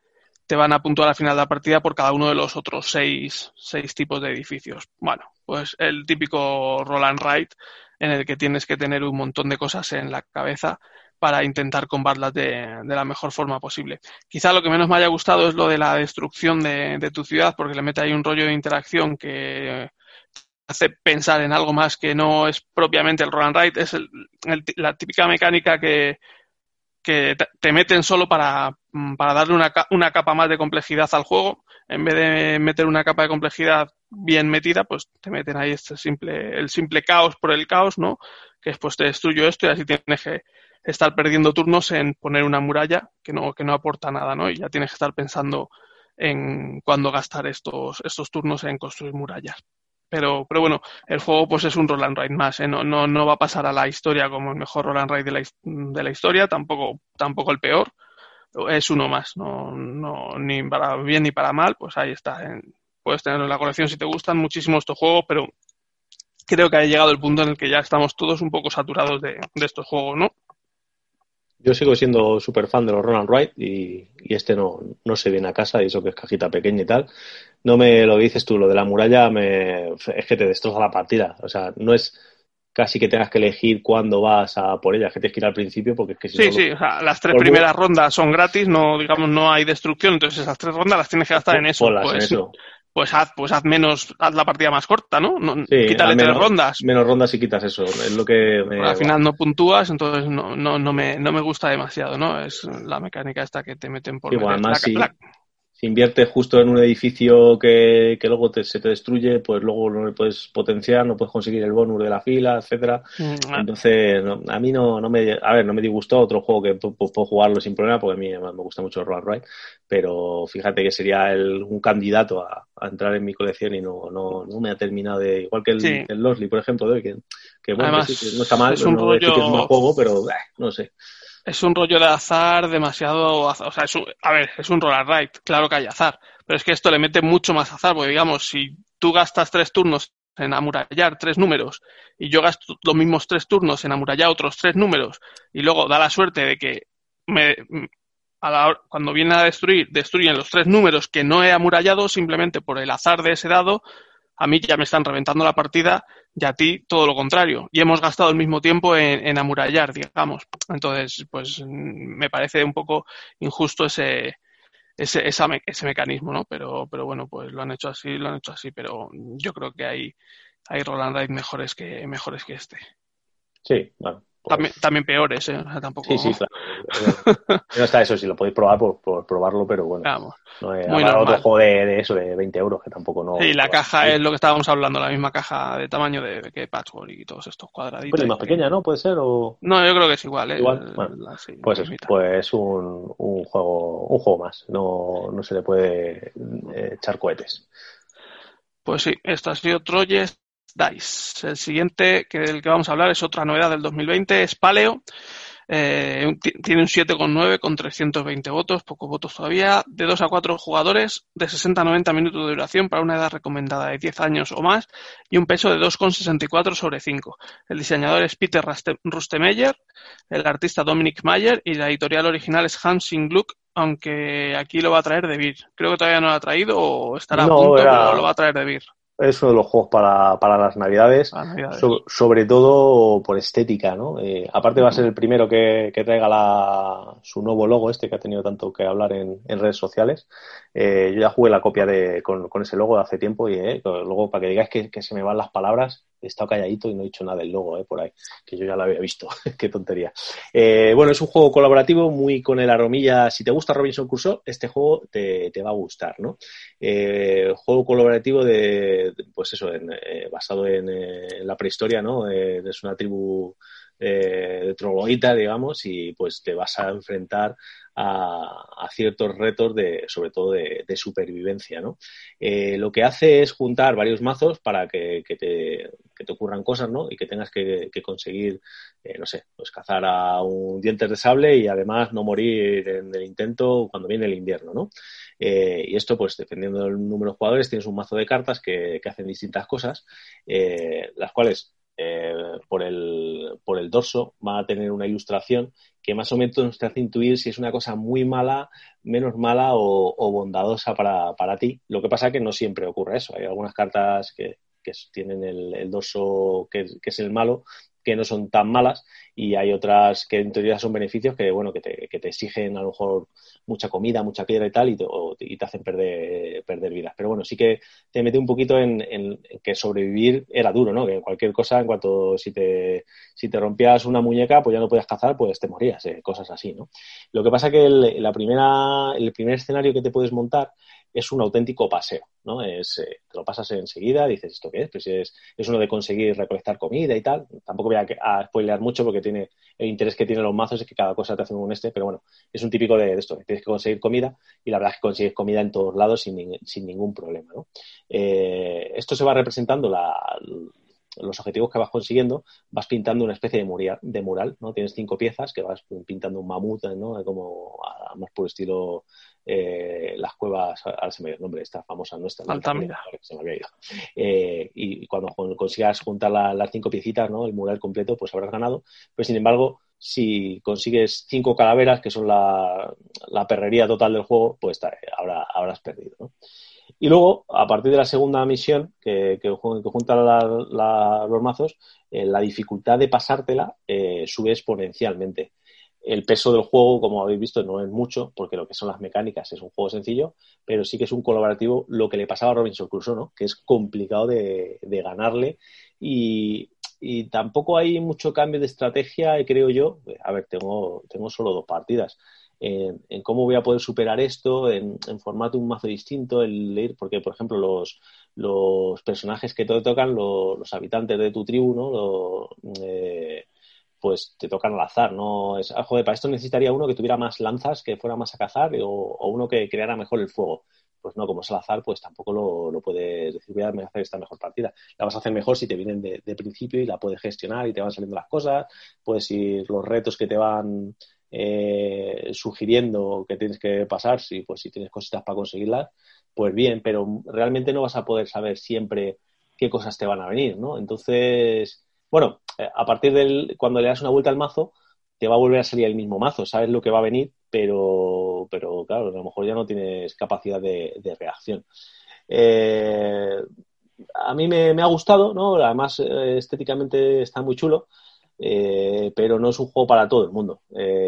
te van a puntuar al final de la partida por cada uno de los otros seis, seis tipos de edificios. Bueno, pues el típico roll and en el que tienes que tener un montón de cosas en la cabeza para intentar combatirlas de, la mejor forma posible. Quizá lo que menos me haya gustado es lo de la destrucción de, de tu ciudad, porque le mete ahí un rollo de interacción que hace pensar en algo más que no es propiamente el roll and write, es el, la típica mecánica que, que te meten solo para, mm, para darle una, una, capa más de complejidad al juego. En vez de meter una capa de complejidad bien metida, pues te meten ahí este simple, el simple caos por el caos, ¿no? Que después te destruyo esto y así tienes que estar perdiendo turnos en poner una muralla que no, que no aporta nada, ¿no? Y ya tienes que estar pensando en cuándo gastar estos, estos turnos en construir murallas. Pero, pero bueno, el juego pues es un roll and ride más, ¿eh? no, no, no va a pasar a la historia como el mejor roll and ride de la, de la historia, tampoco, tampoco el peor, es uno más, no, no ni para bien ni para mal, pues ahí está. puedes tenerlo en la colección si te gustan muchísimo estos juegos, pero creo que ha llegado el punto en el que ya estamos todos un poco saturados de, estos juegos, ¿no? Yo sigo siendo súper fan de los Ronald Wright y, este no, no se viene a casa y eso que es cajita pequeña y tal. No me lo dices tú, lo de la muralla me, es que te destroza la partida. O sea, no es casi que tengas que elegir cuándo vas a por ella, que tienes que ir al principio porque es que si Sí, sí, o sea, las tres primeras rondas son gratis, no digamos no hay destrucción, entonces esas tres rondas las tienes que gastar en eso. Pues, pues haz, pues haz menos, haz la partida más corta, ¿no? no quítale tres rondas. Menos rondas y quitas eso, es lo que Al final no puntúas, entonces no, no, no, me, no me gusta demasiado, ¿no? Es la mecánica esta que te meten por... Más si inviertes justo en un edificio que, que luego se te destruye, pues luego no le puedes potenciar, no puedes conseguir el bonus de la fila, etcétera. Mm, Entonces, a mí no, no me, a ver, no me disgustó otro juego que puedo jugarlo sin problema, porque a mí me gusta mucho el Roll Ride, pero fíjate que sería el, un candidato a, entrar en mi colección y no, no, no me ha terminado de, igual que el, el Losley, por ejemplo, que, que bueno, no está mal, es un no rollo... que es un juego, pero eh, no sé es un rollo de azar demasiado. O sea, es a ver, es un roller ride, claro que hay azar. Pero es que esto le mete mucho más azar, porque digamos, si tú gastas tres turnos en amurallar tres números y yo gasto los mismos tres turnos en amurallar otros tres números y luego da la suerte de que me, cuando viene a destruir, destruyen los tres números que no he amurallado simplemente por el azar de ese dado, a mí ya me están reventando la partida y a ti todo lo contrario. Y hemos gastado el mismo tiempo en, amurallar, digamos. Entonces, pues me parece un poco injusto ese, ese, ese mecanismo, ¿no? Pero, pero bueno, pues lo han hecho así, lo han hecho así, pero yo creo que hay, hay Roland Ride mejores que, mejores que este. Sí, bueno, también, también peores, ¿eh? tampoco... Sí, sí, claro. no está eso, si lo podéis probar por, probarlo, pero bueno. Vamos. No es Muy otro juego de, eso, de 20 euros, que tampoco no... Sí, la caja es lo que estábamos hablando, la misma caja de tamaño de, que Patchwork y todos estos cuadraditos. Pues más pequeña, ¿no? ¿Puede ser? O... No, yo creo que es igual, ¿eh? Igual, pues es pues un, un, juego, un juego más, no, no se le puede eh, echar cohetes. Pues sí, esto ha sido Troyes Dice. El siguiente que del que vamos a hablar es otra novedad del 2020, es Paleo. Eh, tiene un 7,9 con 320 votos, pocos votos todavía, de 2 a 4 jugadores, de 60 a 90 minutos de duración para una edad recomendada de 10 años o más y un peso de 2,64 sobre 5. El diseñador es Peter Rustemeyer, el artista Dominic Mayer y la editorial original es Hansing Gluck, aunque aquí lo va a traer de Beer. Creo que todavía no lo ha traído o estará a punto, pero lo va a traer de Beer es uno de los juegos para, para las navidades, sobre todo por estética, ¿no? Eh, aparte va a ser el primero que, que traiga la, su nuevo logo, este que ha tenido tanto que hablar en, en redes sociales. Eh, yo ya jugué la copia de, con, con ese logo de hace tiempo y eh, luego para que digáis que, que, se me van las palabras, he estado calladito y no he dicho nada del logo, eh, por ahí, que yo ya lo había visto. Qué tontería. Eh, bueno, es un juego colaborativo muy con el aromilla. Si te gusta Robinson Crusoe, este juego te, te va a gustar, ¿no? Eh, juego colaborativo de, pues eso, en, eh, basado en, en, la prehistoria, ¿no? es una tribu de trogloditas, digamos, y pues te vas a enfrentar a, ciertos retos de, sobre todo de, supervivencia, ¿no? Eh, lo que hace es juntar varios mazos para que, te, ocurran cosas, ¿no? Y que tengas que, conseguir, eh, no sé, pues cazar a un dientes de sable y además no morir en el intento cuando viene el invierno, ¿no? Eh, y esto, pues dependiendo del número de jugadores, tienes un mazo de cartas que, hacen distintas cosas, las cuales por, el, por el dorso va a tener una ilustración que más o menos te hace intuir si es una cosa muy mala, menos mala o, bondadosa para, para, ti. Lo que pasa es que no siempre ocurre eso. Hay algunas cartas que, que tienen el, el dorso que, que, es el malo que no son tan malas y hay otras que en teoría son beneficios que, bueno, que te, que te exigen a lo mejor mucha comida, mucha piedra y tal y te, y te hacen perder, perder vidas. Pero bueno, sí que te mete un poquito en, en, que sobrevivir era duro, ¿no? Que cualquier cosa, en cuanto si te, si te rompías una muñeca, pues ya no podías cazar, pues te morías, eh, cosas así, ¿no? Lo que pasa que el, la primera, el primer escenario que te puedes montar es un auténtico paseo, ¿no? Es, eh, te lo pasas enseguida, dices, ¿esto qué es? Pues es, es uno de conseguir recolectar comida y tal. Tampoco voy a, a, spoilear mucho porque tiene el interés que tienen los mazos es que cada cosa te hace un este, pero bueno, es un típico de, esto, tienes que conseguir comida y la verdad es que consigues comida en todos lados sin, sin ningún problema, ¿no? Eh, esto se va representando la, los objetivos que vas consiguiendo, vas pintando una especie de, mural, de mural, ¿no? Tienes cinco piezas que vas pintando un mamut, ¿no? Como más por estilo eh, las cuevas, ahora se me el nombre, esta famosa nuestra. Altamira. Se me había ido. Eh, y cuando consigas juntar las cinco piecitas, ¿no? El mural completo, pues habrás ganado. Pero sin embargo, si consigues cinco calaveras, que son la, perrería total del juego, pues habrá, habrás perdido, ¿no? Y luego, a partir de la segunda misión, que, que, junta los mazos, eh, la dificultad de pasártela sube exponencialmente el peso del juego, como habéis visto, no es mucho, porque lo que son las mecánicas es un juego sencillo, pero sí que es un colaborativo lo que le pasaba a Robinson Crusoe, ¿no? Que es complicado de, ganarle y, tampoco hay mucho cambio de estrategia, creo yo. A ver, tengo, tengo solo dos partidas. En, cómo voy a poder superar esto, en, formato un mazo distinto, el leer, porque por ejemplo los, los personajes que te tocan, los, habitantes de tu tribu, ¿no? Eh, pues te tocan al azar, ¿no? Es, ah, joder, para esto necesitaría uno que tuviera más lanzas, que fuera más a cazar, o, uno que creara mejor el fuego. Pues no, como es al azar, pues tampoco lo, puedes decir, voy a hacer esta mejor partida. La vas a hacer mejor si te vienen de, principio y la puedes gestionar y te van saliendo las cosas, puedes ir los retos que te van eh, sugiriendo que tienes que pasar, si, pues si tienes cositas para conseguirlas, pues bien, pero realmente no vas a poder saber siempre qué cosas te van a venir, ¿no? Entonces, bueno, eh, a partir del cuando le das una vuelta al mazo, te va a volver a salir el mismo mazo, sabes lo que va a venir, pero, pero claro, a lo mejor ya no tienes capacidad de, reacción. Eh, a mí me, ha gustado, ¿no? Además, estéticamente está muy chulo, pero no es un juego para todo el mundo.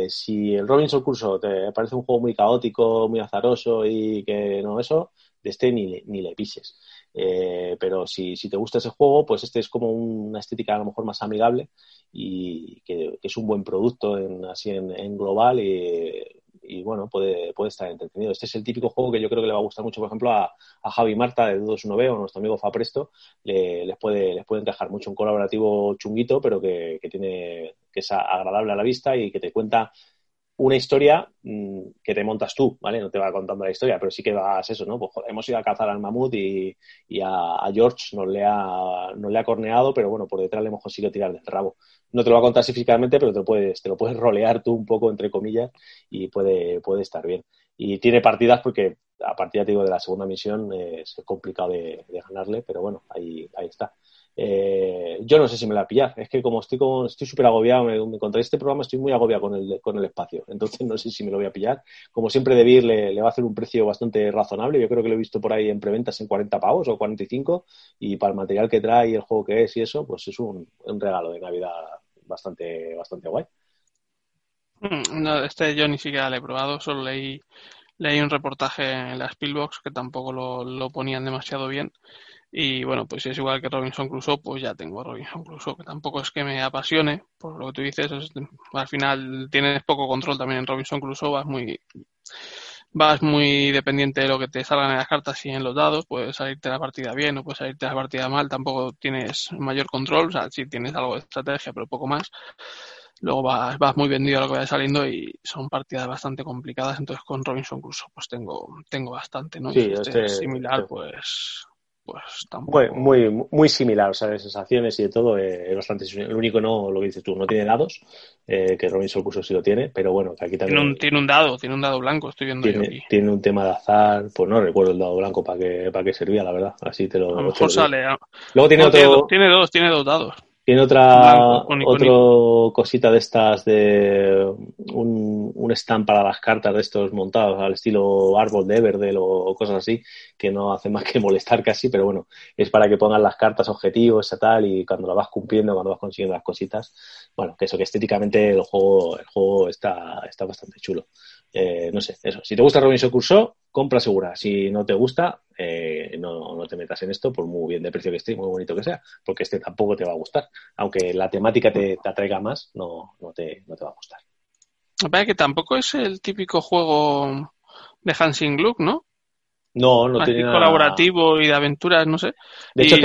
si el Robinson Curso te parece un juego muy caótico, muy azaroso y que no eso, de este ni, ni le pises. Eh, pero si, si, te gusta ese juego, pues este es como una estética a lo mejor más amigable y que, es un buen producto en, así en, global y, bueno, puede, puede estar entretenido. Este es el típico juego que yo creo que le va a gustar mucho, por ejemplo, a, a Javi Marta de 21B o nuestro amigo Fapresto, le, les, puede, les puede encajar mucho un colaborativo chunguito, pero que, que tiene que es agradable a la vista y que te cuenta una historia mm, que te montas tú, ¿vale? No te va contando la historia, pero sí que vas eso, ¿no? Pues hemos ido a cazar al mamut y, a, George nos le, ha, le ha corneado, pero bueno, por detrás le hemos conseguido tirar del rabo. No te lo va a contar así físicamente, pero te lo puedes, te lo puedes rolear tú un poco, entre comillas, y puede, puede estar bien. Y tiene partidas porque a partir, de la segunda misión es complicado de, de ganarle, pero bueno, ahí, ahí está. Eh, yo no sé si me la pillar. Es que como estoy con, estoy súper agobiado, me, me este programa, estoy muy agobiado con el, con el espacio. Entonces no sé si me lo voy a pillar. Como siempre, Debir le, va a hacer un precio bastante razonable. Yo creo que lo he visto por ahí en preventas en 40 pavos o 45. Y para el material que trae y el juego que es y eso, pues es un, un regalo de Navidad bastante, bastante guay. Mm, no, este yo ni siquiera lo he probado, solo leí, leí un reportaje en la Spielbox que tampoco lo, lo ponían demasiado bien. Y bueno, pues si es igual que Robinson Crusoe, pues ya tengo Robinson Crusoe, que tampoco es que me apasione, por lo que tú dices, al final tienes poco control también en Robinson Crusoe, vas muy vas muy dependiente de lo que te salgan en las cartas y en los dados, puede salirte la partida bien o puede salirte la partida mal, tampoco tienes mayor control, o sea, sí tienes algo de estrategia, pero poco más. Luego vas, vas muy vendido a lo que vaya saliendo y son partidas bastante complicadas, entonces con Robinson Crusoe pues tengo, tengo bastante, ¿no? Sí, y este, similar, pues pues tampoco. Muy, muy, similar, o sea, de sensaciones y de todo, eh, bastante. El único no, lo que dices tú, no tiene dados, eh, que Robinson Crusoe sí lo tiene, pero bueno, que aquí también. Tiene un, tiene un dado, tiene un dado blanco, estoy viendo tiene, aquí. Tiene un tema de azar, pues no recuerdo el dado blanco para qué, para qué servía, la verdad. Así te lo. A lo mejor sale. Luego tiene otro. tiene dos, tiene dos dados. Tiene otra, cosita de estas de un, un, stand para las cartas de estos montados al estilo árbol de Everdell o, cosas así, que no hace más que molestar casi, pero bueno, es para que pongan las cartas objetivos y tal, y cuando lo vas cumpliendo, cuando vas consiguiendo las cositas, bueno, que eso, que estéticamente el juego, el juego está, está bastante chulo. Eh, no sé, eso. Si te gusta Robinson Crusoe, compra segura. Si no te gusta, eh, no, no, te metas en esto, por muy bien de precio que esté muy bonito que sea, porque este tampoco te va a gustar. Aunque la temática te, atraiga más, no, no, te, no te va a gustar. Me que tampoco es el típico juego de Hansing Gluck, ¿no? No, no tiene nada... colaborativo y de aventuras, no sé. De hecho,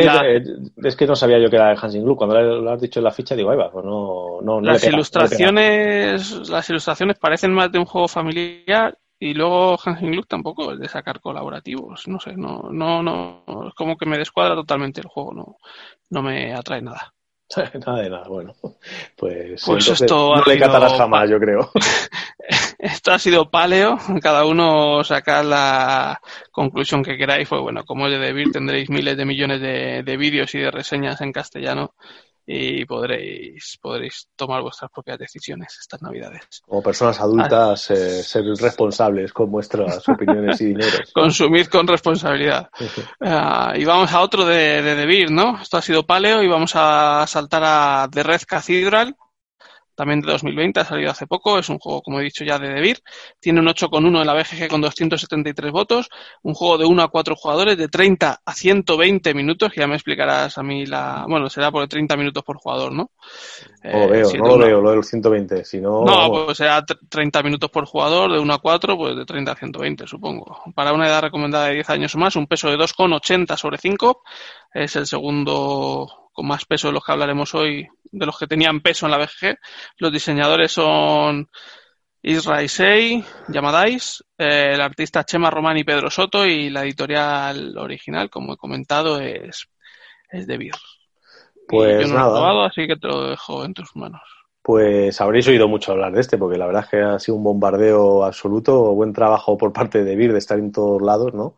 es que no sabía yo que era de Hansing Gluck. Cuando lo has dicho en la ficha, digo, ahí va, pues no, no, las ilustraciones, las ilustraciones parecen más de un juego familiar Y luego Hansing Luke tampoco es de sacar colaborativos. No sé, no, no, no. Es como que me descuadra totalmente el juego. No, no me atrae nada. nada de nada, bueno. Pues, Pues esto no le catarás jamás, yo creo. Esto ha sido paleo, cada uno saca la conclusión que queráis. Pues bueno, como es de Debir, tendréis miles de millones de, de vídeos y de reseñas en castellano y podréis, podréis tomar vuestras propias decisiones estas navidades. Como personas adultas, eh, ser responsables con vuestras opiniones y dineros. Consumid con responsabilidad. Ah, y vamos a otro de, de Debir, ¿no? Esto ha sido paleo y vamos a saltar a The Red Cathedral. También de 2020, ha salido hace poco. Es un juego, como he dicho ya, de Debir. Tiene un 8,1 en la BGG con 273 votos. Un juego de 1 a 4 jugadores, de 30 a 120 minutos. Que ya me explicarás a mí la. Bueno, será por 30 minutos por jugador, ¿no? No lo Eh, veo, sí, no lo una- veo, lo del 120. Si no, no, pues será tr- 30 minutos por jugador, de 1 a 4, pues de 30 a 120, supongo. Para una edad recomendada de 10 años o más, un peso de 2,80 sobre 5. Es el segundo con más peso de los que hablaremos hoy, de los que tenían peso en la BGG. Los diseñadores son Israel Sei, Yamadais, eh, el artista Chema Román y Pedro Soto y la editorial original, como he comentado, es, es de Beer. Pues yo no lo he nada. probado, así que te lo dejo en tus manos. Pues habréis oído mucho hablar de este, porque la verdad es que ha sido un bombardeo absoluto, buen trabajo por parte de Vir de estar en todos lados, ¿no?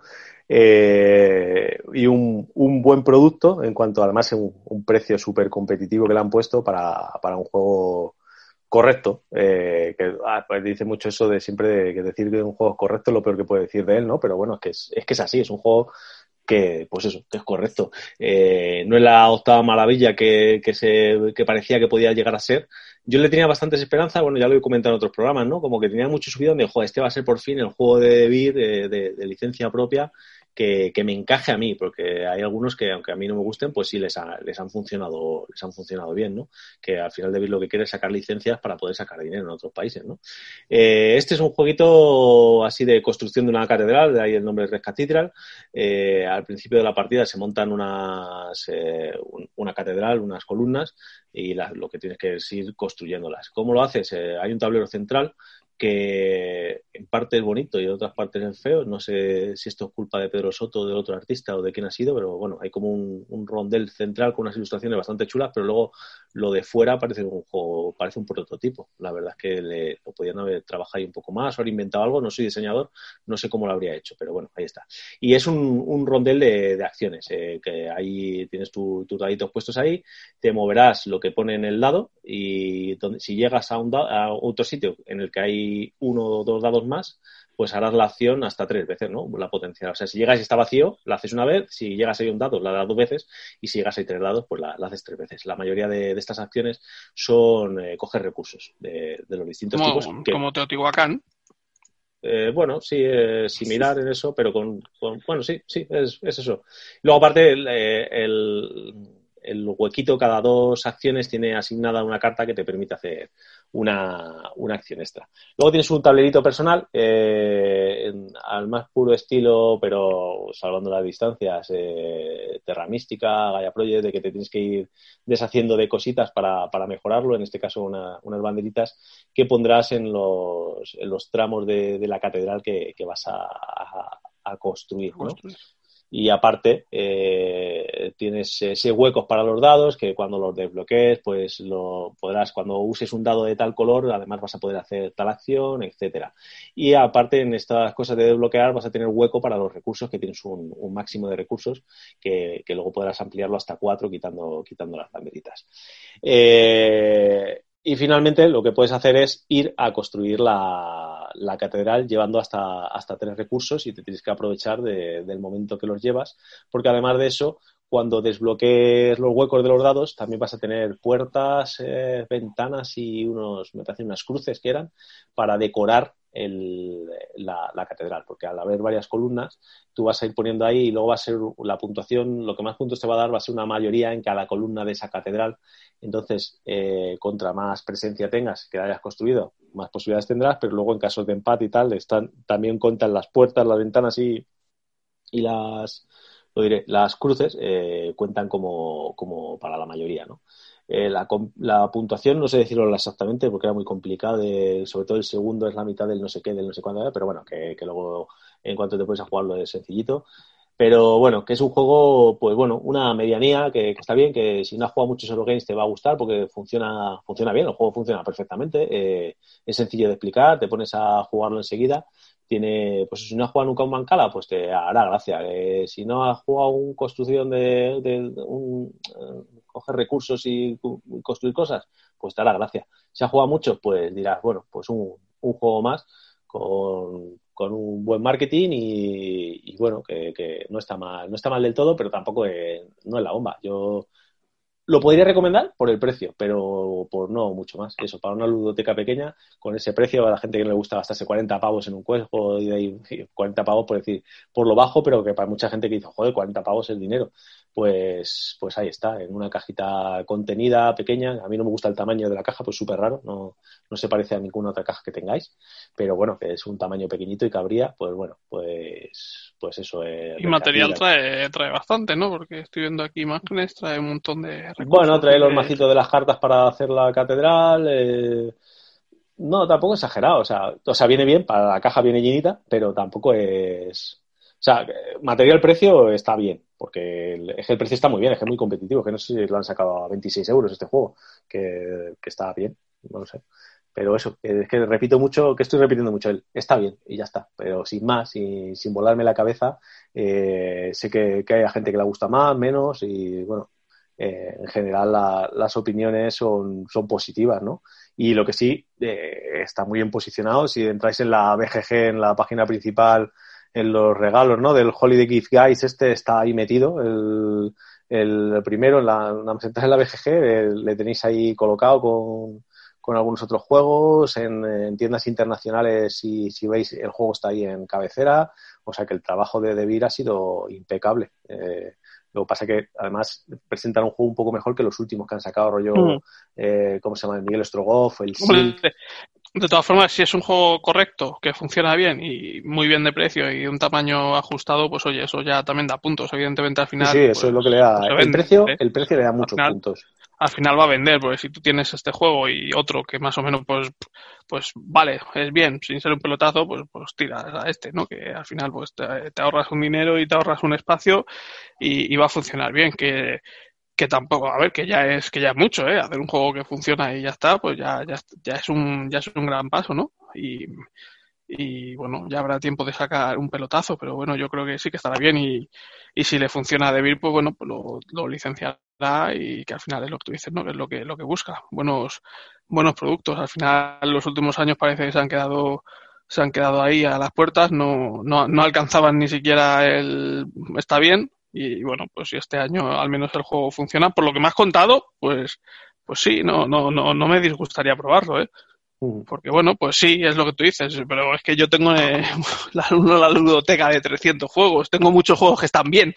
Eh, y un, un buen producto en cuanto además un, un precio súper competitivo que le han puesto para, para un juego correcto. Eh, que ah, pues dice mucho eso de siempre de, que decir que un juego es correcto es lo peor que puede decir de él, ¿no? Pero bueno, es que es, es que es así, es un juego que, pues eso, que es correcto. Eh, no es la octava maravilla que, que, se, que parecía que podía llegar a ser. Yo le tenía bastantes esperanzas, bueno, ya lo he comentado en otros programas, ¿no? Como que tenía mucho subidón de, joder, este va a ser por fin el juego de Vir de, de, de licencia propia que, me encaje a mí, porque hay algunos que, aunque a mí no me gusten, pues sí les, ha, les han funcionado, les han funcionado bien, ¿no? Que al final de Vir lo que quiere es sacar licencias para poder sacar dinero en otros países, ¿no? Eh, este es un jueguito así de construcción de una catedral, de ahí el nombre Red Cathedral. Eh, al principio de la partida se montan unas, eh, un, una catedral, unas columnas, y la, lo que tienes que es ir construyéndolas. ¿Cómo lo haces? Eh, hay un tablero central que en parte es bonito y en otras partes es feo. No sé si esto es culpa de Pedro Soto, o del otro artista o de quién ha sido, pero bueno, hay como un, rondel central con unas ilustraciones bastante chulas, pero luego lo de fuera parece un juego, parece un prototipo. La verdad es que le, lo podían haber trabajado ahí un poco más o haber inventado algo. No soy diseñador, no sé cómo lo habría hecho, pero bueno, ahí está. Y es un, rondel de, de acciones, eh, que ahí tienes tus tu daditos puestos ahí, te moverás lo que pone en el lado y si llegas a, un a otro sitio en el que hay uno o dos dados más, pues harás la acción hasta tres veces, ¿no? La potencial. O sea, si llegas y está vacío, la haces una vez, si llegas ahí un dado, la das dos veces, y si llegas ahí tres dados, pues la, la haces tres veces. La mayoría de, de estas acciones son eh, coger recursos de, de los distintos como, tipos. Que, como Teotihuacán. Eh, bueno, sí, eh, similar en eso, pero con, con bueno, sí, sí, es, es, eso. Luego, aparte, el, el, el, huequito cada dos acciones tiene asignada una carta que te permite hacer una, una acción extra. Luego tienes un tablerito personal, eh, al más puro estilo, pero salvando las distancias, eh, Terra Mística, Gaia Project, de que te tienes que ir deshaciendo de cositas para, para mejorarlo, en este caso una, unas banderitas que pondrás en los, en los tramos de, la catedral que, que vas a construir. ¿no? construir y aparte eh, tienes ese huecos para los dados que cuando los desbloquees pues lo podrás cuando uses un dado de tal color además vas a poder hacer tal acción etcétera. Y aparte en estas cosas de desbloquear vas a tener hueco para los recursos que tienes un, máximo de recursos que, que, luego podrás ampliarlo hasta cuatro quitando quitando las banderitas. Eh, y finalmente lo que puedes hacer es ir a construir la, catedral llevando hasta, hasta, tres recursos y te tienes que aprovechar de, del momento que los llevas, porque además de eso, cuando desbloquees los huecos de los dados, también vas a tener puertas, eh, ventanas y unos, me parece, unas cruces que eran para decorar el, la, la, catedral, porque al haber varias columnas, tú vas a ir poniendo ahí y luego va a ser la puntuación, lo que más puntos te va a dar va a ser una mayoría en cada columna de esa catedral. Entonces, eh, contra más presencia tengas que hayas construido, más posibilidades tendrás, pero luego en casos de empate y tal, están, también contan las puertas, las ventanas y, y las, lo diré, las cruces eh, cuentan como, como, para la mayoría, ¿no? Eh, la, la, puntuación no sé decirlo exactamente porque era muy complicado, sobre todo el segundo es la mitad del no sé qué, del no sé cuándo, pero bueno, que, que luego en cuanto te puedes a jugarlo es sencillito. Pero bueno, que es un juego, pues bueno, una medianía que, está bien, que si no has jugado muchos Eurogames te va a gustar porque funciona, funciona bien, el juego funciona perfectamente, eh, es sencillo de explicar, te pones a jugarlo enseguida. Tiene, pues si no has jugado nunca un Mancala, pues te hará gracia. Eh, si no has jugado un construcción de, de un, eh, coger recursos y construir cosas, pues te hará gracia. Si has jugado mucho, pues dirás, bueno, pues un, un juego más con, con un buen marketing y, bueno, que, no está mal, no está mal del todo, pero tampoco no es la bomba. Yo lo podría recomendar por el precio, pero por no mucho más. Eso, para una ludoteca pequeña, con ese precio, a la gente que no le gusta gastarse 40 pavos en un juego y de ahí 40 pavos por decir, por lo bajo, pero que para mucha gente que dice, joder, 40 pavos es dinero pues, pues ahí está, en una cajita contenida, pequeña. A mí no me gusta el tamaño de la caja, pues súper raro, no, no se parece a ninguna otra caja que tengáis, pero bueno, que es un tamaño pequeñito y cabría, pues bueno, pues, pues eso. es y material trae, trae bastante, ¿no? Porque estoy viendo aquí imágenes, trae un montón de recursos. Bueno, trae los macitos de las cartas para hacer la catedral. Eh... No, tampoco exagerado, o sea, o sea, viene bien, para la caja viene llenita, pero tampoco es o sea, material precio está bien, porque el, el precio está muy bien, es que es muy competitivo, que no sé si lo han sacado a 26 euros este juego, que, está bien, no lo sé. Pero eso, es que repito mucho, que estoy repitiendo mucho, él está bien y ya está, pero sin más, y, sin volarme la cabeza, eh, sé que, hay gente que le gusta más, menos, y bueno, eh, en general las opiniones son, son positivas, ¿no? Y lo que sí, eh, está muy bien posicionado, si entráis en la BGG, en la página principal, en los regalos, ¿no? Del Holiday Gift Guys, este está ahí metido, el, el primero en la, en la BGG, le tenéis ahí colocado con, con algunos otros juegos, en, tiendas internacionales, si, si, veis, el juego está ahí en cabecera, o sea que el trabajo de Debir ha sido impecable. Eh, lo que pasa es que además presentan un juego un poco mejor que los últimos que han sacado, rollo, mm. eh, ¿cómo se llama? Miguel Strogoff, el Silk. De todas formas, si es un juego correcto, que funciona bien y muy bien de precio y de un tamaño ajustado, pues oye, eso ya también da puntos. Evidentemente al final. Sí, eso es lo que le da. Pues el, precio, el precio le da muchos puntos. Al final va a vender, porque si tú tienes este juego y otro que más o menos, pues, pues vale, es bien, sin ser un pelotazo, pues, pues tiras a este, ¿no? Que al final, pues te, ahorras un dinero y te ahorras un espacio y, y va a funcionar bien. Que que tampoco, a ver, que ya es que ya es mucho, ¿eh? Hacer un juego que funciona y ya está, pues ya, ya, ya es un ya es un gran paso, ¿no? Y, y bueno, ya habrá tiempo de sacar un pelotazo, pero bueno, yo creo que sí que estará bien y, y si le funciona a Devir, pues bueno, pues lo, lo, licenciará y que al final es lo que tú dices, ¿no? Es lo que, lo que busca, buenos, buenos productos. Al final, los últimos años parece que se han quedado se han quedado ahí a las puertas, no, no, no alcanzaban ni siquiera el está bien, y bueno, pues si este año al menos el juego funciona, por lo que me has contado, pues, pues sí, no, no, no, no me disgustaría probarlo, ¿eh? Porque bueno, pues sí, es lo que tú dices, pero es que yo tengo eh, la, la ludoteca de 300 juegos, tengo muchos juegos que están bien,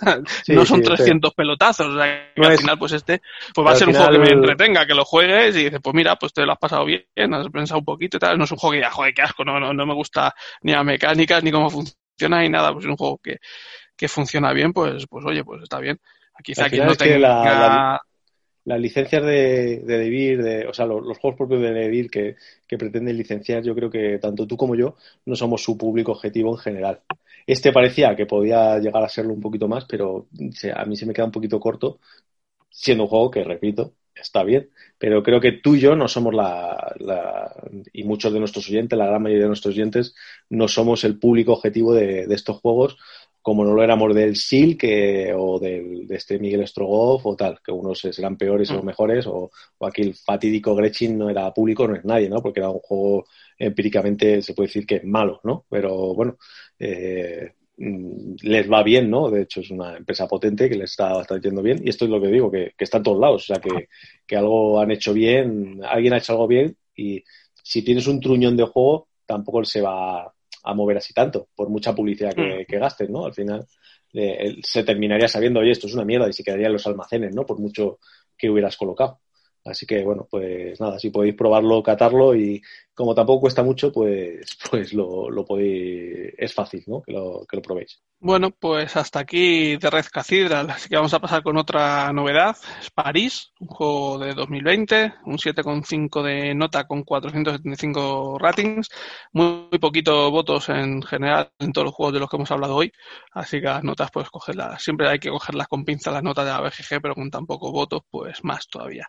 no son 300 pelotazos, o sea, que al final pues este pues va a ser un juego que me entretenga, que lo juegues y dices, pues mira, pues te lo has pasado bien, has pensado un poquito y tal, no es un juego que ya, joder, qué asco, no, no, no me gusta ni la mecánica ni cómo funciona ni nada, pues es un juego que, que funciona bien, pues, pues oye, pues está bien. Quizá quien no tenga... La, las licencias de, de de, o sea, los, juegos propios de Devir que, que, pretenden licenciar, yo creo que tanto tú como yo no somos su público objetivo en general. Este parecía que podía llegar a serlo un poquito más, pero a mí se me queda un poquito corto, siendo un juego que, repito, está bien, pero creo que tú y yo no somos la, la, y muchos de nuestros oyentes, la gran mayoría de nuestros oyentes, no somos el público objetivo de, de estos juegos como no lo éramos del SIL que, o del, de este Miguel Strogoff o tal, que unos serán peores o mm. mejores, o, o, aquí el fatídico Gretchen no era público, no es nadie, ¿no? Porque era un juego empíricamente, se puede decir que es malo, ¿no? Pero bueno, eh, mm, les va bien, ¿no? De hecho, es una empresa potente que les está, está yendo bien, y esto es lo que digo, que, que está en todos lados, o sea, que, que algo han hecho bien, alguien ha hecho algo bien, y si tienes un truñón de juego, tampoco se va a mover así tanto, por mucha publicidad que, mm. gastes, ¿no? Al final eh, se terminaría sabiendo, oye, esto es una mierda y se quedaría en los almacenes, ¿no? Por mucho que hubieras colocado. Así que, bueno, pues nada, si podéis probarlo, catarlo y, como tampoco cuesta mucho, pues, pues lo, lo podéis, es fácil, ¿no? Que lo, que lo probéis. Bueno, pues hasta aquí de Red Cathedral, así que vamos a pasar con otra novedad, es París, un juego de 2020, un 7,5 de nota con 475 ratings, muy, muy poquitos votos en general en todos los juegos de los que hemos hablado hoy, así que las notas pues cogerlas, siempre hay que cogerlas con pinza las notas de la pero con tan pocos votos pues más todavía.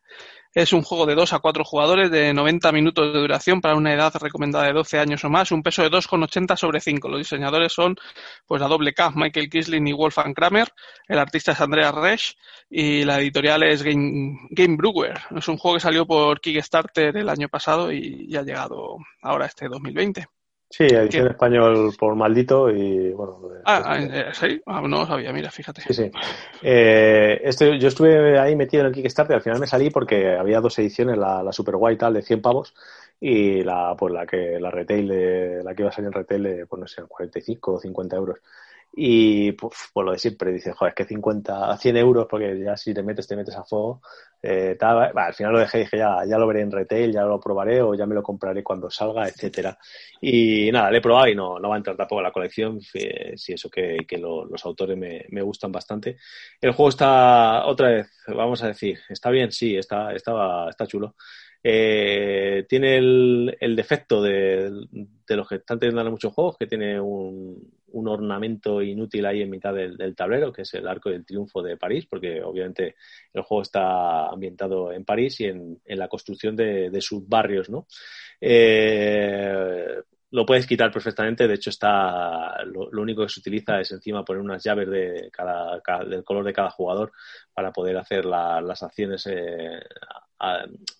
Es un juego de 2 a 4 jugadores de 90 minutos de duración para una edad recomendada de 12 años o más, un peso de 2,80 sobre 5. Los diseñadores son pues la doble K, Michael Kisling y Wolfgang Kramer, el artista es Andrea Resch y la editorial es Game, Brewer. Es un juego que salió por Kickstarter el año pasado y, y ha llegado ahora este 2020. Sí, edición español por maldito y bueno. Ah, eh, sí, ah, no lo sabía, mira, fíjate. Sí, sí. Eh, este, yo estuve ahí metido en el Kickstarter, al final me salí porque había dos ediciones, la, la Super White tal de 100 pavos y la pues la que la retail de, la que iba a salir en retail de, pues no sé, 45 o 50 euros. Y pues, por lo de siempre, dices, joder, es que 50, 100 euros, porque ya si te metes, te metes a fuego. Eh, tal, bah, al final lo dejé, dije, ya, ya lo veré en retail, ya lo probaré o ya me lo compraré cuando salga, etcétera. Y nada, le he probado y no, no va a entrar tampoco en la colección, si, eso que, que lo, los autores me, me, gustan bastante. El juego está, otra vez, vamos a decir, está bien, sí, está, está, está chulo. Eh, tiene el, el defecto de, de, los que están teniendo muchos juegos, que tiene un, un, ornamento inútil ahí en mitad del, tablero, que es el arco del triunfo de París, porque obviamente el juego está ambientado en París y en, en la construcción de, sus barrios, ¿no? Eh, lo puedes quitar perfectamente, de hecho está lo, único que se utiliza es encima poner unas llaves de cada, del color de cada jugador para poder hacer la, las acciones eh,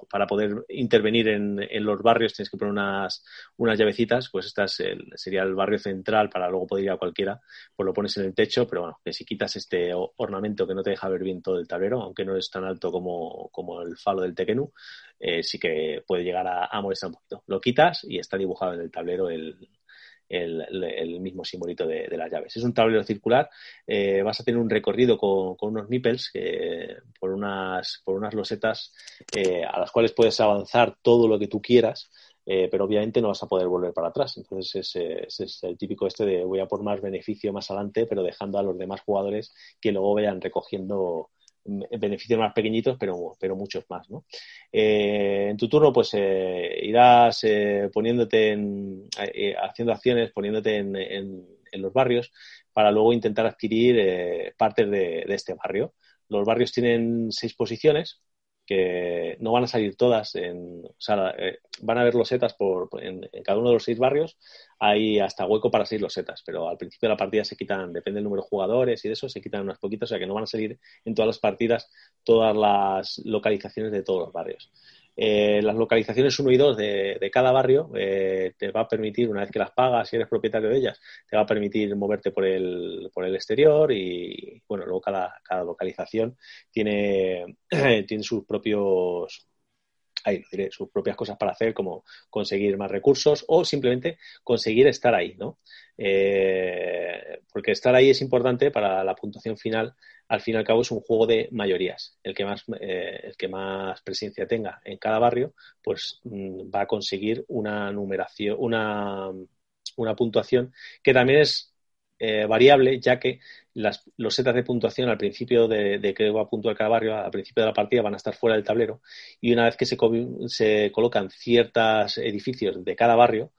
para poder intervenir en, en, los barrios tienes que poner unas, unas llavecitas, pues esta es el, sería el barrio central para luego poder ir a cualquiera, pues lo pones en el techo, pero bueno, que si quitas este ornamento que no te deja ver bien todo el tablero, aunque no es tan alto como, como el falo del Tekenu, eh, sí que puede llegar a, a molestar un poquito. Lo quitas y está dibujado en el tablero el, el, mismo simbolito de, las llaves. Es un tablero circular, eh, vas a tener un recorrido con, unos nipples eh, por, unas, por unas losetas eh, a las cuales puedes avanzar todo lo que tú quieras. Pero obviamente no vas a poder volver para atrás. Entonces es el típico este de voy a por más beneficio más adelante, pero dejando a los demás jugadores que luego vayan recogiendo beneficios más pequeñitos, pero, pero muchos más, ¿no? Eh, en tu turno, pues eh, irás eh, poniéndote en, haciendo acciones, poniéndote en, los barrios para luego intentar adquirir partes de, este barrio. Los barrios tienen seis posiciones que no van a salir todas, en, o sea, eh, van a haber losetas por, en, cada uno de los seis barrios, hay hasta hueco para seis losetas, pero al principio de la partida se quitan, depende del número de jugadores y de eso, se quitan unas poquitas, o sea que no van a salir en todas las partidas todas las localizaciones de todos los barrios. Eh, las localizaciones 1 y 2 de, cada barrio eh, te va a permitir, una vez que las pagas, si eres propietario de ellas, te va a permitir moverte por el, por el exterior y, bueno, luego cada, cada localización tiene, tiene sus propios ahí lo diré, sus propias cosas para hacer, como conseguir más recursos o simplemente conseguir estar ahí, ¿no? Eh, porque estar ahí es importante para la puntuación final. Al fin y al cabo es un juego de mayorías. El que más, eh, el que más presencia tenga en cada barrio, pues mmm, va a conseguir una numeración, una, una puntuación que también es eh, variable, ya que las losetas de puntuación al principio de, de, que va a puntuar cada barrio, al principio de la partida, van a estar fuera del tablero y una vez que se, se colocan ciertos edificios de cada barrio,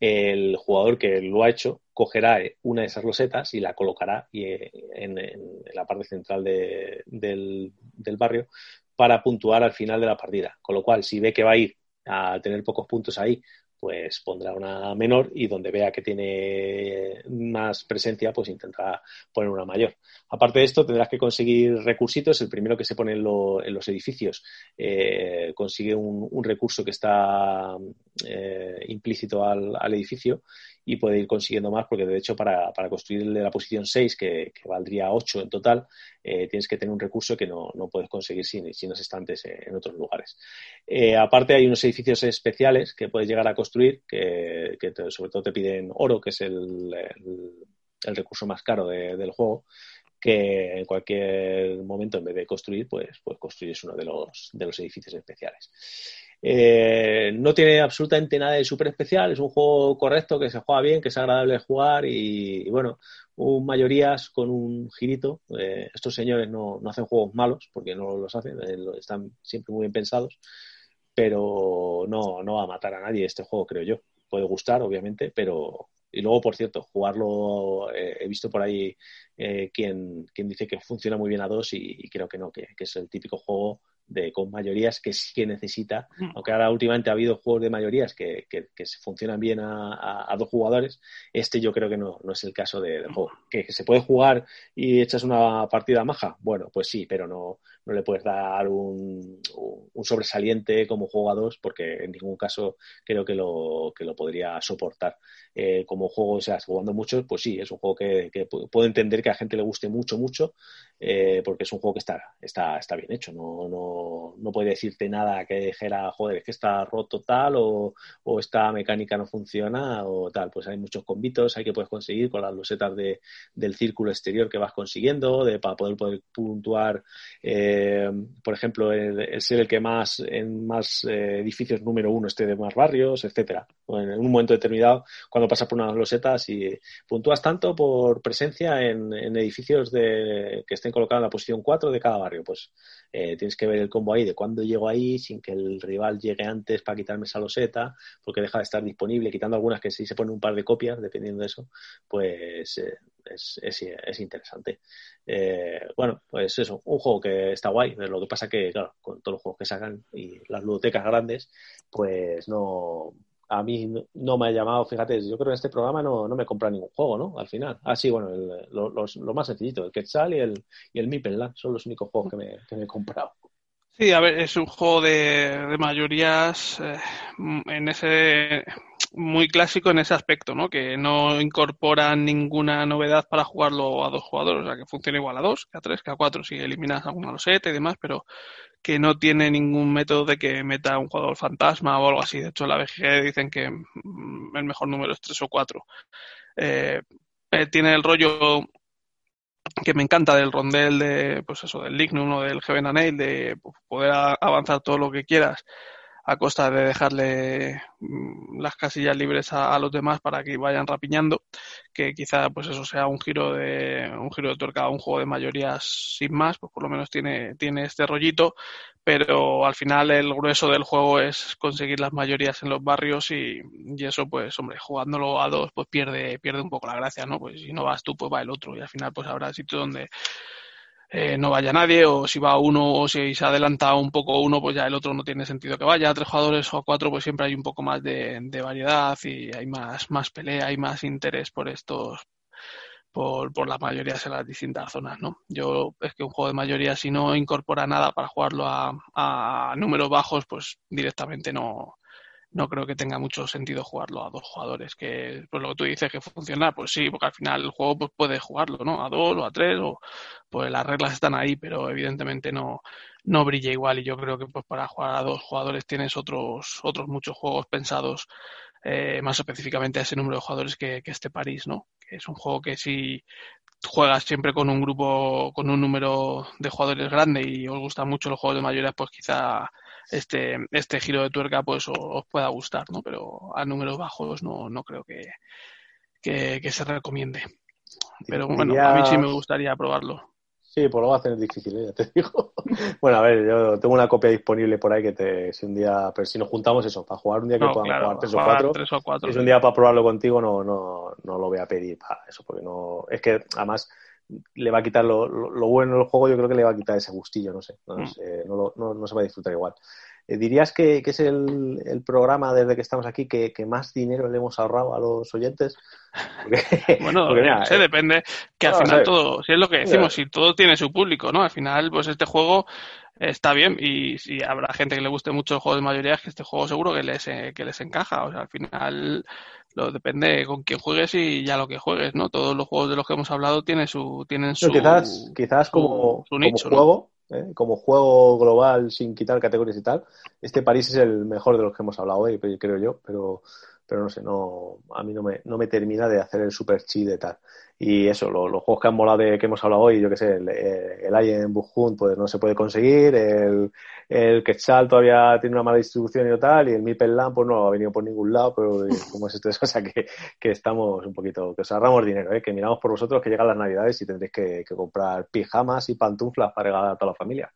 el jugador que lo ha hecho cogerá una de esas losetas y la colocará en, en la parte central de, del, del barrio para puntuar al final de la partida. Con lo cual, si ve que va a ir a tener pocos puntos ahí pues pondrá una menor y donde vea que tiene más presencia, pues intentará poner una mayor. Aparte de esto, tendrás que conseguir recursitos. El primero que se pone en, lo, en los edificios eh, consigue un, recurso que está eh, implícito al, edificio y puede ir consiguiendo más porque de hecho para, para construir la posición 6 que, valdría 8 en total eh, tienes que tener un recurso que no, no puedes conseguir sin, sin los estantes en otros lugares. Eh, aparte hay unos edificios especiales que puedes llegar a construir que, sobre todo te piden oro que es el, el, recurso más caro de, del juego que en cualquier momento en vez de construir pues, pues construyes uno de los, de los edificios especiales. Eh, no tiene absolutamente nada de súper especial, es un juego correcto, que se juega bien, que es agradable jugar y, bueno, un mayorías con un girito. Eh, estos señores no, no, hacen juegos malos porque no los hacen, eh, están siempre muy bien pensados, pero no, no va a matar a nadie este juego, creo yo. Puede gustar, obviamente, pero, y luego, por cierto, jugarlo, he visto por ahí quien, quien, dice que funciona muy bien a dos y, creo que no, que, es el típico juego de con mayorías que sí que necesita, mm. aunque ahora últimamente ha habido juegos de mayorías que, que, funcionan bien a, dos jugadores, este yo creo que no, no es el caso de, juego. ¿Que, se puede jugar y echas una partida maja, bueno, pues sí, pero no, no le puedes dar un, un sobresaliente como juego a dos porque en ningún caso creo que lo, que lo podría soportar. Eh, como juego, o sea, jugando mucho, pues sí, es un juego que, puedo entender que a gente le guste mucho, mucho, eh, porque es un juego que está, está, está bien hecho. No, no, no puede decirte nada que dijera, joder, es que está roto tal o, o, esta mecánica no funciona o tal. Pues hay muchos convitos, hay que puedes conseguir con las losetas de, del círculo exterior que vas consiguiendo, de, para poder, poder puntuar, eh, por ejemplo, el, ser el que más en más edificios número uno esté de más barrios, etcétera. En un momento determinado, cuando pasas por unas losetas y puntúas tanto por presencia en, edificios de, que estén colocados en la posición 4 de cada barrio. Pues eh, tienes que ver el combo ahí de cuándo llego ahí sin que el rival llegue antes para quitarme esa loseta, porque deja de estar disponible, quitando algunas que sí se ponen un par de copias, dependiendo de eso, pues eh, es, es, interesante. Eh, bueno, pues eso, un juego que está guay, lo que pasa que, claro, con todos los juegos que sacan y las ludotecas grandes, pues no a mí no me ha llamado, fíjate, yo creo que este programa no, no me compra ningún juego, ¿no? Al final. Ah, sí, bueno, lo, lo, más sencillito, el Quetzal y el, y el son los únicos juegos que me, que me he comprado. Sí, a ver, es un juego de, de mayorías eh, en ese muy clásico en ese aspecto, ¿no? Que no incorpora ninguna novedad para jugarlo a dos jugadores, o sea, que funciona igual a dos, que a tres, que a cuatro, si eliminas alguna loseta y demás, pero que no tiene ningún método de que meta un jugador fantasma o algo así. De hecho, la BGG dicen que mm, el mejor número es tres o cuatro. Eh, eh, tiene el rollo que me encanta del rondel de, pues eso, del Lignum o del Heaven and de poder avanzar todo lo que quieras a costa de dejarle mm, las casillas libres a, los demás para que vayan rapiñando, que quizá pues eso sea un giro de un giro de tuerca un juego de mayorías sin más, pues por lo menos tiene, tiene este rollito, pero al final el grueso del juego es conseguir las mayorías en los barrios y, y eso pues hombre, jugándolo a dos pues pierde, pierde un poco la gracia, ¿no? Pues si no vas tú pues va el otro y al final pues habrá sitio donde eh, no vaya nadie, o si va uno, o si se adelanta un poco uno, pues ya el otro no tiene sentido que vaya. A tres jugadores o a cuatro, pues siempre hay un poco más de, variedad y hay más, más pelea, hay más interés por estos, por, por la mayoría de las distintas zonas, ¿no? Yo es que un juego de mayoría, si no incorpora nada para jugarlo a, a números bajos, pues directamente no, no creo que tenga mucho sentido jugarlo a dos jugadores. Que pues lo que tú dices que funciona, pues sí, porque al final el juego pues, puede jugarlo, ¿no? A dos o a tres, o pues las reglas están ahí, pero evidentemente no, no brilla igual. Y yo creo que pues para jugar a dos jugadores tienes otros, otros muchos juegos pensados eh, más específicamente a ese número de jugadores que, este París, ¿no? Que es un juego que si juegas siempre con un grupo, con un número de jugadores grande y os gustan mucho los juegos de mayoría, pues quizá este, este giro de tuerca pues os pueda gustar, ¿no? Pero a números bajos no, no creo que, que, se recomiende. Pero bueno, a mí sí me gustaría probarlo. Sí, pues lo va a hacer difícil, ¿eh? ya te digo. bueno, a ver, yo tengo una copia disponible por ahí que te, si un día, pero si nos juntamos eso, para jugar un día que podamos jugar tres o, cuatro, tres o cuatro, si es un día para probarlo contigo, no, no, no lo voy a pedir para eso, porque no, es que además le va a quitar lo, lo, bueno del juego, yo creo que le va a quitar ese gustillo, no sé, no, mm. no, no, no se va a disfrutar igual. Eh, ¿Dirías que, es el, el, programa desde que estamos aquí que, más dinero le hemos ahorrado a los oyentes? bueno, se eh, depende, que al final todo, si es lo que decimos, si todo tiene su público, ¿no? Al final, pues este juego está bien y si habrá gente que le guste mucho el juego de mayoría, que este juego seguro que les, eh, que les encaja. O sea, al final lo depende con quién juegues y ya lo que juegues, ¿no? Todos los juegos de los que hemos hablado tienen su tienen su quizás quizás como, juego ¿eh? como juego global sin quitar categorías y tal, este París es el mejor de los que hemos hablado hoy, creo yo, pero pero no sé, no, a mí no me, no me termina de hacer el super chi de tal. Y eso, los juegos que han molado de que hemos hablado hoy, yo que sé, el, el Alien Buchhunt pues no se puede conseguir, el, el Quetzal todavía tiene una mala distribución y tal, y el Mipel Land pues no ha venido por ningún lado, pero como es esto, o sea que, que estamos un poquito, que os ahorramos dinero, ¿eh? que miramos por vosotros que llegan las navidades y tendréis que, que comprar pijamas y pantuflas para regalar a toda la familia.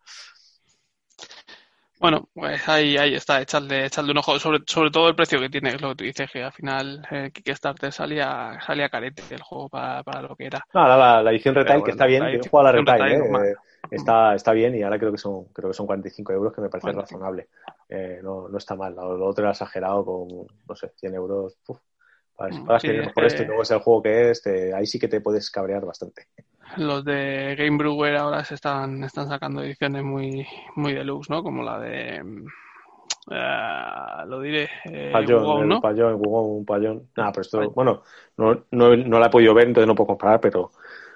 Bueno, pues ahí, ahí está, echarle, echarle un ojo, sobre, sobre todo el precio que tiene, es lo que tú dices, que al final eh, Kickstarter salía, salía carete el juego para, para lo que era. No, la, la edición retail, bueno, que está bien, yo juego a la retail, retail eh, está, está bien y ahora creo que son, creo que son 45 euros, que me parece bueno, razonable. Eh, no, no está mal, lo, lo, otro era exagerado con, no sé, 100 euros, uf, para, para sí, que por esto y luego es el juego que es, te, ahí sí que te puedes cabrear bastante los de Game Brewer ahora se están, están sacando ediciones muy, muy deluxe, ¿no? Como la de. Uh, lo diré. Eh, payón, payón, un payón. Nada, pero esto, bueno, no, no, no la he podido ver, entonces no puedo comparar, pero.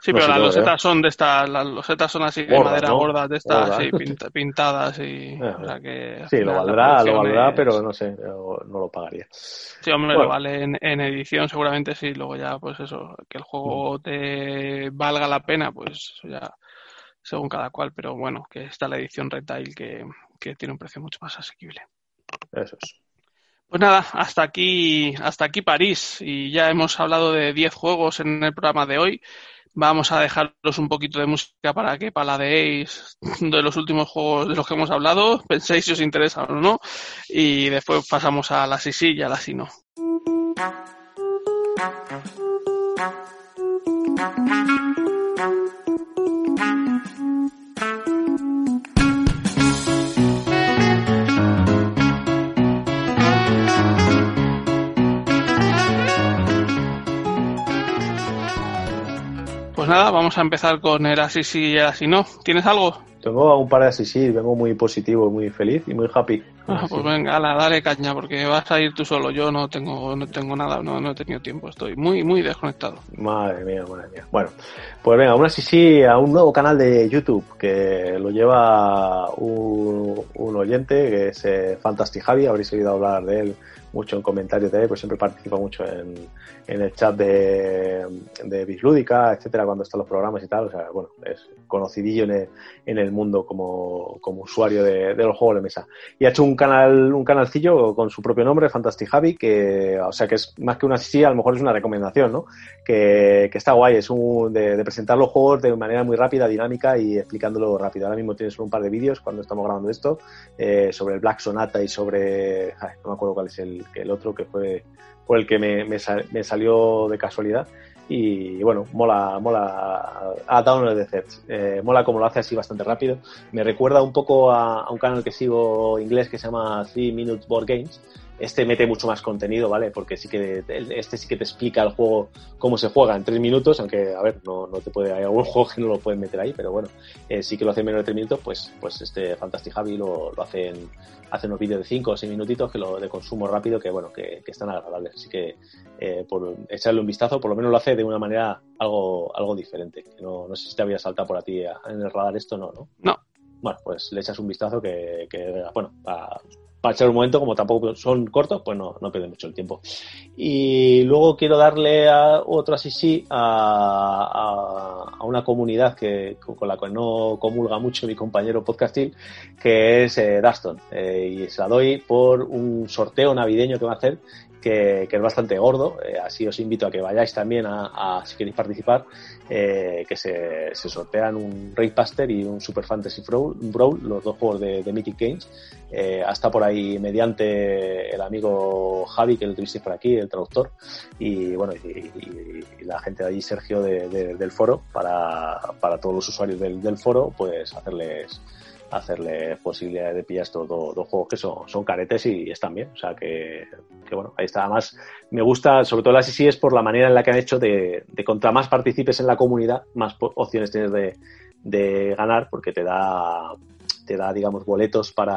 Sí, no pero las losetas ¿eh? son de estas, las losetas son así de madera ¿no? gordas, de estas, Gordas. sí, pinta- pintadas y. Ah, o sea que, Sí, lo valdrá, lo valdrá, es- pero no sé, no lo pagaría. Sí, hombre, Bueno. lo vale en, en edición, seguramente sí. Luego ya, pues eso, que el Mm. juego te valga la pena, pues eso ya según cada cual. Pero bueno, que está la edición retail que, que tiene un precio mucho más asequible. Eso es. Pues nada, hasta aquí, hasta aquí París. Y ya hemos hablado de 10 juegos en el programa de hoy. Vamos a dejaros un poquito de música para que paladeéis de los últimos juegos de los que hemos hablado, penséis si os interesa o no, y después pasamos a la sí sí y a la sí no. Pues nada, vamos a empezar con el así sí y el así no. ¿Tienes algo? Tengo un par de así, sí, vengo muy positivo, muy feliz y muy happy. Ah, Así. pues venga, ala, dale caña, porque vas a ir tú solo. Yo no tengo, no tengo nada, no, no he tenido tiempo. Estoy muy, muy desconectado. Madre mía, madre mía. Bueno, pues venga, una sí sí a un nuevo canal de YouTube que lo lleva un, un oyente que es eh, Fantastic Javi, habréis oído hablar de él mucho en comentarios de él, pues siempre participa mucho en, en el chat de, de Bislúdica, etcétera, cuando están los programas y tal. O sea, bueno, es conocidillo en el, en el mundo como, como usuario de, los juegos de mesa. Y ha hecho un canal, un canalcillo con su propio nombre, Fantastic Javi, que, o sea, que es más que una sí, a lo mejor es una recomendación, ¿no? que, que está guay, es un, de, presentar los juegos de manera muy rápida, dinámica y explicándolo rápido. Ahora mismo tienes un par de vídeos cuando estamos grabando esto eh, sobre el Black Sonata y sobre, no me acuerdo cuál es el, el otro que fue, fue el que me, me, me salió de casualidad. Y bueno, mola, mola a Down the Threads. Eh, mola como lo hace así bastante rápido. Me recuerda un poco a, a un canal que sigo inglés que se llama 3 Minutes Board Games. Este mete mucho más contenido, ¿vale? Porque sí que este sí que te explica el juego cómo se juega en tres minutos, aunque a ver, no, no te puede, hay algún juego que no lo pueden meter ahí, pero bueno, eh, sí que lo hace en menos de tres minutos, pues, pues este Fantastic Javi lo, lo hace en, hace unos vídeos de cinco o seis minutitos que lo de consumo rápido, que bueno, que, que están agradables. Así que eh, por echarle un vistazo, por lo menos lo hace de una manera algo, algo diferente. No, no sé si te había saltado por a ti a- en el radar esto, no, ¿no? No. Bueno, pues le echas un vistazo que, que bueno, para, para echar un momento, como tampoco son cortos, pues no, no pierde mucho el tiempo. Y luego quiero darle a otro así sí a, a, a una comunidad que, con la que no comulga mucho mi compañero podcastil, que es eh, Daston. Eh, y se la doy por un sorteo navideño que va a hacer, que, es bastante gordo. Eh, así os invito a que vayáis también a, si queréis participar, eh, que se, se sortean un Raid Buster y un Super Fantasy Brawl, los dos juegos de, de Mythic Games. Eh, hasta por ahí mediante el amigo Javi, que lo tuvisteis por aquí, el traductor, y bueno, y, la gente de allí, Sergio, de- de- del foro, para, para todos los usuarios del foro, pues hacerles hacerle posibilidad de pillar estos dos, dos juegos que son, son caretes y están bien. O sea que, que bueno, ahí está. Además, me gusta, sobre todo la sí es por la manera en la que han hecho de, de contra más participes en la comunidad, más opciones tienes de, ganar, porque te da te da, digamos, boletos para,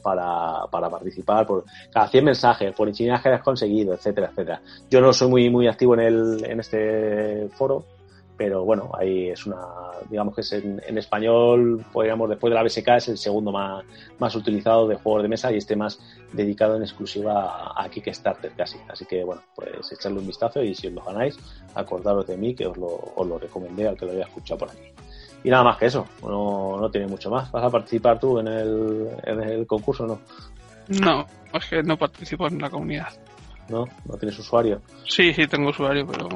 para, para participar por cada 100 mensajes, por insignias que has conseguido, etcétera, etcétera. Yo no soy muy, muy activo en, el, en este foro, pero bueno, ahí es una, digamos que es en, español, podríamos, después de la BSK, es el segundo más, más utilizado de juegos de mesa y este más dedicado en exclusiva a, Kickstarter casi. Así que bueno, pues echarle un vistazo y si os lo ganáis, acordaros de mí que os lo, os lo recomendé al que lo haya escuchado por aquí. Y nada más que eso, no, no tiene mucho más. ¿Vas a participar tú en el, en el concurso no? No, es que no participo en la comunidad. ¿No? ¿No tienes usuario? Sí, sí, tengo usuario, pero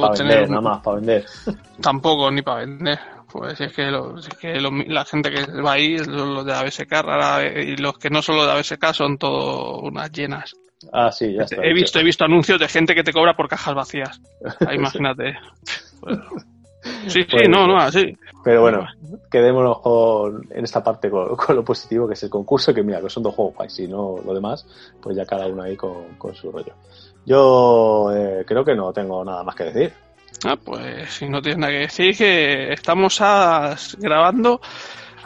para vender, nada más, para vender. Tampoco, ni para vender. Pues es que, lo, es que la gente que va ahí es los de ABSK rara y los que no son los de ABSK son todo unas llenas. Ah, sí, ya está. He visto, he visto anuncios de gente que te cobra por cajas vacías. imagínate. sí, sí, pues no, no, así. Pero bueno, quedémonos con, en esta parte con, lo positivo que es el concurso, que mira, que son dos juegos guays, si no lo demás, pues ya cada uno ahí con, con su rollo. Yo eh, creo que no tengo nada más que decir. Ah, pues si no tienes nada que decir, que estamos a, grabando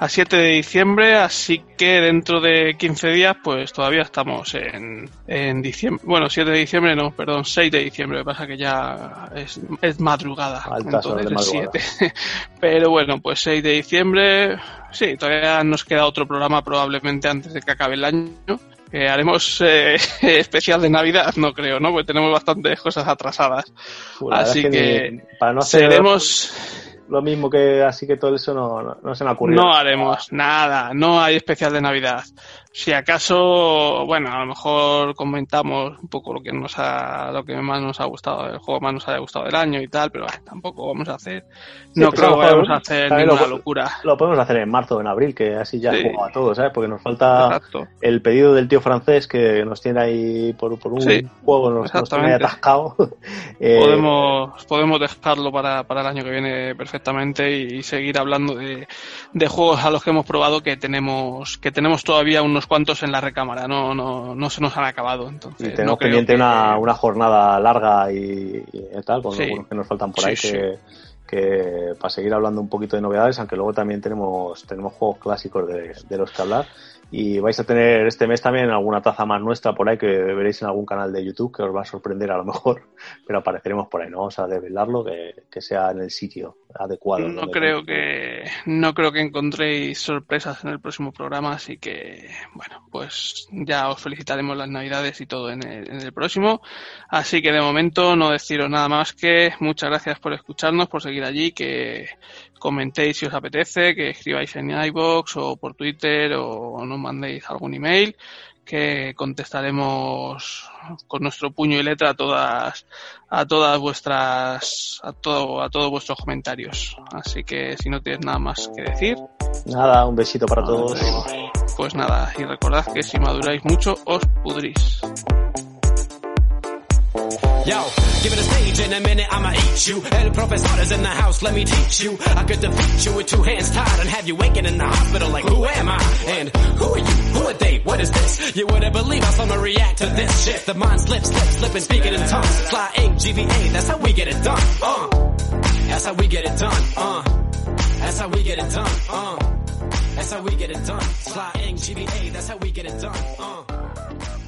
a 7 de diciembre, así que dentro de 15 días, pues todavía estamos en, en diciembre. Bueno, 7 de diciembre, no, perdón, 6 de diciembre, lo que pasa que ya es, es madrugada. entonces de 7. Pero bueno, pues 6 de diciembre, sí, todavía nos queda otro programa probablemente antes de que acabe el año. Eh, haremos eh, especial de Navidad, no creo, ¿no? Porque tenemos bastantes cosas atrasadas. así que, para no seremos lo mismo que así que todo eso no, no, se me ocurrido. No haremos nada, no hay especial de Navidad. Si acaso, bueno, a lo mejor comentamos un poco lo que nos ha, lo que más nos ha gustado, el juego más nos haya gustado del año y tal, pero tampoco vamos a hacer, no creo que vayamos a hacer ninguna locura. Lo podemos hacer en marzo o en abril, que así ya sí. a todos, ¿sabes? Porque nos falta el pedido del tío francés que nos tiene ahí por, por un juego, nos, nos tiene atascado. Eh, podemos, podemos dejarlo para, para el año que viene perfectamente y, seguir hablando de, de juegos a los que hemos probado que tenemos, que tenemos todavía unos cuantos en la recámara, no, no, no se nos han acabado. Entonces, y tenemos pendiente una, una jornada larga y, tal, con algunos que nos faltan por ahí que, que, para seguir hablando un poquito de novedades, aunque luego también tenemos, tenemos juegos clásicos de, de los que hablar. Y vais a tener este mes también alguna taza más nuestra por ahí que veréis en algún canal de YouTube que os va a sorprender a lo mejor, pero apareceremos por ahí, no vamos a desvelarlo, que, que sea en el sitio adecuado. No creo que no creo que encontréis sorpresas en el próximo programa, así que bueno, pues ya os felicitaremos las navidades y todo en el, en el próximo. Así que de momento no deciros nada más que muchas gracias por escucharnos, por seguir allí, que comentéis si os apetece, que escribáis en iBox o por Twitter o nos mandéis algún email que contestaremos con nuestro puño y letra a todas a todas vuestras a todo a todos vuestros comentarios. Así que si no tienes nada más que decir. Nada un besito para todos. pues nada y recordad que si maduráis mucho os pudrís Yo, give it a stage in a minute, I'ma eat you. El profesor is in the house, let me teach you. I could defeat you with two hands tied and have you waking in the hospital like, who am I? And who are you? Who are they? What is this? You wouldn't believe how someone react to this shit. The mind slips, slips, slipping, speaking in tongues. Sly A, GVA, that's how we get it done. Uh, that's how we get it done. Uh, that's how we get it done. Uh, that's how we get it done. Sly A, GVA, that's how we get it done. Uh.